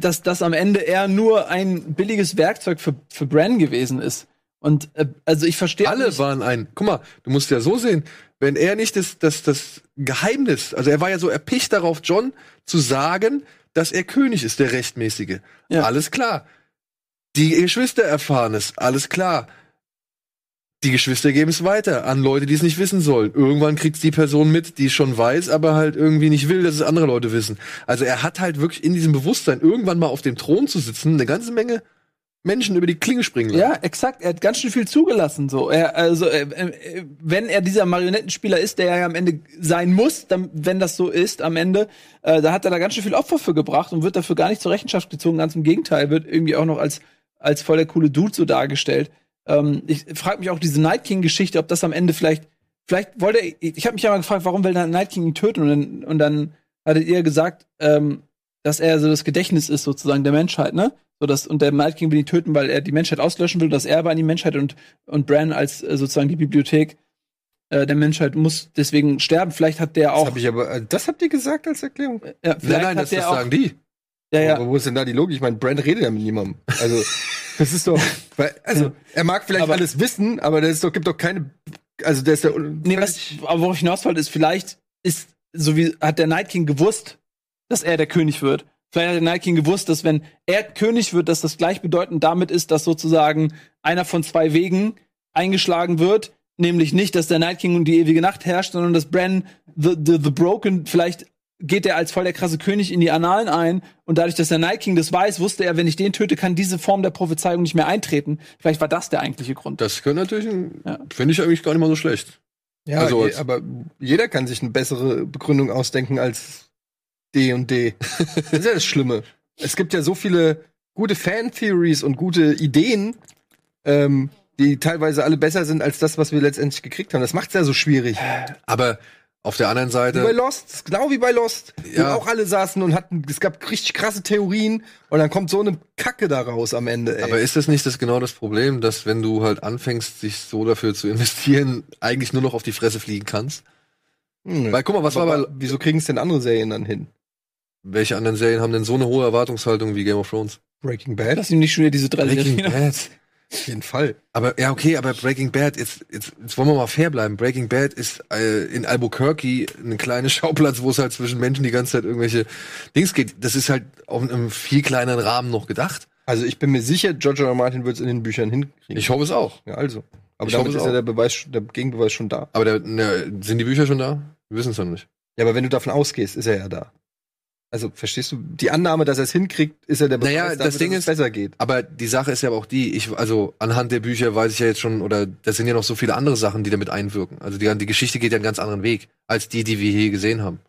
dass das am Ende eher nur ein billiges Werkzeug für, für Bran gewesen ist. Und äh, also ich verstehe Alle nicht, waren ein. Guck mal, du musst ja so sehen, wenn er nicht das, das, das Geheimnis, also er war ja so erpicht darauf, John zu sagen, dass er König ist, der Rechtmäßige. Ja. Alles klar. Die Geschwister erfahren es, alles klar. Die Geschwister geben es weiter an Leute, die es nicht wissen sollen. Irgendwann kriegt die Person mit, die es schon weiß, aber halt irgendwie nicht will, dass es andere Leute wissen. Also er hat halt wirklich in diesem Bewusstsein, irgendwann mal auf dem Thron zu sitzen, eine ganze Menge Menschen über die Klinge springen lassen. Ja, exakt. Er hat ganz schön viel zugelassen. So, er, also, äh, äh, wenn er dieser Marionettenspieler ist, der er ja am Ende sein muss, dann, wenn das so ist, am Ende, äh, da hat er da ganz schön viel Opfer für gebracht und wird dafür gar nicht zur Rechenschaft gezogen. Ganz im Gegenteil, wird irgendwie auch noch als als voll der coole Dude so dargestellt. Ähm, ich frage mich auch diese Night King-Geschichte, ob das am Ende vielleicht, vielleicht wollte er, ich habe mich ja mal gefragt, warum will der Night King ihn töten? Und dann, und dann hattet ihr gesagt, ähm, dass er so das Gedächtnis ist sozusagen der Menschheit, ne? So dass, und der Night King will ihn töten, weil er die Menschheit auslöschen will, das Erbe an die Menschheit und, und Bran als äh, sozusagen die Bibliothek äh, der Menschheit muss deswegen sterben. Vielleicht hat der Das auch. hab ich aber, äh, das habt ihr gesagt als Erklärung? ja, Nein, nein, hat das, das sagen die. Ja, ja. Aber wo ist denn da die Logik? Ich meine, Brand redet ja mit niemandem. Also, das ist doch, weil, also, Ja. er mag vielleicht Aber- alles wissen, aber das ist doch, gibt doch keine, also, der ist ja, Nee, was, aber worauf ich hinaus wollte, ist, vielleicht ist, so wie hat der Night King gewusst, dass er der König wird. Vielleicht hat der Night King gewusst, dass wenn er König wird, dass das gleichbedeutend damit ist, dass sozusagen einer von zwei Wegen eingeschlagen wird. Nämlich nicht, dass der Night King und die ewige Nacht herrscht, sondern dass Bran the, the, the Broken, vielleicht geht er als voll der krasse König in die Annalen ein und dadurch, dass der Night King das weiß, wusste er, wenn ich den töte, kann diese Form der Prophezeiung nicht mehr eintreten. Vielleicht war das der eigentliche Grund. Das könnte natürlich, ein- Ja. finde ich eigentlich gar nicht mal so schlecht. ja, also je, als- aber jeder kann sich eine bessere Begründung ausdenken als D und D. das ist ja das Schlimme. Es gibt ja so viele gute Fan-Theories und gute Ideen, ähm, die teilweise alle besser sind als das, was wir letztendlich gekriegt haben. Das macht's ja so schwierig. Aber auf der anderen Wie bei Seite, Lost, genau wie bei Lost. Ja. Wo auch alle saßen und hatten, es gab richtig krasse Theorien und dann kommt so eine Kacke da raus am Ende, ey. aber ist das nicht das genau das Problem, dass wenn du halt anfängst, sich so dafür zu investieren, eigentlich nur noch auf die Fresse fliegen kannst? Hm. Weil guck mal, was war Aber bei, wieso kriegen es denn andere Serien dann hin? welche anderen Serien haben denn so eine hohe Erwartungshaltung wie Game of Thrones? Breaking Bad? Dass ihm nicht schon wieder diese drei Breaking Serien- Bad. Auf jeden Fall. Aber ja, okay, aber Breaking Bad, jetzt, jetzt, jetzt wollen wir mal fair bleiben. Breaking Bad ist äh, in Albuquerque ein kleiner Schauplatz, wo es halt zwischen Menschen die ganze Zeit irgendwelche Dings geht. Das ist halt auf einem viel kleineren Rahmen noch gedacht. Also ich bin mir sicher, George R. R. Martin wird es in den Büchern hinkriegen. Ich hoffe es auch. ja, also. Aber Ich damit ist ja der Beweis, der Gegenbeweis schon da. Aber der, ne, sind die Bücher schon da? Wir wissen es noch nicht. Ja, aber wenn du davon ausgehst, ist er ja da. Also, verstehst du? Die Annahme, dass er es hinkriegt, ist ja der Beweis Naja, das Ding dass ist- es besser geht. Aber die Sache ist ja aber auch die, ich, also anhand der Bücher weiß ich ja jetzt schon, oder das sind ja noch so viele andere Sachen, die damit einwirken. Also die, die Geschichte geht ja einen ganz anderen Weg, als die, die wir hier gesehen haben.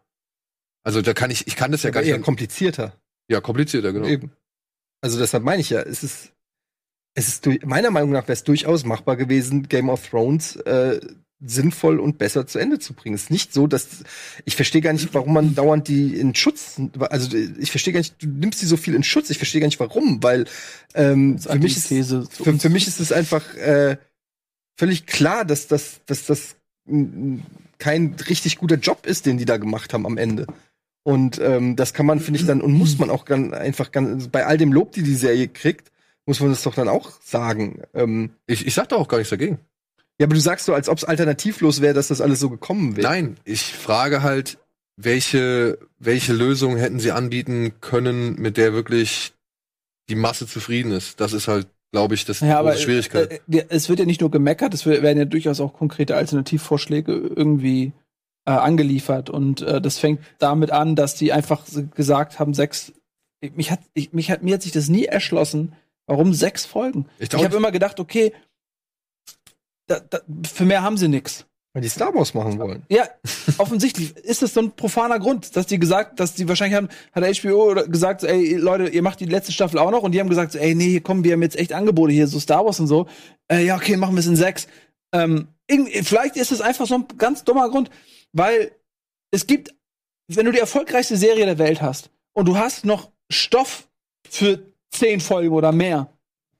Also da kann ich, ich kann das ja aber gar eher nicht. komplizierter. Ja, komplizierter, genau. Eben. Also deshalb meine ich ja, es ist, es ist meiner Meinung nach wäre es durchaus machbar gewesen, Game of Thrones äh, sinnvoll und besser zu Ende zu bringen. Es ist nicht so, dass ich verstehe gar nicht, warum man dauernd die in Schutz, also ich verstehe gar nicht, du nimmst die so viel in Schutz. Ich verstehe gar nicht, warum, weil ähm, für mich ist für, für mich ist es einfach äh, völlig klar, dass das, dass das kein richtig guter Job ist, den die da gemacht haben am Ende. Und ähm, das kann man, finde ich, dann, und muss man auch ganz, einfach ganz, bei all dem Lob, die die Serie kriegt, muss man das doch dann auch sagen. Ähm, Ich, ich sag da auch gar nichts dagegen. Ja, aber du sagst so, als ob es alternativlos wäre, dass das alles so gekommen wäre. Nein, ich frage halt, welche, welche Lösung hätten sie anbieten können, mit der wirklich die Masse zufrieden ist. Das ist halt, glaube ich, das die Ja, aber große Schwierigkeit. Äh, wir- es wird ja nicht nur gemeckert, es werden ja durchaus auch konkrete Alternativvorschläge irgendwie äh, angeliefert. Und äh, das fängt damit an, dass die einfach gesagt haben, sechs. Mich hat, ich, mich hat, mir hat sich das nie erschlossen, warum sechs Folgen. ich Ich habe immer gedacht, okay, da, da, für mehr haben sie nix. Weil die Star Wars machen wollen. Ja, offensichtlich ist es so ein profaner Grund, dass die gesagt, dass die wahrscheinlich haben, hat der HBO gesagt, ey Leute, ihr macht die letzte Staffel auch noch und die haben gesagt, so, ey nee, komm, wir haben jetzt echt Angebote hier, so Star Wars und so. Äh, ja, okay, machen wir es in sechs. Ähm, vielleicht ist es einfach so ein ganz dummer Grund, weil es gibt, wenn du die erfolgreichste Serie der Welt hast und du hast noch Stoff für zehn Folgen oder mehr,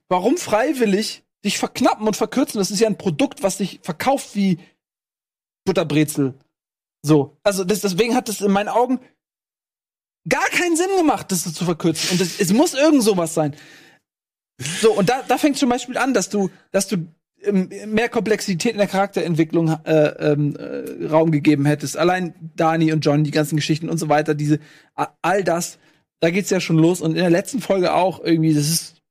warum freiwillig dich verknappen und verkürzen? Das ist ja ein Produkt, was sich verkauft wie Butterbrezel. So. Also das, deswegen hat es in meinen Augen gar keinen Sinn gemacht, das zu verkürzen. Und das, es muss irgend sowas sein. So, und da, da fängt zum Beispiel an, dass du, dass du ähm, mehr Komplexität in der Charakterentwicklung äh, ähm, äh, Raum gegeben hättest. Allein Dani und John, die ganzen Geschichten und so weiter, diese all das, da geht's ja schon los. Und in der letzten Folge auch irgendwie, das ist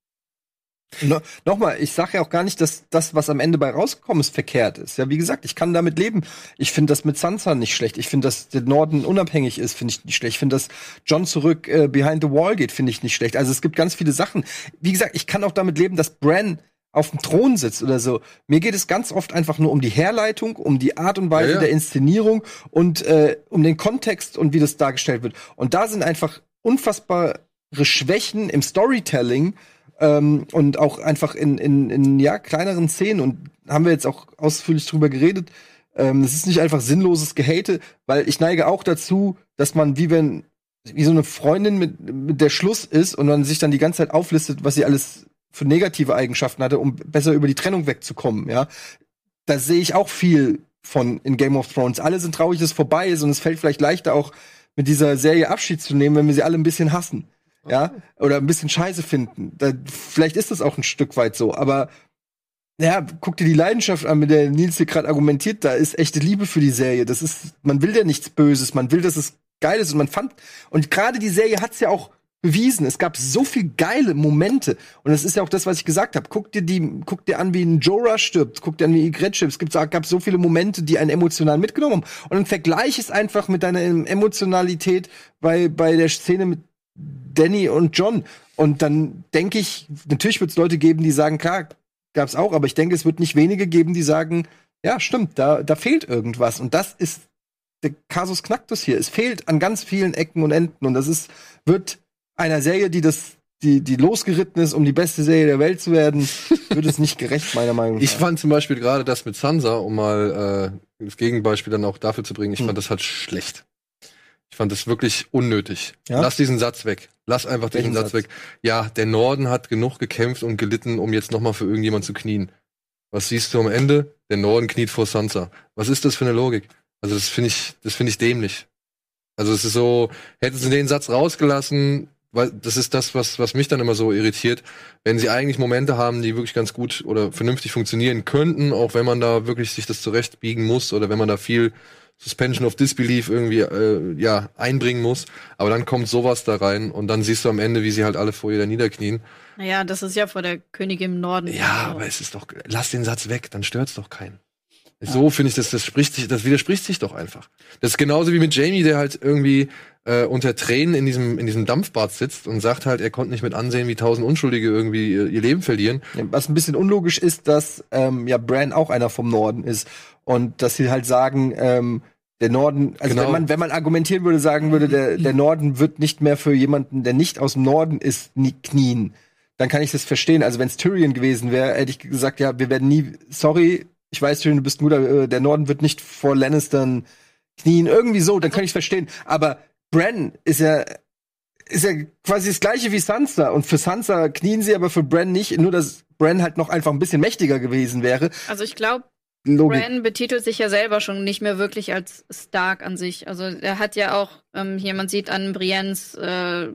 No, Nochmal, ich sage ja auch gar nicht, dass das, was am Ende bei rausgekommen ist, verkehrt ist. Ja, wie gesagt, ich kann damit leben. Ich finde das mit Sansa nicht schlecht. Ich finde, dass der Norden unabhängig ist, finde ich nicht schlecht. Ich finde, dass John zurück äh, behind the wall geht, finde ich nicht schlecht. Also es gibt ganz viele Sachen. Wie gesagt, ich kann auch damit leben, dass Bran auf dem Thron sitzt oder so. Mir geht es ganz oft einfach nur um die Herleitung, um die Art und Weise Ja, ja. der Inszenierung und äh, um den Kontext und wie das dargestellt wird. Und da sind einfach unfassbare Schwächen im Storytelling, ähm, und auch einfach in, in, in ja, kleineren Szenen und haben wir jetzt auch ausführlich drüber geredet. Ähm, es ist nicht einfach sinnloses Gehate, weil ich neige auch dazu, dass man, wie wenn, wie so eine Freundin mit, mit der Schluss ist und man sich dann die ganze Zeit auflistet, was sie alles für negative Eigenschaften hatte, um besser über die Trennung wegzukommen, ja. Da sehe ich auch viel von in Game of Thrones. Alle sind traurig, dass es vorbei ist und es fällt vielleicht leichter auch mit dieser Serie Abschied zu nehmen, wenn wir sie alle ein bisschen hassen. Ja, oder ein bisschen scheiße finden. Da, vielleicht ist das auch ein Stück weit so, aber ja, guck dir die Leidenschaft an, mit der Nils hier gerade argumentiert, da ist echte Liebe für die Serie. Das ist, man will ja nichts Böses, man will, dass es geil ist und man fand, und gerade die Serie hat's ja auch bewiesen. Es gab so viel geile Momente. Und das ist ja auch das, was ich gesagt habe. Guck dir die, guck dir an, wie ein Jorah stirbt, guck dir an, wie Ygritte stirbt. Es gibt, gab so viele Momente, die einen emotional mitgenommen haben. Und dann vergleich es einfach mit deiner Emotionalität bei, bei der Szene mit Danny und John. Und dann denke ich, natürlich wird es Leute geben, die sagen, klar, gab's auch, aber ich denke, es wird nicht wenige geben, die sagen, ja, stimmt, da, da fehlt irgendwas. Und das ist der Kasus Knacktus hier. Es fehlt an ganz vielen Ecken und Enden. Und das ist, wird einer Serie, die das, die, die losgeritten ist, um die beste Serie der Welt zu werden, wird es nicht gerecht, meiner Meinung nach. Ich fand zum Beispiel gerade das mit Sansa, um mal äh, das Gegenbeispiel dann auch dafür zu bringen, ich Hm. fand das halt schlecht. Ich fand das wirklich unnötig. Ja? Lass diesen Satz weg. Lass einfach diesen Satz, Satz? weg. Ja, der Norden hat genug gekämpft und gelitten, um jetzt noch mal für irgendjemand zu knien. Was siehst du am Ende? Der Norden kniet vor Sansa. Was ist das für eine Logik? Also das finde ich, das finde ich dämlich. Also es ist so, hätten sie den Satz rausgelassen, weil das ist das, was, was mich dann immer so irritiert, wenn sie eigentlich Momente haben, die wirklich ganz gut oder vernünftig funktionieren könnten, auch wenn man da wirklich sich das zurechtbiegen muss oder wenn man da viel Suspension of Disbelief irgendwie äh, ja einbringen muss, aber dann kommt sowas da rein und dann siehst du am Ende, wie sie halt alle vor ihr da niederknien. Naja, das ist ja vor der Königin im Norden. Ja, Also, aber es ist doch, lass den Satz weg, dann stört's doch keinen. So finde ich, das, das spricht sich, das widerspricht sich doch einfach. Das ist genauso wie mit Jamie, der halt irgendwie äh, unter Tränen in diesem, in diesem Dampfbad sitzt und sagt halt, er konnte nicht mit ansehen, wie tausend Unschuldige irgendwie ihr, ihr Leben verlieren. Was ein bisschen unlogisch ist, dass ähm, ja Bran auch einer vom Norden ist und dass sie halt sagen, ähm, der Norden, also Genau. wenn man wenn man argumentieren würde, sagen würde, der der Norden wird nicht mehr für jemanden, der nicht aus dem Norden ist, nie knien, dann kann ich das verstehen. Also wenn es Tyrion gewesen wäre, hätte ich gesagt, ja, wir werden nie, sorry, ich weiß Tyrion, du bist guter, äh, der Norden wird nicht vor Lannistern knien, irgendwie so, dann kann ich verstehen. Aber Bran ist ja ist ja quasi das gleiche wie Sansa. Und für Sansa knien sie, aber für Bran nicht. Nur, dass Bran halt noch einfach ein bisschen mächtiger gewesen wäre. also ich glaube, Logik. Bran betitelt sich ja selber schon nicht mehr wirklich als Stark an sich. Also er hat ja auch, ähm, hier man sieht an Briennes äh,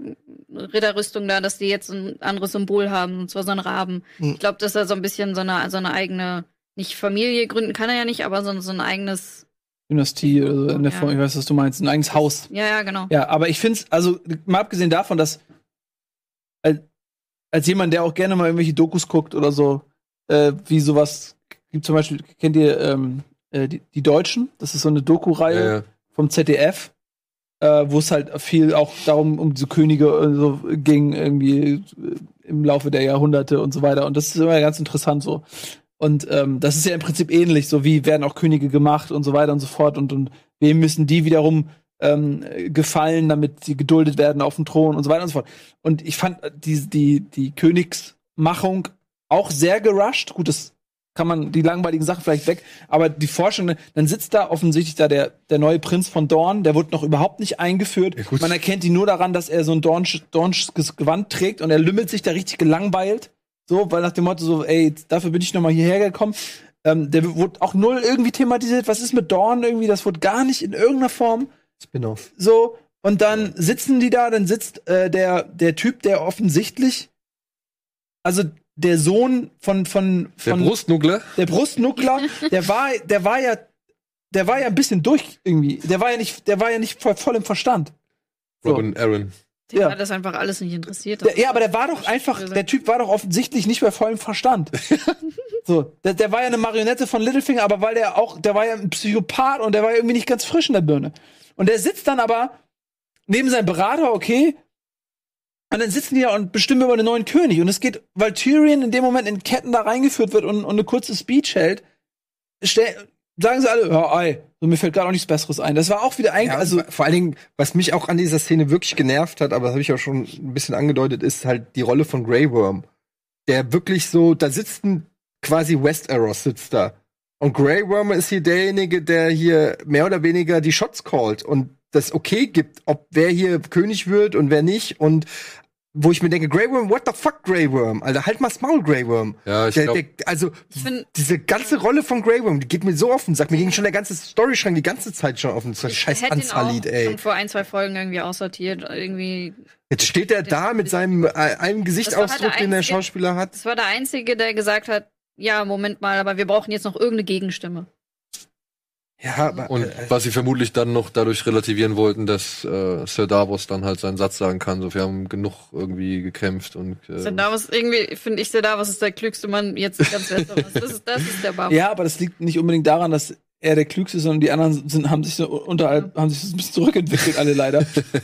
Ritterrüstung da, dass die jetzt ein anderes Symbol haben, und zwar so ein Raben. Hm. Ich glaube, dass er so ein bisschen so eine, so eine eigene, nicht Familie gründen kann er ja nicht, aber so, so ein eigenes, Dynastie oder so in der Ja. Form, ich weiß, was du meinst, ein eigenes Haus. ja, ja, genau. Ja, aber ich finde es, also mal abgesehen davon, dass als, als jemand, der auch gerne mal irgendwelche Dokus guckt oder so, äh, wie sowas gibt zum Beispiel, kennt ihr ähm, äh, die, die Deutschen? Das ist so eine Doku-Reihe Äh, vom ZDF, äh, wo es halt viel auch darum um diese Könige und so ging irgendwie äh, im Laufe der Jahrhunderte und so weiter. Und das ist immer ganz interessant so. Und ähm, das ist ja im Prinzip ähnlich, so wie werden auch Könige gemacht und so weiter und so fort. Und, und wem müssen die wiederum ähm, gefallen, damit sie geduldet werden auf dem Thron und so weiter und so fort. Und ich fand äh, die, die, die Königsmachung auch sehr gerusht. Gut, das kann man die langweiligen Sachen vielleicht weg, aber die Forschung, dann sitzt da offensichtlich da der, der neue Prinz von Dorn, der wurde noch überhaupt nicht eingeführt. Ja. Man erkennt ihn nur daran, dass er so ein Dornsch, Dornschges Gewand trägt und er lümmelt sich da richtig gelangweilt. So, weil nach dem Motto so, ey, dafür bin ich noch mal hierher gekommen. Ähm, der wurde auch null irgendwie thematisiert. Was ist mit Dorn irgendwie? Das wurde gar nicht in irgendeiner Form Spin-off. so. Und dann sitzen die da, dann sitzt äh, der, der Typ, der offensichtlich, also der Sohn von, von, der von Brustnuckler. der Brustnuckler, der war, der war ja, der war ja ein bisschen durch irgendwie. Der war ja nicht, der war ja nicht voll, voll im Verstand. So. Robin Aaron. Den Ja. hat das einfach alles nicht interessiert. Der, ja, aber der war doch einfach, der Typ war doch offensichtlich nicht bei vollem Verstand. so, der, der war ja eine Marionette von Littlefinger, aber weil der auch, der war ja ein Psychopath und der war irgendwie nicht ganz frisch in der Birne. Und der sitzt dann aber neben seinem Berater, okay, und dann sitzen die da und bestimmen über den neuen König. Und es geht, weil Tyrion in dem Moment in Ketten da reingeführt wird und, und eine kurze Speech hält, stell, sagen sie alle, ja, ei, so, mir fällt gerade auch nichts Besseres ein. Das war auch wieder eigentlich, Ja, also, vor allen Dingen, was mich auch an dieser Szene wirklich genervt hat, aber das habe ich auch schon ein bisschen angedeutet, ist halt die Rolle von Grey Worm. der wirklich so, da sitzt ein quasi Westeros sitzt da. Und Grey Worm ist hier derjenige, der hier mehr oder weniger die Shots callt und das okay gibt, ob wer hier König wird und wer nicht. Und wo ich mir denke, Grey Worm, what the fuck, Grey Worm? Alter, halt mal Maul, Grey Worm. Ja, ich Der, glaub, der, also, Ich find- diese ganze Rolle von Grey Worm, die geht mir so offen. Sagt mir ging schon der ganze Storyschrank die ganze Zeit schon offen. So Ich scheiß hätte ihn Anzalit, auch ey. schon vor ein, zwei Folgen irgendwie aussortiert. Irgendwie. Jetzt steht er da mit seinem äh, einem Gesichtsausdruck, halt den der Schauspieler hat. Das war der Einzige, der gesagt hat, ja, Moment mal, aber wir brauchen jetzt noch irgendeine Gegenstimme. Ja, aber Und äh, was sie vermutlich dann noch dadurch relativieren wollten, dass äh, Sir Davos dann halt seinen Satz sagen kann, so wir haben genug irgendwie gekämpft und äh, Sir Davos, irgendwie finde ich Sir Davos ist der klügste Mann jetzt ganz Westeros. Das ist, das ist der Baba. Ja, aber das liegt nicht unbedingt daran, dass er der Klügste ist, sondern die anderen sind, haben sich so unterhalb, haben sich so ein bisschen zurückentwickelt, alle leider.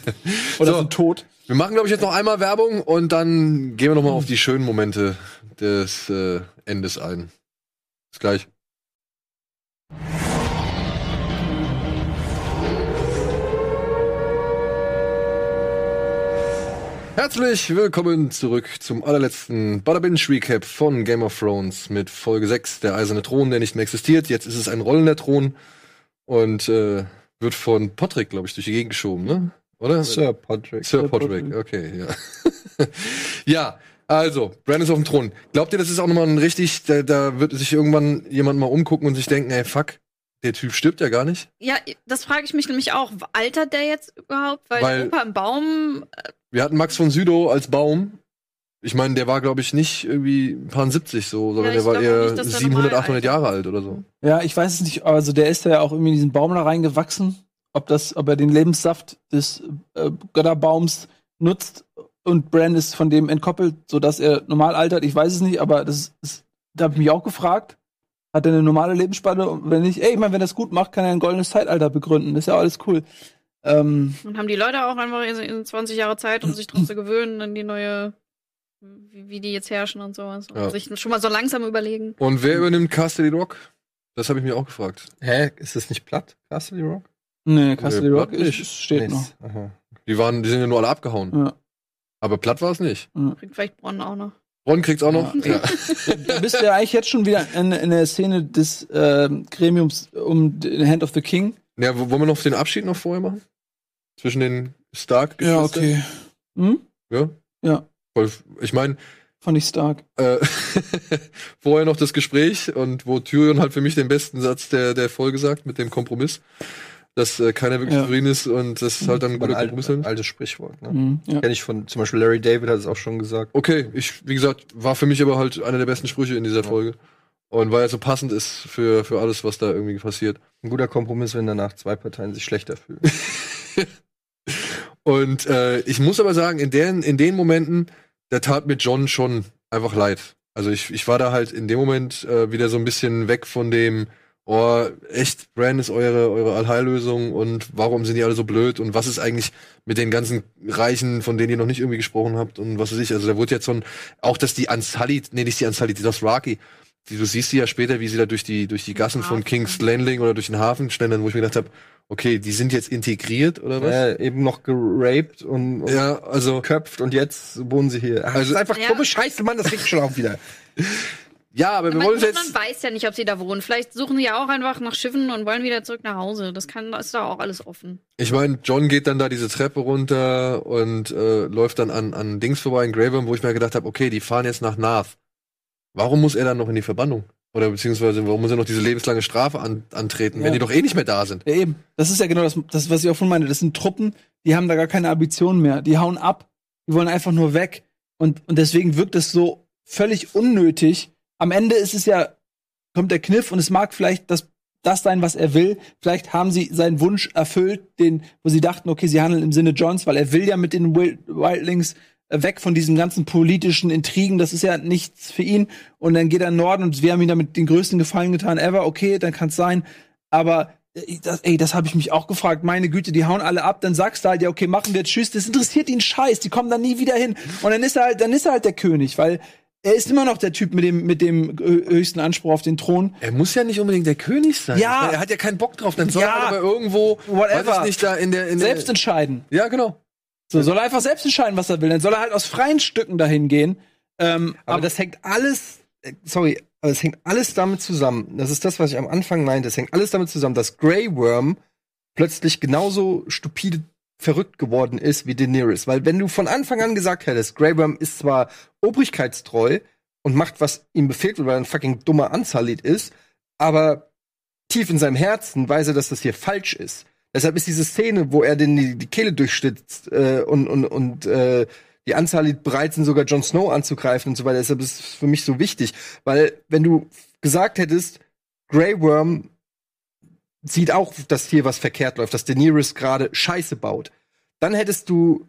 Oder So. sind tot. wir machen glaube ich jetzt noch einmal Werbung und dann gehen wir noch mal auf die schönen Momente des äh, Endes ein. Bis gleich. Herzlich willkommen zurück zum allerletzten Bada Binge Recap von Game of Thrones mit Folge 6, der eiserne Thron, der nicht mehr existiert. Jetzt ist es ein rollender Thron und äh, wird von Patrick, glaube ich, durch die Gegend geschoben, ne? Oder? Sir Podrick. Sir Podrick. okay, ja. ja, also, Bran ist auf dem Thron. Glaubt ihr, das ist auch nochmal ein richtig, da, da wird sich irgendwann jemand mal umgucken und sich denken, ey, fuck, der Typ stirbt ja gar nicht? Ja, das frage ich mich nämlich auch. Altert der jetzt überhaupt? Weil, Weil- Opa im Baum. Wir hatten Max von Südow als Baum. Ich meine, der war, glaube ich, nicht irgendwie ein paar 70 so, sondern Ja, der war eher nicht, dass der 700, normal 800 alt Jahre alt oder so. Ja, ich weiß es nicht. Also der ist ja auch irgendwie in diesen Baum da reingewachsen. Ob das, ob er den Lebenssaft des äh, Götterbaums nutzt und Bran ist von dem entkoppelt, sodass er normal altert. Ich weiß es nicht, aber das ist, da habe ich mich auch gefragt. Hat er eine normale Lebensspanne? Und wenn nicht, ey, ich meine, wenn er das gut macht, kann er ein goldenes Zeitalter begründen. Das ist ja alles cool. Ähm, Und haben die Leute auch einfach in- in 20 Jahre Zeit, um sich dran zu gewöhnen, an die neue, wie, wie die jetzt herrschen und sowas. Und Ja. sich schon mal so langsam überlegen. Und wer übernimmt Castle Rock? Das habe ich mir auch gefragt. Hä, ist das nicht platt? Castle Rock? nee, Castle Nee, Rock ist, nicht. steht noch. Mist. Aha. Die waren, die sind ja nur alle abgehauen. Ja. Aber platt war es nicht. Kriegt vielleicht Bronn auch noch. Ron kriegt's auch noch. Ja. Du bist ja eigentlich jetzt schon wieder in, in der Szene des ähm, Gremiums um the Hand of the King. Ja, wo- wollen wir noch den Abschied noch vorher machen? Zwischen den stark Hm? Ja? Ja. Voll- Ich meine, Fand ich stark. äh, vorher noch das Gespräch und wo Tyrion halt für mich den besten Satz der, der Folge sagt, mit dem Kompromiss, dass äh, keiner wirklich Ja. zufrieden ist und das halt dann ein guter ein Kompromiss altes, Sprichwort. Ne? Mhm, ja. Kenn ich von, zum Beispiel Larry David hat es auch schon gesagt. Okay, ich, wie gesagt, war für mich aber halt einer der besten Sprüche in dieser Folge. Und weil er so passend ist für, für alles, was da irgendwie passiert. Ein guter Kompromiss, wenn danach zwei Parteien sich schlechter fühlen. Und äh, ich muss aber sagen, in, den, in den Momenten, da tat mir John schon einfach leid. Also ich, ich war da halt in dem Moment äh, wieder so ein bisschen weg von dem, oh, echt, Bran ist eure, eure Allheillösung und warum sind die alle so blöd und was ist eigentlich mit den ganzen Reichen, von denen ihr noch nicht irgendwie gesprochen habt und was weiß ich. Also da wurde jetzt so ein, auch dass die Unsullied, nee, nicht die Unsullied, die Dothraki, die, du siehst sie ja später, wie sie da durch die, durch die Gassen von. King's Landing oder durch den Hafen schlendern, wo ich mir gedacht habe, okay, die sind jetzt integriert oder was? äh, eben noch geraped und, und Ja, also geköpft und jetzt wohnen sie hier. Ach, Also- das ist einfach Ja. dumme Scheiße, Mann, das regt schon auf wieder. Ja, aber wir Man, wollen man jetzt. weiß ja nicht, ob sie da wohnen. Vielleicht suchen sie ja auch einfach nach Schiffen und wollen wieder zurück nach Hause. Das kann, das ist da auch alles offen. Ich meine, John geht dann da diese Treppe runter und äh, läuft dann an, an Dings vorbei in Greyworm, wo ich mir gedacht habe, okay, die fahren jetzt nach Narth. Warum muss er dann noch in die Verbannung? Oder beziehungsweise, warum muss er noch diese lebenslange Strafe an, antreten, Ja. wenn die doch eh nicht mehr da sind? Ja, eben. Das ist ja genau das, das, was ich auch von meine. Das sind Truppen, die haben da gar keine Ambitionen mehr. Die hauen ab. Die wollen einfach nur weg. Und, und deswegen wirkt es so völlig unnötig. Am Ende ist es ja, kommt der Kniff und es mag vielleicht das, das sein, was er will. Vielleicht haben sie seinen Wunsch erfüllt, den, wo sie dachten, okay, sie handeln im Sinne Johns, weil er will ja mit den Wild- Wildlings äh, weg von diesen ganzen politischen Intrigen. Das ist ja nichts für ihn. Und dann geht er in den Norden und wir haben ihm damit den größten Gefallen getan ever. Okay, dann kann es sein. Aber äh, das, ey, das habe ich mich auch gefragt. Meine Güte, die hauen alle ab. Dann sagst du halt, ja, okay, machen wir jetzt Tschüss. Das interessiert ihn Scheiß. Die kommen dann nie wieder hin. Und dann ist er halt, dann ist er halt der König, weil er ist immer noch der Typ mit dem, mit dem hö- höchsten Anspruch auf den Thron. Er muss ja nicht unbedingt der König sein. Ja. Er hat ja keinen Bock drauf. Dann soll Ja. er aber irgendwo, Whatever. nicht, da in der, in Selbst der, entscheiden. Ja, genau. So, soll er einfach selbst entscheiden, was er will. Dann soll er halt aus freien Stücken dahin gehen. Ähm, Aber das hängt alles, äh, sorry, aber es hängt alles damit zusammen. Das ist das, was ich am Anfang meinte. Es hängt alles damit zusammen, dass Grey Worm plötzlich genauso stupide verrückt geworden ist wie Daenerys. Weil wenn du von Anfang an gesagt hättest, Grey Worm ist zwar obrigkeitstreu und macht, was ihm befehlt wird, weil er ein fucking dummer Unsullied ist, aber tief in seinem Herzen weiß er, dass das hier falsch ist. Deshalb ist diese Szene, wo er den die, die Kehle durchstitzt äh, und, und, und äh, die Anzahl bereit sind, sogar Jon Snow anzugreifen und so weiter. Deshalb ist es für mich so wichtig. Weil, wenn du gesagt hättest, Grey Worm sieht auch, dass hier was verkehrt läuft, dass Daenerys gerade Scheiße baut, dann hättest du,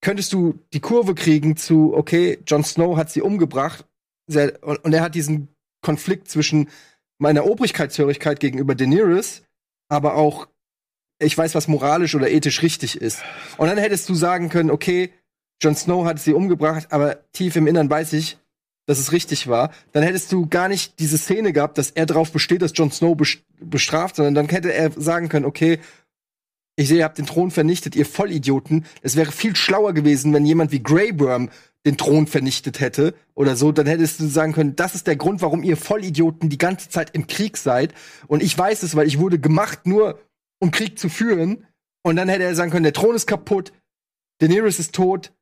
könntest du die Kurve kriegen zu, okay, Jon Snow hat sie umgebracht und er hat diesen Konflikt zwischen meiner Obrigkeitshörigkeit gegenüber Daenerys, aber auch ich weiß, was moralisch oder ethisch richtig ist. Und dann hättest du sagen können, okay, Jon Snow hat sie umgebracht, aber tief im Innern weiß ich, dass es richtig war. Dann hättest du gar nicht diese Szene gehabt, dass er darauf besteht, dass Jon Snow bes- bestraft, sondern dann hätte er sagen können, okay, ich sehe, ihr habt den Thron vernichtet, ihr Vollidioten. Es wäre viel schlauer gewesen, wenn jemand wie Grey Worm den Thron vernichtet hätte oder so, dann hättest du sagen können, das ist der Grund, warum ihr Vollidioten die ganze Zeit im Krieg seid. Und ich weiß es, weil ich wurde gemacht, nur um Krieg zu führen. Und dann hätte er sagen können, der Thron ist kaputt, Daenerys ist tot.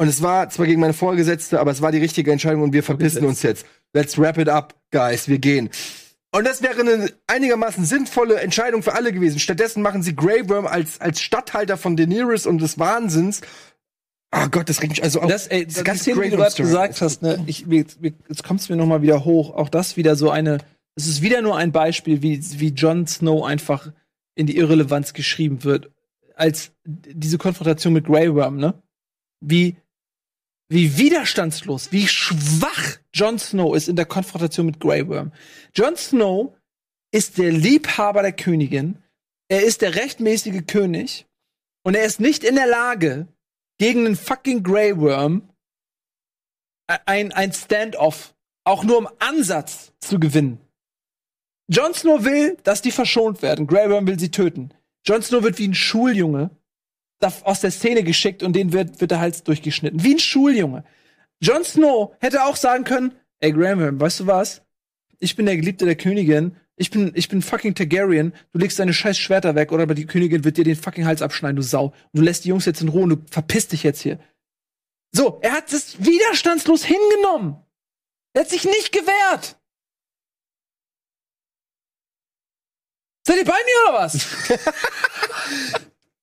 Und es war zwar gegen meine Vorgesetzte, aber es war die richtige Entscheidung und wir verpissen uns jetzt. Let's wrap it up, guys, wir gehen. Und das wäre eine einigermaßen sinnvolle Entscheidung für alle gewesen. Stattdessen machen sie Grey Worm als, als Statthalter von Daenerys und des Wahnsinns. Ah Gott, das regt mich also auf. Das, ey, diese das ganze Szene, Grey du gerade gesagt hast, ne, ich, mir, mir, jetzt kommt es mir noch mal wieder hoch. Auch das wieder so eine, es ist wieder nur ein Beispiel, wie, wie Jon Snow einfach in die Irrelevanz geschrieben wird. Als diese Konfrontation mit Grey Worm, ne? Wie, wie widerstandslos, wie schwach Jon Snow ist in der Konfrontation mit Grey Worm. Jon Snow ist der Liebhaber der Königin. Er ist der rechtmäßige König. Und er ist nicht in der Lage, gegen einen fucking Grey Worm ein, ein Standoff auch nur im Ansatz zu gewinnen. Jon Snow will, dass die verschont werden. Grey Worm will sie töten. Jon Snow wird wie ein Schuljunge aus der Szene geschickt und den wird, wird der Hals durchgeschnitten. Wie ein Schuljunge. Jon Snow hätte auch sagen können, ey Worm, weißt du was? Ich bin der Geliebte der Königin. Ich bin, ich bin fucking Targaryen. Du legst deine scheiß Schwerter weg oder aber die Königin wird dir den fucking Hals abschneiden, du Sau. Und du lässt die Jungs jetzt in Ruhe und du verpisst dich jetzt hier. So, er hat es widerstandslos hingenommen. Er hat sich nicht gewehrt. Seid ihr bei mir oder was?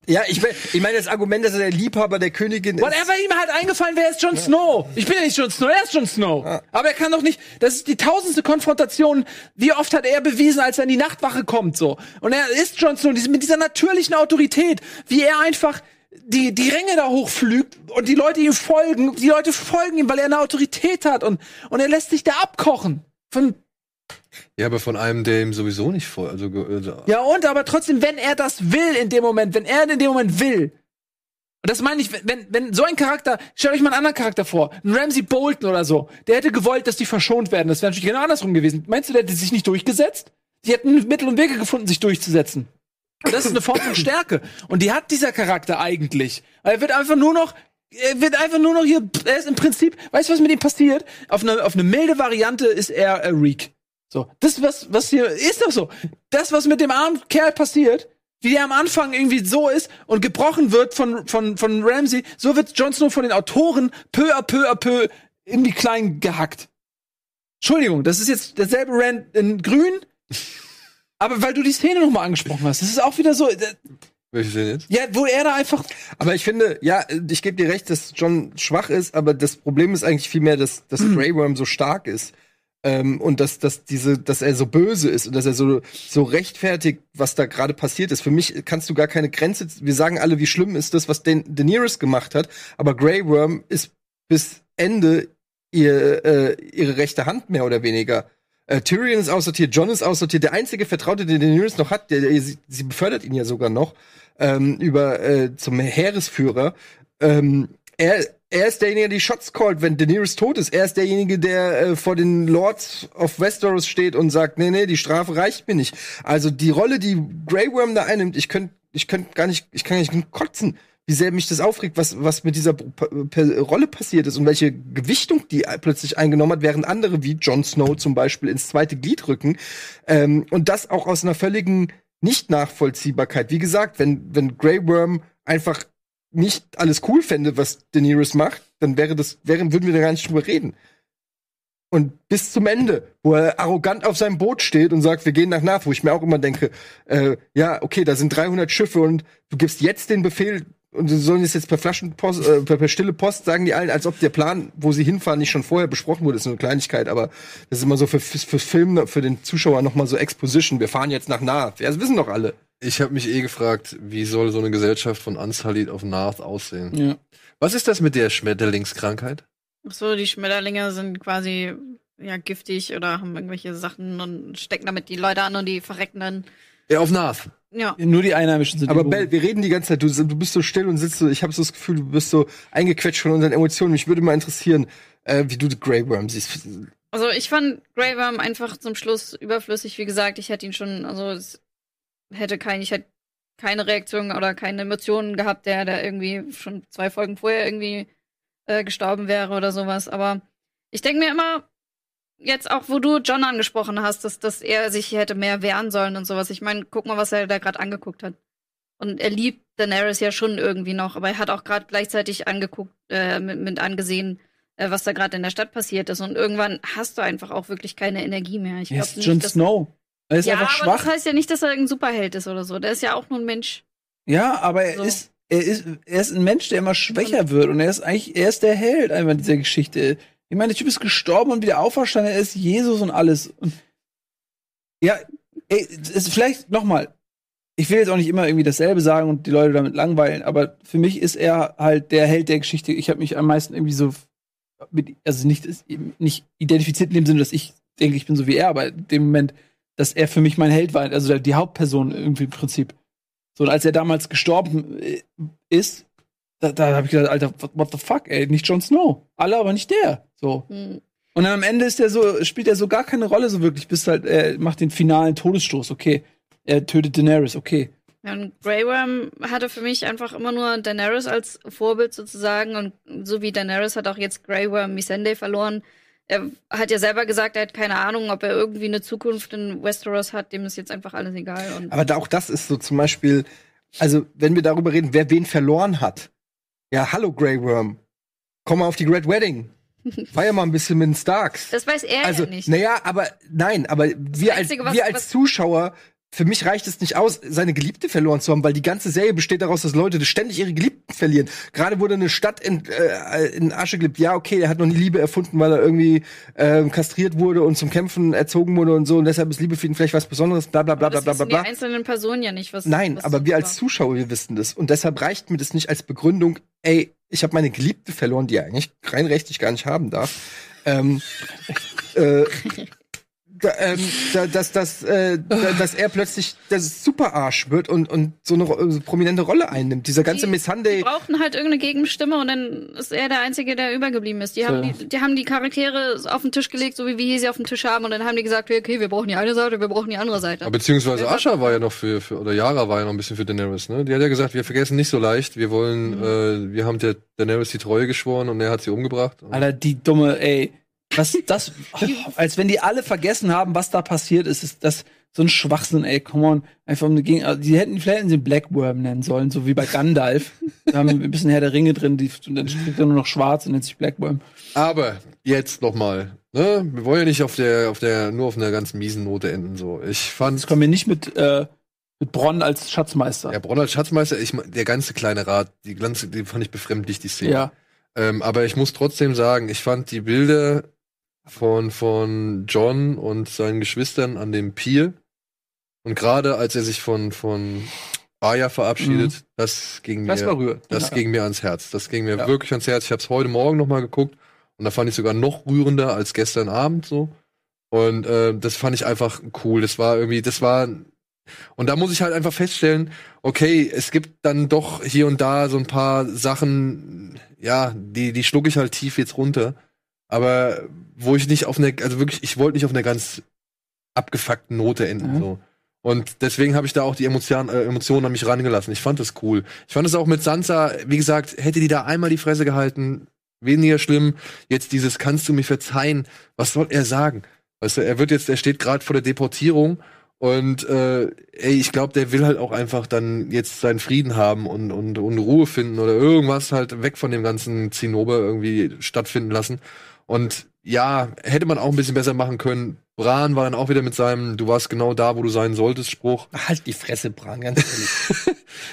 Ja, ich, mein- ich meine, das Argument, dass er der Liebhaber der Königin ist. Whatever ihm halt eingefallen wäre, ist Jon Snow. Ich bin ja nicht Jon Snow, er ist Jon Snow. Aber er kann doch nicht, das ist die tausendste Konfrontation. Wie oft hat er bewiesen, als er in die Nachtwache kommt, so. Und er ist Jon Snow, mit dieser natürlichen Autorität, wie er einfach die, die Ränge da hochflügt und die Leute ihm folgen. Die Leute folgen ihm, weil er eine Autorität hat und, und er lässt sich da abkochen. Von, Ja, aber von einem, der ihm sowieso nicht voll. Also, also ja, und aber trotzdem, wenn er das will in dem Moment, wenn er in dem Moment will. Und das meine ich, wenn, wenn, so ein Charakter, stellt euch mal einen anderen Charakter vor, ein Ramsey Bolton oder so, der hätte gewollt, dass die verschont werden. Das wäre natürlich genau andersrum gewesen. Meinst du, der hätte sich nicht durchgesetzt? Die hätten Mittel und Wege gefunden, sich durchzusetzen. Und das ist eine Form von Stärke. Und die hat dieser Charakter eigentlich. Er wird einfach nur noch, er wird einfach nur noch hier, er ist im Prinzip, weißt du, was mit ihm passiert? Auf eine, auf eine milde Variante ist er äh, Reek. So, das, was, was hier, ist doch so. Das, was mit dem armen Kerl passiert, wie der am Anfang irgendwie so ist und gebrochen wird von, von, von Ramsey, so wird Jon Snow von den Autoren peu à peu à peu irgendwie klein gehackt. Entschuldigung, das ist jetzt derselbe Rand in grün, aber weil du die Szene nochmal angesprochen hast, das ist auch wieder so, äh, welche denn jetzt? ja, wo er da einfach, Aber ich finde, ja, ich gebe dir recht, dass John schwach ist, aber das Problem ist eigentlich vielmehr, dass, dass Grey Worm so stark ist. Ähm, und dass, dass diese, dass er so böse ist und dass er so, so rechtfertigt, was da gerade passiert ist. Für mich kannst du gar keine Grenze. Wir sagen alle, wie schlimm ist das, was Dan Daenerys gemacht hat, aber Grey Worm ist bis Ende ihr, äh, ihre rechte Hand mehr oder weniger. Äh, Tyrion ist aussortiert, John ist aussortiert. Der einzige Vertraute, den Daenerys noch hat, der, der, sie, sie befördert ihn ja sogar noch ähm, über äh, zum Heeresführer. Ähm, er, er ist derjenige, der die Shots callt, wenn Daenerys tot ist. Er ist derjenige, der äh, vor den Lords of Westeros steht und sagt, nee, nee, die Strafe reicht mir nicht. Also die Rolle, die Grey Worm da einnimmt, ich könnte ich könnt gar nicht, ich kann gar nicht kotzen, wie sehr mich das aufregt, was, was mit dieser Rolle passiert ist und welche Gewichtung die plötzlich eingenommen hat, während andere wie Jon Snow zum Beispiel ins zweite Glied rücken. Ähm, und das auch aus einer völligen Nicht-Nachvollziehbarkeit. Wie gesagt, wenn, wenn Grey Worm einfach nicht alles cool fände, was Daenerys macht, dann wäre das, wären, würden wir da gar nicht drüber reden. Und bis zum Ende, wo er arrogant auf seinem Boot steht und sagt, wir gehen nach Nath, wo ich mir auch immer denke, äh, ja, okay, da sind 300 Schiffe und du gibst jetzt den Befehl und sie sollen es jetzt per Flaschenpost, äh, per, per stille Post sagen die allen, als ob der Plan, wo sie hinfahren, nicht schon vorher besprochen wurde. Das ist eine Kleinigkeit, aber das ist immer so für, für, für Film, für den Zuschauer noch mal so Exposition. Wir fahren jetzt nach Nath. Ja, das wissen doch alle. Ich habe mich eh gefragt, wie soll so eine Gesellschaft von Unsullied auf Nath aussehen? Ja. Was ist das mit der Schmetterlingskrankheit? Ach so, die Schmetterlinge sind quasi ja giftig oder haben irgendwelche Sachen und stecken damit die Leute an und die verrecken dann. Ja, auf Nath. Ja. Nur die Einheimischen sind Aber. Bell, wir reden die ganze Zeit, du, du bist so still und sitzt so, ich habe so das Gefühl, du bist so eingequetscht von unseren Emotionen. Mich würde mal interessieren, äh, wie du Grey Worm siehst. Also ich fand Grey Worm einfach zum Schluss überflüssig. Wie gesagt, ich hätte ihn schon, also es hätte kein, ich hätte keine Reaktion oder keine Emotionen gehabt, der da irgendwie schon zwei Folgen vorher irgendwie äh, gestorben wäre oder sowas. Aber ich denke mir immer, jetzt auch, wo du John angesprochen hast, dass, dass er sich hätte mehr wehren sollen und sowas. Ich meine, guck mal, was er da gerade angeguckt hat. Und er liebt Daenerys ja schon irgendwie noch, aber er hat auch gerade gleichzeitig angeguckt, äh, mit, mit angesehen, äh, was da gerade in der Stadt passiert ist. Und irgendwann hast du einfach auch wirklich keine Energie mehr. Ich glaube ist nicht, Jon Snow. Er ist ja, einfach aber schwach. das heißt ja nicht, dass er irgendein Superheld ist oder so. Der ist ja auch nur ein Mensch. Ja, aber er So. ist, er ist, er ist ein Mensch, der immer schwächer wird und er ist eigentlich, er ist der Held einfach in dieser Geschichte. Ich meine, der Typ ist gestorben und wieder auferstanden, er ist Jesus und alles. Und ja, ey, ist vielleicht nochmal. Ich will jetzt auch nicht immer irgendwie dasselbe sagen und die Leute damit langweilen, aber für mich ist er halt der Held der Geschichte. Ich habe mich am meisten irgendwie so mit, also nicht, nicht identifiziert in dem Sinne, dass ich denke, ich bin so wie er, aber in dem Moment, dass er für mich mein Held war, also die Hauptperson irgendwie im Prinzip. So, und als er damals gestorben äh, ist, da, da habe ich gedacht, Alter, what, the fuck, ey, nicht Jon Snow. Alle, aber nicht der. So. Hm. Und dann am Ende ist der so, spielt er so gar keine Rolle so wirklich, bis halt, er macht den finalen Todesstoß, okay. Er tötet Daenerys, okay. Ja, und Grey Worm hatte für mich einfach immer nur Daenerys als Vorbild sozusagen. Und so wie Daenerys hat auch jetzt Grey Worm Missandei verloren. Er hat ja selber gesagt, er hat keine Ahnung, ob er irgendwie eine Zukunft in Westeros hat. Dem ist jetzt einfach alles egal. Aber da, auch das ist so zum Beispiel, also wenn wir darüber reden, wer wen verloren hat. Ja, hallo Grey Worm. Komm mal auf die Great Wedding. Feier mal ein bisschen mit den Starks. das weiß er Also, ja nicht. naja, aber nein, aber wir als, Einzige, was- wir als Zuschauer, für mich reicht es nicht aus, seine Geliebte verloren zu haben, weil die ganze Serie besteht daraus, dass Leute ständig ihre Geliebten verlieren. Gerade wurde eine Stadt in, äh, in Asche geliebt. Ja, okay, er hat noch nie Liebe erfunden, weil er irgendwie ähm, kastriert wurde und zum Kämpfen erzogen wurde und so und deshalb ist Liebe für ihn vielleicht was Besonderes, bla bla bla bla bla bla wissen die bla. einzelnen Personen ja nicht, was. Nein, was aber wir als. Zuschauer, wir wissen das. Und deshalb reicht mir das nicht als Begründung, ey, ich habe meine Geliebte verloren, die er eigentlich rein rechtlich gar nicht haben darf. Ähm, äh, da, ähm, da, dass, dass, äh, da, dass er plötzlich das Superarsch wird und, und so eine ro- so prominente Rolle einnimmt. Dieser ganze Die- Miss Die Sunday. brauchten halt irgendeine Gegenstimme und dann ist er der Einzige, der übergeblieben ist. Die haben, So. die, die haben die Charaktere auf den Tisch gelegt, so wie wir hier sie auf dem Tisch haben, und dann haben die gesagt, okay, wir brauchen die eine Seite, wir brauchen die andere Seite. Aber beziehungsweise war- Asha war ja noch für, für, oder Yara war ja noch ein bisschen für Daenerys, ne? Die hat ja gesagt, wir vergessen nicht so leicht, wir wollen, äh, wir haben der Daenerys die Treue geschworen und er hat sie umgebracht. Alter, die dumme, ey. Was das, oh, als wenn die alle vergessen haben, was da passiert ist, ist das so ein Schwachsinn, ey, come on. Einfach um Gegen also, die hätten, vielleicht hätten sie Blackworm nennen sollen, so wie bei Gandalf. da haben wir ein bisschen Herr der Ringe drin, die, und dann kriegt er nur noch schwarz und nennt sich Blackworm. Aber jetzt noch mal, ne? Wir wollen ja nicht auf der, auf der, nur auf einer ganz miesen Note enden, so. Ich fand, Jetzt kommen wir nicht mit, äh, mit Bronn als Schatzmeister. ja, Bronn als Schatzmeister, ich, der ganze kleine Rat, die ganze, die fand ich befremdlich, die Szene. ja. Ähm, aber ich muss trotzdem sagen, ich fand die Bilder von, von John und seinen Geschwistern an dem Pier und gerade als er sich von, von Arya verabschiedet, das ging mir, Das war rührend. das Ja. ging mir ans Herz. Das ging mir Ja. wirklich ans Herz. Ich habe es heute Morgen noch mal geguckt und da fand ich sogar noch rührender als gestern Abend so. Und äh, das fand ich einfach cool. Das war irgendwie, das war und da muss ich halt einfach feststellen, okay, es gibt dann doch hier und da so ein paar Sachen, ja, die, die schlucke ich halt tief jetzt runter. Aber wo ich nicht auf eine, also wirklich, ich wollte nicht auf einer ganz abgefuckten Note enden. Mhm. So. Und deswegen habe ich da auch die Emotion, äh, Emotionen an mich rangelassen. Ich fand das cool. Ich fand es auch mit Sansa, wie gesagt, hätte die da einmal die Fresse gehalten, weniger schlimm. Jetzt dieses kannst du mir verzeihen, was soll er sagen? Weißt du, er wird jetzt, er steht gerade vor der Deportierung und äh, ey, ich glaube, der will halt auch einfach dann jetzt seinen Frieden haben und, und, und Ruhe finden oder irgendwas halt weg von dem ganzen Zinnober irgendwie stattfinden lassen. Und ja, hätte man auch ein bisschen besser machen können. Bran war dann auch wieder mit seinem Du warst genau da, wo du sein solltest, Spruch. Halt die Fresse, Bran, ganz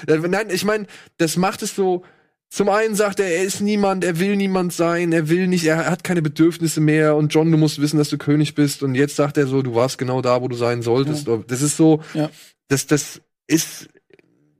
ehrlich. Nein, ich meine, das macht es so. Zum einen sagt er, er ist niemand, er will niemand sein, er will nicht, er hat keine Bedürfnisse mehr und John, du musst wissen, dass du König bist und jetzt sagt er so, du warst genau da, wo du sein solltest. Ja. Das ist so, ja. das, das ist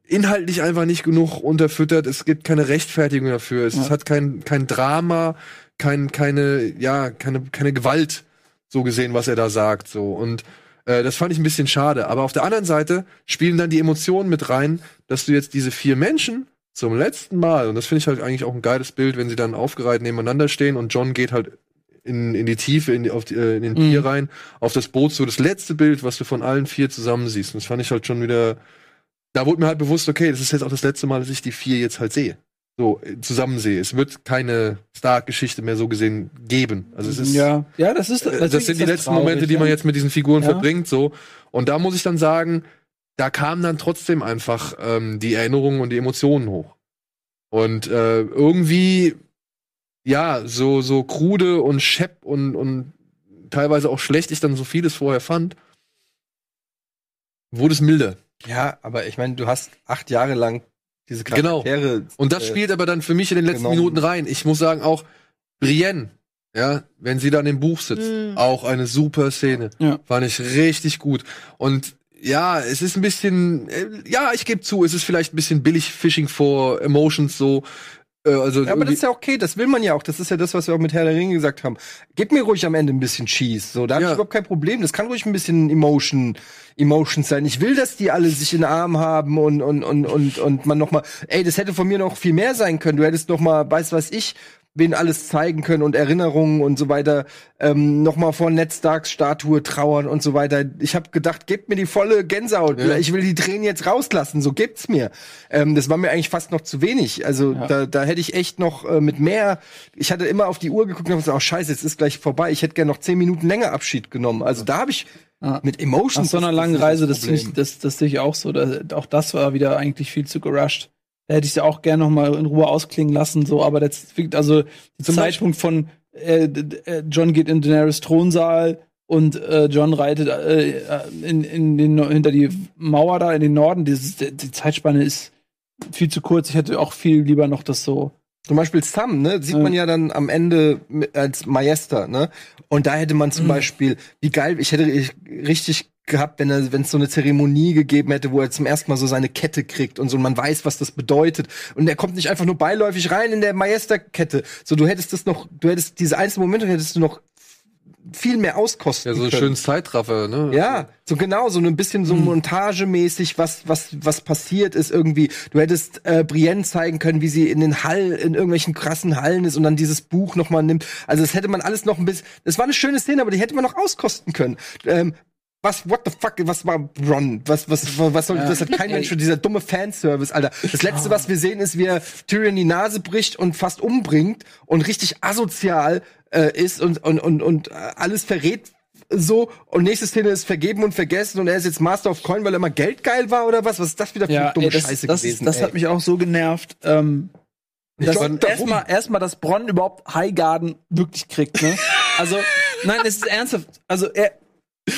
inhaltlich einfach nicht genug unterfüttert. Es gibt keine Rechtfertigung dafür. Es ja. hat kein, kein Drama, kein, keine, ja, keine, keine Gewalt, so gesehen, was er da sagt, so. Und äh, das fand ich ein bisschen schade. Aber auf der anderen Seite spielen dann die Emotionen mit rein, dass du jetzt diese vier Menschen zum letzten Mal, und das finde ich halt eigentlich auch ein geiles Bild, wenn sie dann aufgereiht nebeneinander stehen und John geht halt in, in die Tiefe, in, die, auf die, äh, in den mhm. Pier rein, auf das Boot, so das letzte Bild, was du von allen vier zusammen siehst. Und das fand ich halt schon wieder, da wurde mir halt bewusst, okay, das ist jetzt auch das letzte Mal, dass ich die vier jetzt halt sehe so äh, zusammen sehe. Es wird keine Stark-Geschichte mehr so gesehen geben. Also es ist ja, ja, das ist das, das sind die letzten traurig, Momente, die man jetzt mit diesen Figuren ja. verbringt. So und da muss ich dann sagen, da kamen dann trotzdem einfach ähm, die Erinnerungen und die Emotionen hoch. Und äh, irgendwie ja so so krude und schepp und und teilweise auch schlecht ich dann so vieles vorher fand, wurde es milder. Ja, aber ich meine, du hast acht Jahre lang diese genau. Charaktere. Genau. Und das äh, spielt aber dann für mich in den letzten genommen. Minuten rein. Ich muss sagen, auch Brienne, ja, wenn sie dann im Buch sitzt, mhm. auch eine super Szene. Ja. Fand ich richtig gut. Und ja, es ist ein bisschen, äh, ja, ich gebe zu, es ist vielleicht ein bisschen billig Fishing for Emotions so. Äh, also ja, aber das ist ja okay, das will man ja auch. Das ist ja das, was wir auch mit Herr der Ringe gesagt haben. Gib mir ruhig am Ende ein bisschen Cheese. So, da habe ja. ich überhaupt kein Problem. Das kann ruhig ein bisschen Emotion, Emotions sein. Ich will, dass die alle sich in den Arm haben und und und und und man noch mal, ey, das hätte von mir noch viel mehr sein können. Du hättest noch mal, weiß was ich, wen alles zeigen können und Erinnerungen und so weiter. Ähm, Nochmal vor Ned Starks Statue trauern und so weiter. Ich habe gedacht, gebt mir die volle Gänsehaut. Ja. Ich will die Tränen jetzt rauslassen. So gibt's mir. Ähm, das war mir eigentlich fast noch zu wenig. Also ja. da, da hätte ich echt noch äh, mit mehr. Ich hatte immer auf die Uhr geguckt und hab gesagt, oh scheiße, jetzt ist gleich vorbei. Ich hätte gerne noch zehn Minuten länger Abschied genommen. Also da habe ich ja. mit Emotions. Nach so einer langen Reise, das, das, das, das sehe ich auch so. Da, auch das war wieder eigentlich viel zu gerusht. Da hätte ich ja auch gerne noch mal in Ruhe ausklingen lassen, so, aber das, also der Zeitpunkt von äh, äh, John geht in Daenerys Thronsaal und äh, John reitet äh, in, in den, hinter die Mauer da in den Norden. Dieses, die Zeitspanne ist viel zu kurz. Ich hätte auch viel lieber noch das so zum Beispiel Sam, ne, sieht man ja dann am Ende als Maester, ne? Und da hätte man zum mhm. Beispiel, wie geil, ich hätte richtig gehabt, wenn er, wenn es so eine Zeremonie gegeben hätte, wo er zum ersten Mal so seine Kette kriegt und so, und man weiß, was das bedeutet. Und er kommt nicht einfach nur beiläufig rein in der Maester-Kette. So, du hättest das noch, du hättest diese einzelnen Momente hättest du noch viel mehr auskosten. Ja, so ein schönes Zeitraffer, ne? Ja, so genau, so ein bisschen so hm. montagemäßig, was, was, was passiert ist irgendwie. Du hättest äh, Brienne zeigen können, wie sie in den Hall, in irgendwelchen krassen Hallen ist und dann dieses Buch nochmal nimmt. Also das hätte man alles noch ein bisschen, das war eine schöne Szene, aber die hätte man noch auskosten können. Ähm, was, what the fuck, was war Bronn? Was, was, was soll, ja. das hat kein Mensch für dieser dumme Fanservice, Alter. Das letzte, was wir sehen, ist, wie er Tyrion die Nase bricht und fast umbringt und richtig asozial äh, ist und, und, und, und alles verrät so und nächste Szene ist vergeben und vergessen und er ist jetzt Master of Coin, weil er mal geldgeil war oder was? Was ist das wieder für ja, eine dumme ey, das, Scheiße das, gewesen? Das, das hat mich auch so genervt. Ähm, erstmal, erstmal, dass Bronn überhaupt Highgarden wirklich kriegt, ne? Also, nein, es ist ernsthaft. Also, er,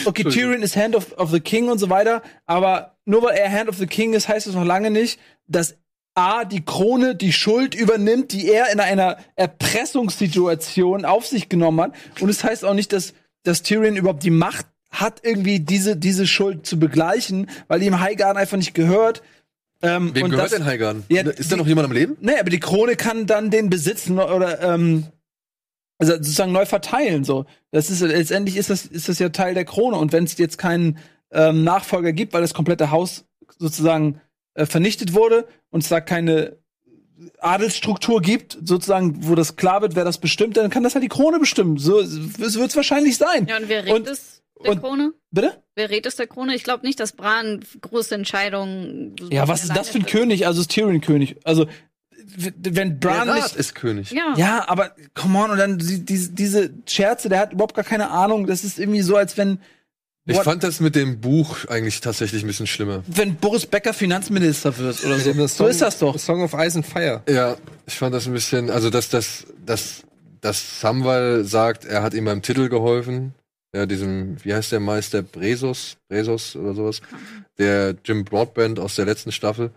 Okay, Tyrion ist Hand of, of the King und so weiter, aber nur weil er Hand of the King ist, heißt es noch lange nicht, dass A, die Krone die Schuld übernimmt, die er in einer Erpressungssituation auf sich genommen hat. Und es das heißt auch nicht, dass, dass Tyrion überhaupt die Macht hat, irgendwie diese, diese Schuld zu begleichen, weil ihm Highgarden einfach nicht gehört. Ähm, Wem gehört das, denn Highgarden? Ja, ist da noch jemand am Leben? Nee, aber die Krone kann dann den besitzen oder ähm, also sozusagen neu verteilen. So, das ist letztendlich ist das ist das ja Teil der Krone. Und wenn es jetzt keinen ähm, Nachfolger gibt, weil das komplette Haus sozusagen äh, vernichtet wurde und es da keine Adelsstruktur gibt, sozusagen, wo das klar wird, wer das bestimmt, dann kann das halt die Krone bestimmen. So wird es wahrscheinlich sein. Ja, und wer redet es? der Und- Krone? Bitte? Wer rät es der Krone? Ich glaube nicht, dass Bran große Entscheidungen. so Ja, was ist das für ein König? Also ist Tyrion König. Also wenn Der Bran Rat nicht ist König. Ja. Ja, aber come on, und dann die, diese, diese Scherze, der hat überhaupt gar keine Ahnung. Das ist irgendwie so, als wenn, Ich What- fand das mit dem Buch eigentlich tatsächlich ein bisschen schlimmer. wenn Boris Becker Finanzminister wird oder so. Das So ist das doch. Song of Ice and Fire. Ja, ich fand das ein bisschen, also dass das, dass, dass Samwal sagt, er hat ihm beim Titel geholfen. Ja, diesem, wie heißt der Meister? Bresos, Bresos oder sowas. Der Jim Broadband aus der letzten Staffel.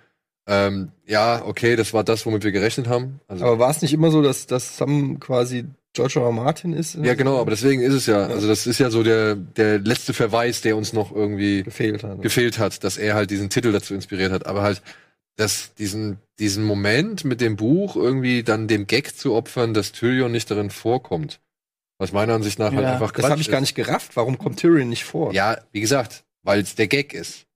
Ähm, ja, okay, das war das, womit wir gerechnet haben. Also, Aber war es nicht immer so, dass, dass Sam quasi George R. Martin ist? ja, genau, aber deswegen ist es ja, also das ist ja so der, der letzte Verweis, der uns noch irgendwie gefehlt hat. gefehlt hat, dass er halt diesen Titel dazu inspiriert hat. Aber halt, dass diesen, diesen Moment mit dem Buch irgendwie dann dem Gag zu opfern, dass Tyrion nicht darin vorkommt. Was meiner Ansicht nach halt Ja, einfach Das Quatsch habe ich gar nicht gerafft. Warum kommt Tyrion nicht vor? Ja, wie gesagt, weil es der Gag ist.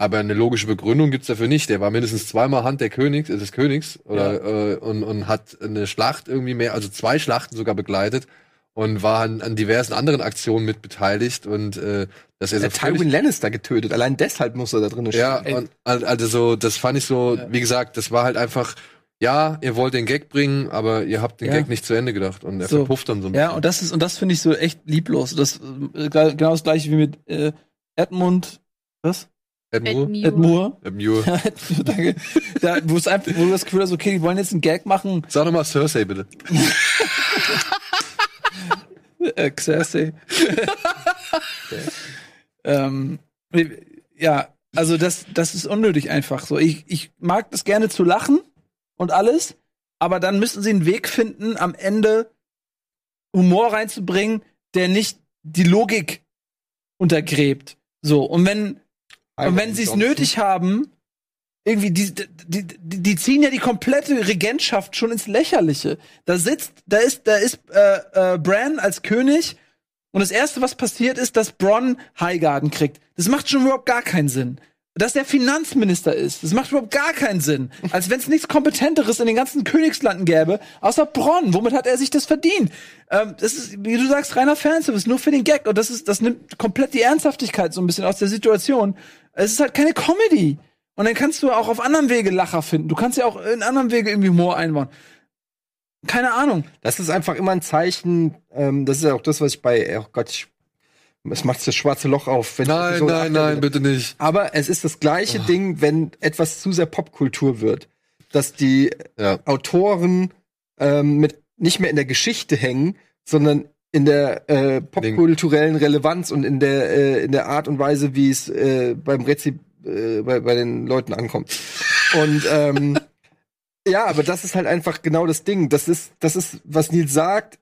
Aber eine logische Begründung gibt's dafür nicht. Der war mindestens zweimal Hand der Königs, äh, des Königs oder, äh, und, und hat eine Schlacht irgendwie mehr, also zwei Schlachten sogar begleitet und war an, an diversen anderen Aktionen mit beteiligt und äh, dass er so Tywin Lannister getötet. Allein deshalb muss er da drin stehen. Ja, und, al- also so, das fand ich so, Ja. wie gesagt, das war halt einfach, ja, ihr wollt den Gag bringen, aber ihr habt den Ja. Gag nicht zu Ende gedacht und er So. verpufft dann so ein Ja, und das ist, und das finde ich so echt lieblos. Das, äh, genau das gleiche wie mit äh, Edmund, was? Ed. Edmure. Ja, Edmure, danke. Da, wo, es einfach, wo du das Gefühl hast, okay, die wollen jetzt einen Gag machen. Sag doch mal Cersei, bitte. Äh, Cersei. ähm, ja, also das, das ist unnötig einfach so. Ich, ich mag das gerne zu lachen und alles, aber dann müssen sie einen Weg finden, am Ende Humor reinzubringen, der nicht die Logik untergräbt. So, und wenn, und wenn sie es nötig haben, irgendwie, die, die, die, die ziehen ja die komplette Regentschaft schon ins Lächerliche. Da sitzt, da ist, da ist äh, äh, Bran als König und das erste, was passiert, ist, dass Bronn Highgarden kriegt. Das macht schon überhaupt gar keinen Sinn. Dass der Finanzminister ist, das macht überhaupt gar keinen Sinn. Als wenn es nichts Kompetenteres in den ganzen Königslanden gäbe, außer Bronn. Womit hat er sich das verdient? Ähm, das ist, wie du sagst, reiner Fanservice, nur für den Gag. Und das ist, das nimmt komplett die Ernsthaftigkeit so ein bisschen aus der Situation. Es ist halt keine Comedy. Und dann kannst du auch auf anderem Wege Lacher finden. Du kannst ja auch in anderem Wege irgendwie Humor einbauen. Keine Ahnung. Das ist einfach immer ein Zeichen, ähm, das ist ja auch das, was ich bei, oh Gott, ich, es macht das schwarze Loch auf. Wenn ich Nein, so nein, achte. nein, bitte nicht. Aber es ist das gleiche Ding, wenn etwas zu sehr Popkultur wird. Dass die Ja. Autoren ähm, mit nicht mehr in der Geschichte hängen, sondern in der äh, popkulturellen Relevanz und in der äh, in der Art und Weise, wie es äh, beim Rezi äh, bei, bei den Leuten ankommt. Und ähm, ja, aber das ist halt einfach genau das Ding. Das ist das ist was Nils sagt.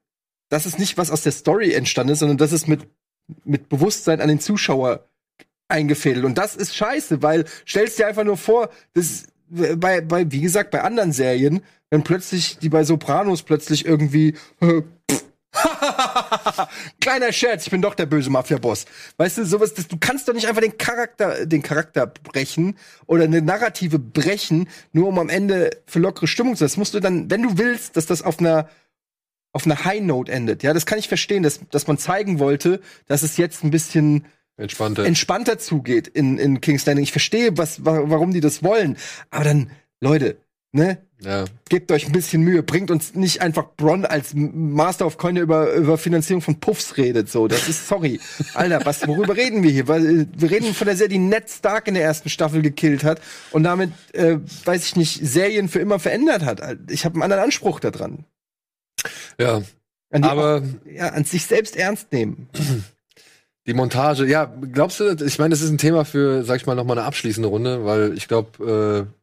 Das ist nicht was aus der Story entstanden ist, sondern das ist mit mit Bewusstsein an den Zuschauer eingefädelt. Und das ist scheiße, weil stellst dir einfach nur vor, das bei, bei, wie gesagt, bei anderen Serien, wenn plötzlich, die bei Sopranos plötzlich irgendwie, äh, pff, kleiner Scherz, ich bin doch der böse Mafia-Boss. Weißt du, sowas, das, du kannst doch nicht einfach den Charakter, den Charakter brechen oder eine Narrative brechen, nur um am Ende für lockere Stimmung zu sein. Das musst du dann, wenn du willst, dass das auf einer auf einer High Note endet. Ja, das kann ich verstehen, dass, dass man zeigen wollte, dass es jetzt ein bisschen Entspannter. entspannter zugeht in, in King's Landing. Ich verstehe, was, wa warum die das wollen. Aber dann, Leute, ne, ja. gebt euch ein bisschen Mühe. Bringt uns nicht einfach Bronn als Master of Coin, der über, über Finanzierung von Puffs redet. So, das ist, sorry. Alter, was, worüber reden wir hier? Weil, äh, wir reden von der Serie, die Ned Stark in der ersten Staffel gekillt hat und damit, äh, weiß ich nicht, Serien für immer verändert hat. Ich habe einen anderen Anspruch daran. ja. An Aber ja, an sich selbst ernst nehmen. die Montage, ja, glaubst du, ich meine, das ist ein Thema für, sag ich mal, noch mal eine abschließende Runde, weil ich glaube, äh,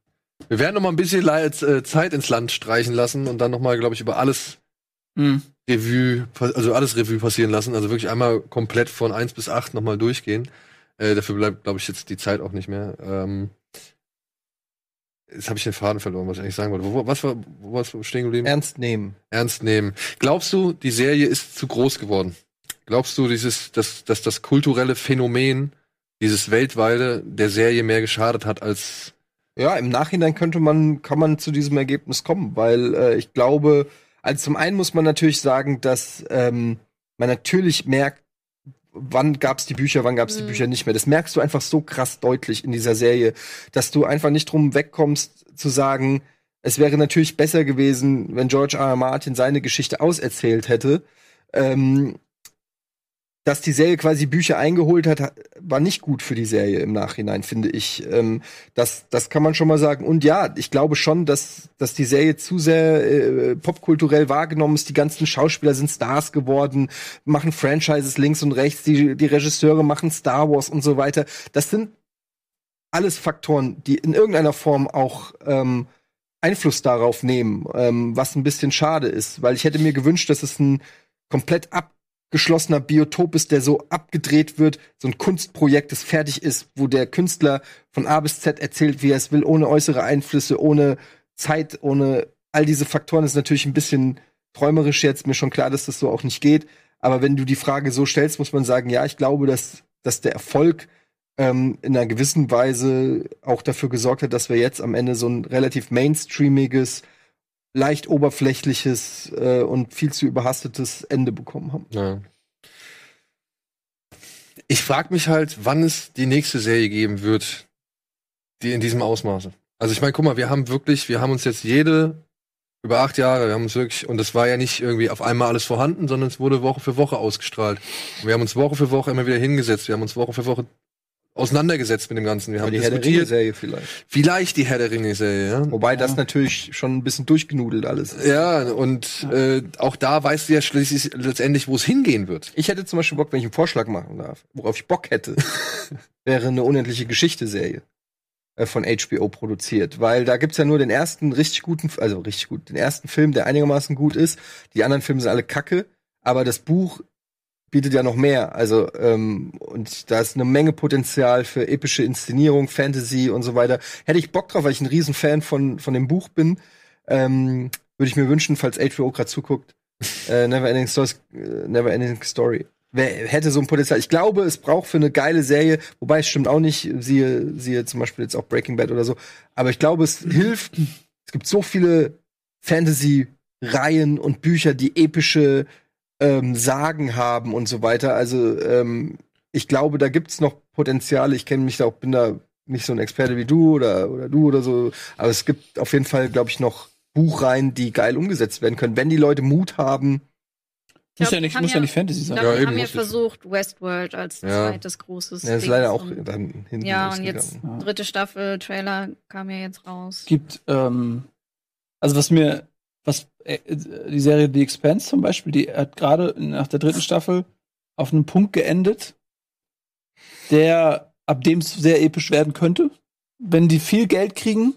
wir werden noch mal ein bisschen äh, Zeit ins Land streichen lassen und dann noch mal, glaube ich, über alles Hm. Revue, also alles Revue passieren lassen, also wirklich einmal komplett von 1 bis 8 nochmal durchgehen. Äh, dafür bleibt, glaube ich, jetzt die Zeit auch nicht mehr. Ähm, jetzt habe ich den Faden verloren, was ich eigentlich sagen wollte. Wo, was war, wo warst du stehen geblieben? Ernst nehmen. Ernst nehmen. Glaubst du, die Serie ist zu groß geworden? Glaubst du, dieses, dass, dass das kulturelle Phänomen, dieses weltweite, der Serie mehr geschadet hat als Ja, im Nachhinein könnte man, kann man zu diesem Ergebnis kommen, weil äh, ich glaube, also zum einen muss man natürlich sagen, dass ähm, man natürlich merkt, wann gab's die Bücher, wann gab's die Mhm. Bücher nicht mehr. Das merkst du einfach so krass deutlich in dieser Serie, dass du einfach nicht drum wegkommst zu sagen, es wäre natürlich besser gewesen, wenn George R. R. Martin seine Geschichte auserzählt hätte. Ähm, dass die Serie quasi Bücher eingeholt hat, war nicht gut für die Serie im Nachhinein, finde ich. Ähm, das, das kann man schon mal sagen. Und ja, ich glaube schon, dass, dass die Serie zu sehr äh, popkulturell wahrgenommen ist. Die ganzen Schauspieler sind Stars geworden, machen Franchises links und rechts, die, die Regisseure machen Star Wars und so weiter. Das sind alles Faktoren, die in irgendeiner Form auch ähm, Einfluss darauf nehmen, ähm, was ein bisschen schade ist, weil ich hätte mir gewünscht, dass es ein komplett abgeschlossener Biotop ist, der so abgedreht wird, so ein Kunstprojekt, das fertig ist, wo der Künstler von A bis Z erzählt, wie er es will, ohne äußere Einflüsse, ohne Zeit, ohne all diese Faktoren. ist natürlich ein bisschen träumerisch jetzt, mir schon klar, dass das so auch nicht geht. Aber wenn du die Frage so stellst, muss man sagen, ja, ich glaube, dass, dass der Erfolg ähm, in einer gewissen Weise auch dafür gesorgt hat, dass wir jetzt am Ende so ein relativ mainstreamiges, leicht oberflächliches äh, und viel zu überhastetes Ende bekommen haben. Ja. Ich frage mich halt, wann es die nächste Serie geben wird, die in diesem Ausmaße. Also ich meine, guck mal, wir haben wirklich, wir haben uns jetzt jede über acht Jahre, wir haben uns wirklich, und das war ja nicht irgendwie auf einmal alles vorhanden, sondern es wurde Woche für Woche ausgestrahlt. Und wir haben uns Woche für Woche immer wieder hingesetzt, wir haben uns Woche für Woche auseinandergesetzt mit dem Ganzen. Wir haben die Herr der diskutiert. Ringe-Serie vielleicht. Vielleicht die Herr der Ringe-Serie, ja. Wobei das natürlich schon ein bisschen durchgenudelt alles ist. Ja, und Äh, auch da weißt du ja schließlich letztendlich, wo es hingehen wird. Ich hätte zum Beispiel Bock, wenn ich einen Vorschlag machen darf, worauf ich Bock hätte, wäre eine unendliche Geschichte-Serie äh, von HBO produziert. Weil da gibt's ja nur den ersten richtig guten, also richtig gut, den ersten Film, der einigermaßen gut ist. Die anderen Filme sind alle kacke, aber das Buch bietet ja noch mehr. Also, ähm, und da ist eine Menge Potenzial für epische Inszenierung, Fantasy und so weiter. Hätte ich Bock drauf, weil ich ein Riesenfan von, von dem Buch bin. Ähm, Würde ich mir wünschen, falls HBO gerade zuguckt. äh, Never Ending Story, äh, Never Ending Story. Wer hätte so ein Potenzial? Ich glaube, es braucht für eine geile Serie, wobei es stimmt auch nicht, siehe, siehe zum Beispiel jetzt auch Breaking Bad oder so. Aber ich glaube, es hilft. Es gibt so viele Fantasy-Reihen und Bücher, die epische ähm, Sagen haben und so weiter. Also ähm, ich glaube, da gibt's noch Potenziale. Ich kenne mich da auch, bin da nicht so ein Experte wie du oder, oder du oder so. Aber es gibt auf jeden Fall, glaube ich, noch Buchreihen, die geil umgesetzt werden können, wenn die Leute Mut haben. Muss glaub, ja die nicht, muss ja ja- nicht Fantasy Ich sein. glaube, Ja, eben, haben ja muss ich. versucht, Westworld als Ja. zweites großes. Ja, ist Ding leider auch und- dann hinten Ja, und jetzt Ja. dritte Staffel, Trailer kam ja jetzt raus. gibt, ähm, also was mir, was äh, die Serie The Expanse zum Beispiel, die hat gerade nach der dritten Staffel auf einem Punkt geendet, der ab dem es sehr episch werden könnte. Wenn die viel Geld kriegen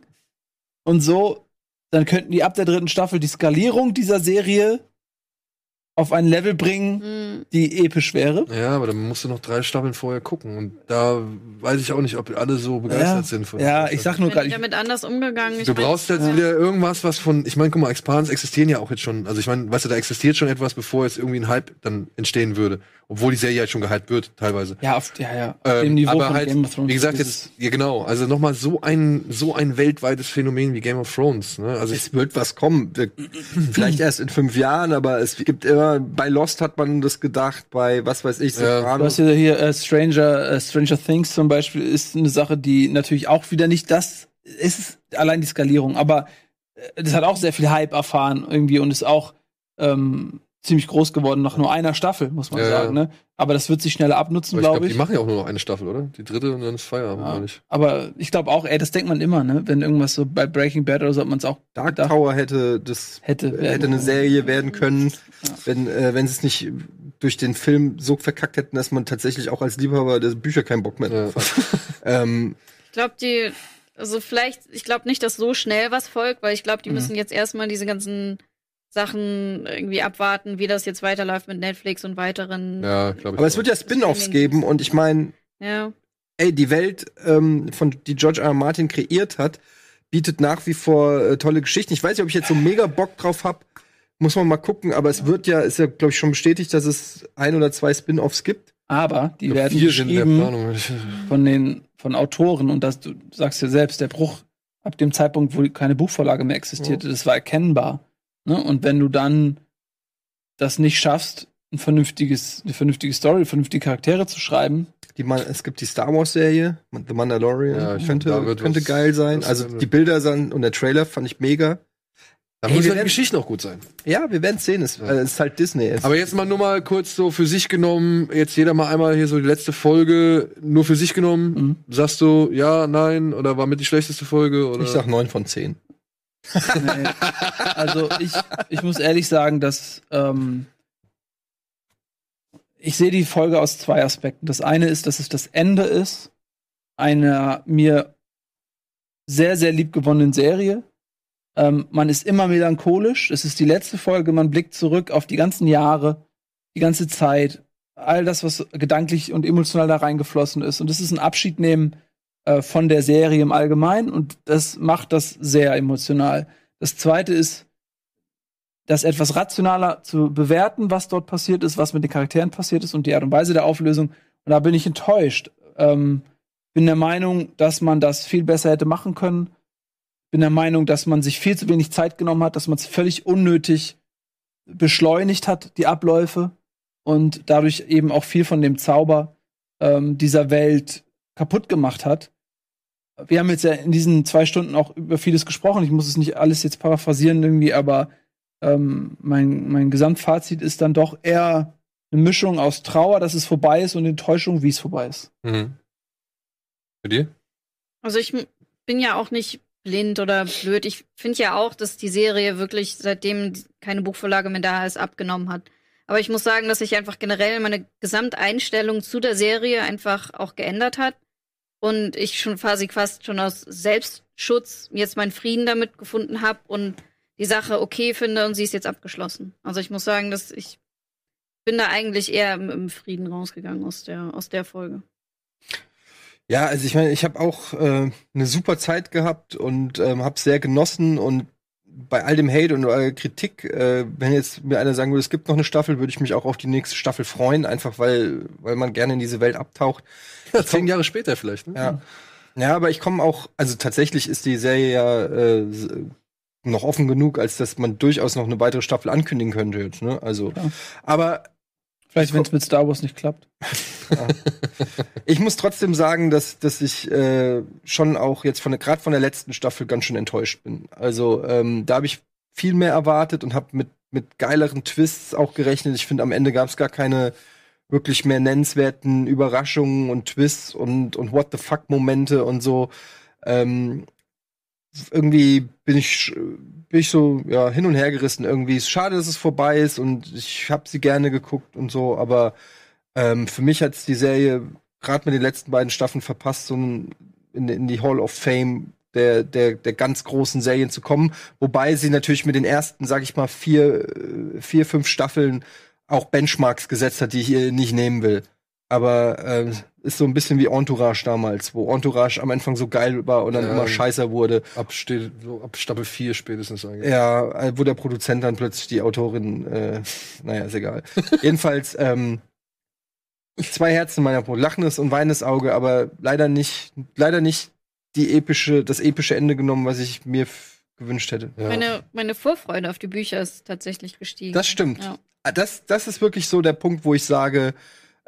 und so, dann könnten die ab der dritten Staffel die Skalierung dieser Serie auf ein Level bringen, Hm, die episch wäre. Ja, aber dann musst du noch drei Staffeln vorher gucken. Und da weiß ich auch nicht, ob alle so begeistert Ja. sind von Ja, ich sag nur gerade, ich damit anders umgegangen. Ich Du brauchst jetzt ja. wieder irgendwas, was von, ich meine, guck mal, Expans existieren ja auch jetzt schon. Also ich meine, weißt du, da existiert schon etwas, bevor jetzt irgendwie ein Hype dann entstehen würde. Obwohl die Serie halt schon gehypt wird, teilweise. ja, auf, ja, ja, auf Ähm, dem Niveau aber von halt, Game of Thrones. Wie gesagt, jetzt, ja genau, also nochmal so ein, so ein weltweites Phänomen wie Game of Thrones. Ne? Also Es wird was kommen. Vielleicht erst in fünf Jahren, aber es gibt immer, bei Lost hat man das gedacht, bei was weiß ich, Ja. Du Sopranos. hast ja hier äh, Stranger, äh, Stranger Things zum Beispiel ist eine Sache, die natürlich auch wieder nicht das ist, allein die Skalierung, aber äh, das hat auch sehr viel Hype erfahren irgendwie und ist auch ähm, ziemlich groß geworden nach nur einer Staffel, muss man Ja. sagen. Ne? Aber das wird sich schneller abnutzen, aber ich glaube, glaube die ich. machen ja auch nur noch eine Staffel, oder? Die dritte und dann ist Feierabend, Ja. ich. Aber ich glaube auch, ey, das denkt man immer, ne? Wenn irgendwas so bei Breaking Bad oder so, hat man es auch Dark gedacht Tower hätte das hätte. hätte eine Serie werden können, Ja. wenn äh, wenn sie es nicht durch den Film so verkackt hätten, dass man tatsächlich auch als Liebhaber der Bücher keinen Bock mehr Ja. drauf hat. ähm, Ich glaube, die, also vielleicht, ich glaube nicht, dass so schnell was folgt, weil ich glaube, die Mhm. müssen jetzt erstmal diese ganzen Sachen irgendwie abwarten, wie das jetzt weiterläuft mit Netflix und weiteren. Ja, glaube ich. aber es wird ja Spin-offs geben und ich meine, Ja. ey, die Welt, ähm, von die George R. R. Martin kreiert hat, bietet nach wie vor äh, tolle Geschichten. Ich weiß nicht, ob ich jetzt so mega Bock drauf hab. Muss man mal gucken, aber es wird ja, ist ja, glaube ich, schon bestätigt, dass es ein oder zwei Spin-offs gibt. Aber die werden geschrieben von den von Autoren und das du sagst ja selbst, der Bruch ab dem Zeitpunkt, wo keine Buchvorlage mehr existierte, das war erkennbar. Ne? Und wenn du dann das nicht schaffst, ein vernünftiges, eine vernünftige Story, vernünftige Charaktere zu schreiben. Die Man es gibt die Star Wars Serie, The Mandalorian, Ja, ich- könnte, wird könnte was- geil sein. Also die Bilder sahen und der Trailer fand ich mega. Da wir halt die Geschichten auch gut sein. Ja, wir werden sehen. Es, Ja. äh, es ist halt Disney. Es, Aber jetzt mal nur mal kurz so für sich genommen, jetzt jeder mal einmal hier so die letzte Folge nur für sich genommen. Mhm. Sagst du ja, nein oder war mit die schlechteste Folge oder? ich sag 9 von 10. Nee. Also ich, ich muss ehrlich sagen, dass ähm, ich sehe die Folge aus zwei Aspekten. Das eine ist, dass es das Ende ist einer mir sehr, sehr liebgewonnenen Serie. Ähm, man ist immer melancholisch. Es ist die letzte Folge. Man blickt zurück auf die ganzen Jahre, die ganze Zeit, all das, was gedanklich und emotional da reingeflossen ist. Und es ist ein Abschied nehmen äh, von der Serie im Allgemeinen. Und das macht das sehr emotional. Das zweite ist, das etwas rationaler zu bewerten, was dort passiert ist, was mit den Charakteren passiert ist und die Art und Weise der Auflösung. Und da bin ich enttäuscht. Ähm, bin der Meinung, dass man das viel besser hätte machen können. Bin der Meinung, dass man sich viel zu wenig Zeit genommen hat, dass man es völlig unnötig beschleunigt hat, die Abläufe, und dadurch eben auch viel von dem Zauber ähm, dieser Welt kaputt gemacht hat. Wir haben jetzt ja in diesen zwei Stunden auch über vieles gesprochen. Ich muss es nicht alles jetzt paraphrasieren irgendwie, aber ähm, mein, mein Gesamtfazit ist dann doch eher eine Mischung aus Trauer, dass es vorbei ist und Enttäuschung, wie es vorbei ist. Mhm. Für dir? Also ich bin ja auch nicht blind oder blöd. Ich finde ja auch, dass die Serie wirklich, seitdem keine Buchvorlage mehr da ist, abgenommen hat. Aber ich muss sagen, dass sich einfach generell meine Gesamteinstellung zu der Serie einfach auch geändert hat. Und ich schon quasi fast schon aus Selbstschutz jetzt meinen Frieden damit gefunden habe und die Sache okay finde und sie ist jetzt abgeschlossen. Also ich muss sagen, dass ich bin da eigentlich eher im, im Frieden rausgegangen aus der, aus der Folge. Ja, also ich meine, ich habe auch äh, eine super Zeit gehabt und ähm, habe sehr genossen und bei all dem Hate und äh, Kritik, äh, wenn jetzt mir einer sagen würde, es gibt noch eine Staffel, würde ich mich auch auf die nächste Staffel freuen, einfach weil, weil man gerne in diese Welt abtaucht. Zehn Jahre später vielleicht, ne? Ja. Ja, aber ich komme auch, also tatsächlich ist die Serie ja äh, noch offen genug, als dass man durchaus noch eine weitere Staffel ankündigen könnte jetzt, ne? Also, Ja. aber Vielleicht, wenn es mit Star Wars nicht klappt. ich muss trotzdem sagen, dass, dass ich äh, schon auch jetzt von gerade von der letzten Staffel ganz schön enttäuscht bin. Also ähm, da habe ich viel mehr erwartet und habe mit, mit geileren Twists auch gerechnet. Ich finde, am Ende gab es gar keine wirklich mehr nennenswerten Überraschungen und Twists und, und What the fuck-Momente und so. Ähm, irgendwie bin ich, bin ich so ja, hin und her gerissen irgendwie. Ist schade, dass es vorbei ist und ich habe sie gerne geguckt und so, aber ähm, für mich hat die Serie gerade mit den letzten beiden Staffeln verpasst, so in, in die Hall of Fame der, der, der ganz großen Serien zu kommen. Wobei sie natürlich mit den ersten, sag ich mal, vier, äh, vier fünf Staffeln auch Benchmarks gesetzt hat, die ich hier nicht nehmen will. Aber äh, ist so ein bisschen wie Entourage damals, wo Entourage am Anfang so geil war und dann Ja. immer scheißer wurde. Ab, so ab Staffel 4 spätestens eigentlich. Ja, äh, wo der Produzent dann plötzlich die Autorin, äh, naja, ist egal. Jedenfalls, ähm, zwei Herzen in meiner Brust, lachendes und weinendes Auge, aber leider nicht, leider nicht die epische, das epische Ende genommen, was ich mir gewünscht hätte. Ja. Meine, meine Vorfreude auf die Bücher ist tatsächlich gestiegen. Das stimmt. Ja. Das, das ist wirklich so der Punkt, wo ich sage,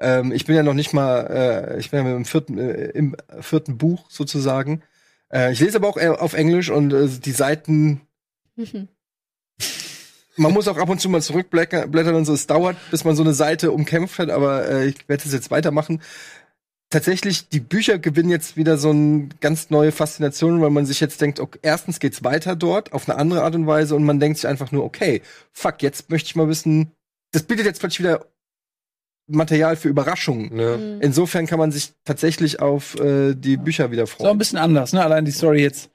ähm, ich bin ja noch nicht mal, äh, ich bin ja im vierten, äh, im vierten Buch sozusagen. Äh, ich lese aber auch äh, auf Englisch und äh, die Seiten man muss auch ab und zu mal zurückblättern und so. Es dauert, bis man so eine Seite umkämpft hat, aber äh, ich werde es jetzt weitermachen. Tatsächlich, die Bücher gewinnen jetzt wieder so eine ganz neue Faszination, weil man sich jetzt denkt, okay, erstens geht's weiter dort auf eine andere Art und Weise und man denkt sich einfach nur, okay, fuck, jetzt möchte ich mal wissen, das bietet jetzt plötzlich wieder Material für Überraschungen. Ja. Mhm. Insofern kann man sich tatsächlich auf äh, die Bücher wieder Ist auch ein freuen. bisschen anders, ne? Allein die Story jetzt.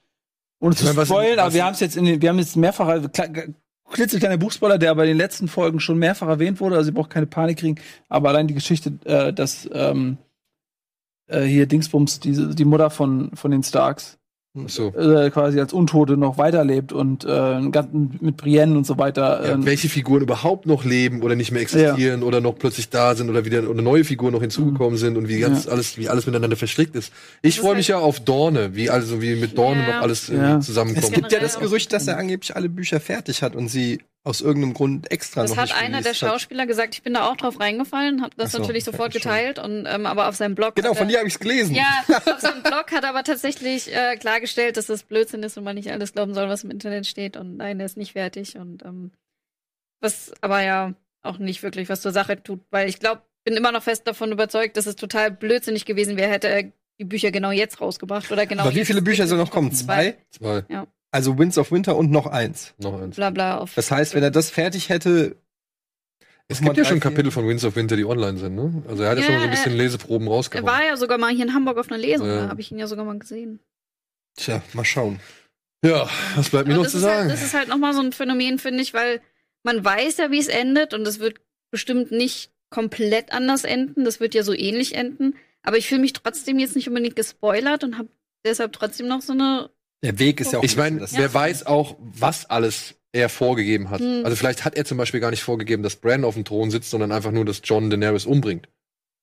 Ohne zu meine, was- spoilen, aber was- wir haben es jetzt in den, wir haben jetzt mehrfach, also kle- klitzekleiner Buchspoiler, der aber in den letzten Folgen schon mehrfach erwähnt wurde, also ihr braucht keine Panik kriegen, aber allein die Geschichte, äh, dass ähm, äh, hier Dingsbums, die, die Mutter von, von den Starks, so. äh, quasi als Untote noch weiterlebt und äh, mit Brienne und so weiter. Ja, äh, welche Figuren überhaupt noch leben oder nicht mehr existieren oder noch plötzlich da sind oder wieder oder neue Figuren noch hinzugekommen sind und wie ganz alles wie alles miteinander verstrickt ist. Ich freue mich ja auf Dorne, wie also wie mit Dorne Ja. noch alles Ja. äh, zusammenkommt. Es gibt ja das Gerücht, dass er angeblich alle Bücher fertig hat und sie aus irgendeinem Grund extra Das noch hat nicht einer der released hat. Schauspieler gesagt. Ich bin da auch drauf reingefallen, habe das so, natürlich sofort geteilt und ähm, aber auf seinem Blog. Genau, hat von dir habe ich's gelesen. Ja, auf seinem Blog hat er aber tatsächlich äh, klargestellt, dass das Blödsinn ist und man nicht alles glauben soll, was im Internet steht. Und nein, er ist nicht fertig. Und ähm, was aber ja auch nicht wirklich was zur Sache tut, weil ich glaube, bin immer noch fest davon überzeugt, dass es total blödsinnig gewesen wäre, hätte er die Bücher genau jetzt rausgebracht oder genau. Aber wie viele Bücher sollen noch kommen? Zwei. Zwei? Zwei. Also Winds of Winter und noch eins. Noch eins. Bla bla auf. Das heißt, wenn er das fertig hätte, Es gibt ja schon. Kapitel von Winds of Winter, die online sind, ne? Also er hat ja, Ja, schon so ein äh, bisschen Leseproben Er rausgehauen. war ja sogar mal hier in Hamburg auf einer Lesung, Ja. da habe ich ihn ja sogar mal gesehen. tja, mal schauen. Ja, was bleibt mir noch zu ist sagen? Halt, das ist halt nochmal so ein Phänomen, finde ich, weil man weiß ja, wie es endet und es wird bestimmt nicht komplett anders enden. Das wird ja so ähnlich enden. Aber ich fühle mich trotzdem jetzt nicht unbedingt gespoilert und habe deshalb trotzdem noch so eine. Der Weg ist ja auch ich meine, wer das- weiß auch, was alles er vorgegeben hat. Hm. Also vielleicht hat er zum Beispiel gar nicht vorgegeben, dass Bran auf dem Thron sitzt, sondern einfach nur, dass John Daenerys umbringt.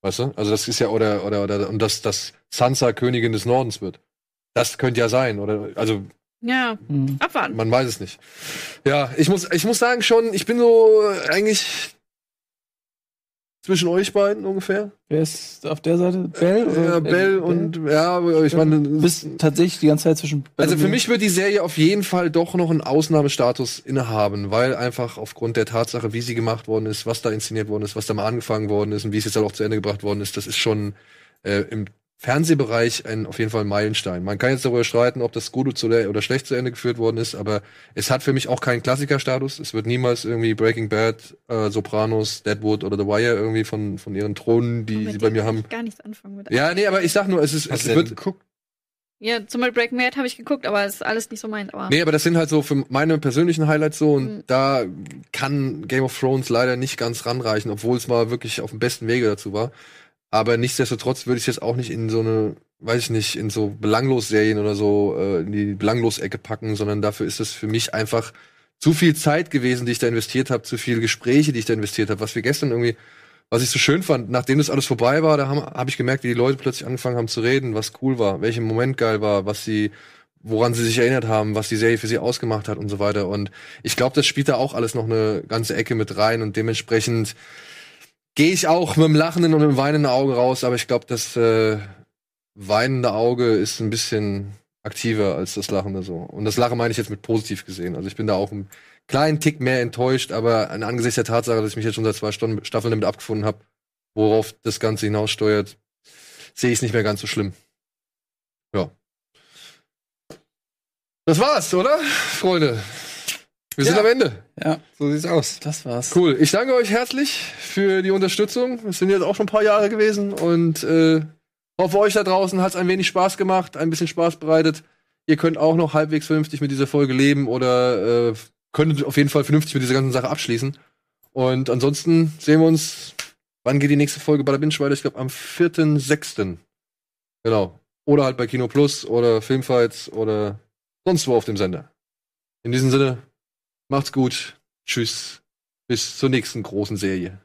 Weißt du? Also das ist ja, oder, oder, oder, und dass, dass Sansa Königin des Nordens wird. Das könnte ja sein, oder, also Ja, Hm. abwarten. man weiß es nicht. Ja, ich muss, ich muss sagen schon, ich bin so äh, eigentlich zwischen euch beiden ungefähr. Wer ist auf der Seite? Bell? Oder? Ja, Bell und, ja, aber ich meine, Du bist tatsächlich die ganze Zeit zwischen Bell Also für mich wird die Serie auf jeden Fall doch noch einen Ausnahmestatus innehaben, weil einfach aufgrund der Tatsache, wie sie gemacht worden ist, was da inszeniert worden ist, was da mal angefangen worden ist und wie es jetzt halt auch zu Ende gebracht worden ist, das ist schon äh, im Fernsehbereich ein auf jeden Fall ein Meilenstein. Man kann jetzt darüber streiten, ob das gut zu oder schlecht zu Ende geführt worden ist, aber es hat für mich auch keinen Klassikerstatus. Es wird niemals irgendwie Breaking Bad, äh, Sopranos, Deadwood oder The Wire irgendwie von von ihren Thronen, die sie bei mir haben. ich gar nichts anfangen mit. Ja, nee, aber ich sag nur, es ist Hast es wird geguckt? Ja, zum Beispiel Breaking Bad habe ich geguckt, aber es ist alles nicht so meins. Aber Nee, aber das sind halt so für meine persönlichen Highlights so und Mhm. da kann Game of Thrones leider nicht ganz ranreichen, obwohl es mal wirklich auf dem besten Wege dazu war. Aber nichtsdestotrotz würde ich jetzt auch nicht in so eine, weiß ich nicht, in so Belanglos-Serien oder so äh, in die Belanglos-Ecke packen, sondern dafür ist es für mich einfach zu viel Zeit gewesen, die ich da investiert habe, zu viele Gespräche, die ich da investiert habe. Was wir gestern irgendwie, was ich so schön fand, nachdem das alles vorbei war, da habe hab ich gemerkt, wie die Leute plötzlich angefangen haben zu reden, was cool war, welcher Moment geil war, was sie, woran sie sich erinnert haben, was die Serie für sie ausgemacht hat und so weiter. Und ich glaube, das spielt da auch alles noch eine ganze Ecke mit rein und dementsprechend gehe ich auch mit dem lachenden und dem weinenden Auge raus, aber ich glaube, das äh, weinende Auge ist ein bisschen aktiver als das lachende so. Und das Lachen meine ich jetzt mit positiv gesehen. Also ich bin da auch einen kleinen Tick mehr enttäuscht, aber an- angesichts der Tatsache, dass ich mich jetzt schon seit zwei Stunden Staffeln damit abgefunden habe, worauf das Ganze hinaussteuert, sehe ich es nicht mehr ganz so schlimm. Ja. Das war's, oder? Freunde. Wir sind Ja. am Ende. Ja, So sieht's aus. das war's. Cool. Ich danke euch herzlich für die Unterstützung. Es sind jetzt auch schon ein paar Jahre gewesen und äh, hoffe, euch da draußen hat es ein wenig Spaß gemacht, ein bisschen Spaß bereitet. Ihr könnt auch noch halbwegs vernünftig mit dieser Folge leben oder äh, könnt auf jeden Fall vernünftig mit dieser ganzen Sache abschließen. Und ansonsten sehen wir uns. Wann geht die nächste Folge bei der Binge weiter? Ich glaube am 4.6. Genau. Oder halt bei Kino Plus oder Filmfights oder sonst wo auf dem Sender. In diesem Sinne, macht's gut. Tschüss. Bis zur nächsten großen Serie.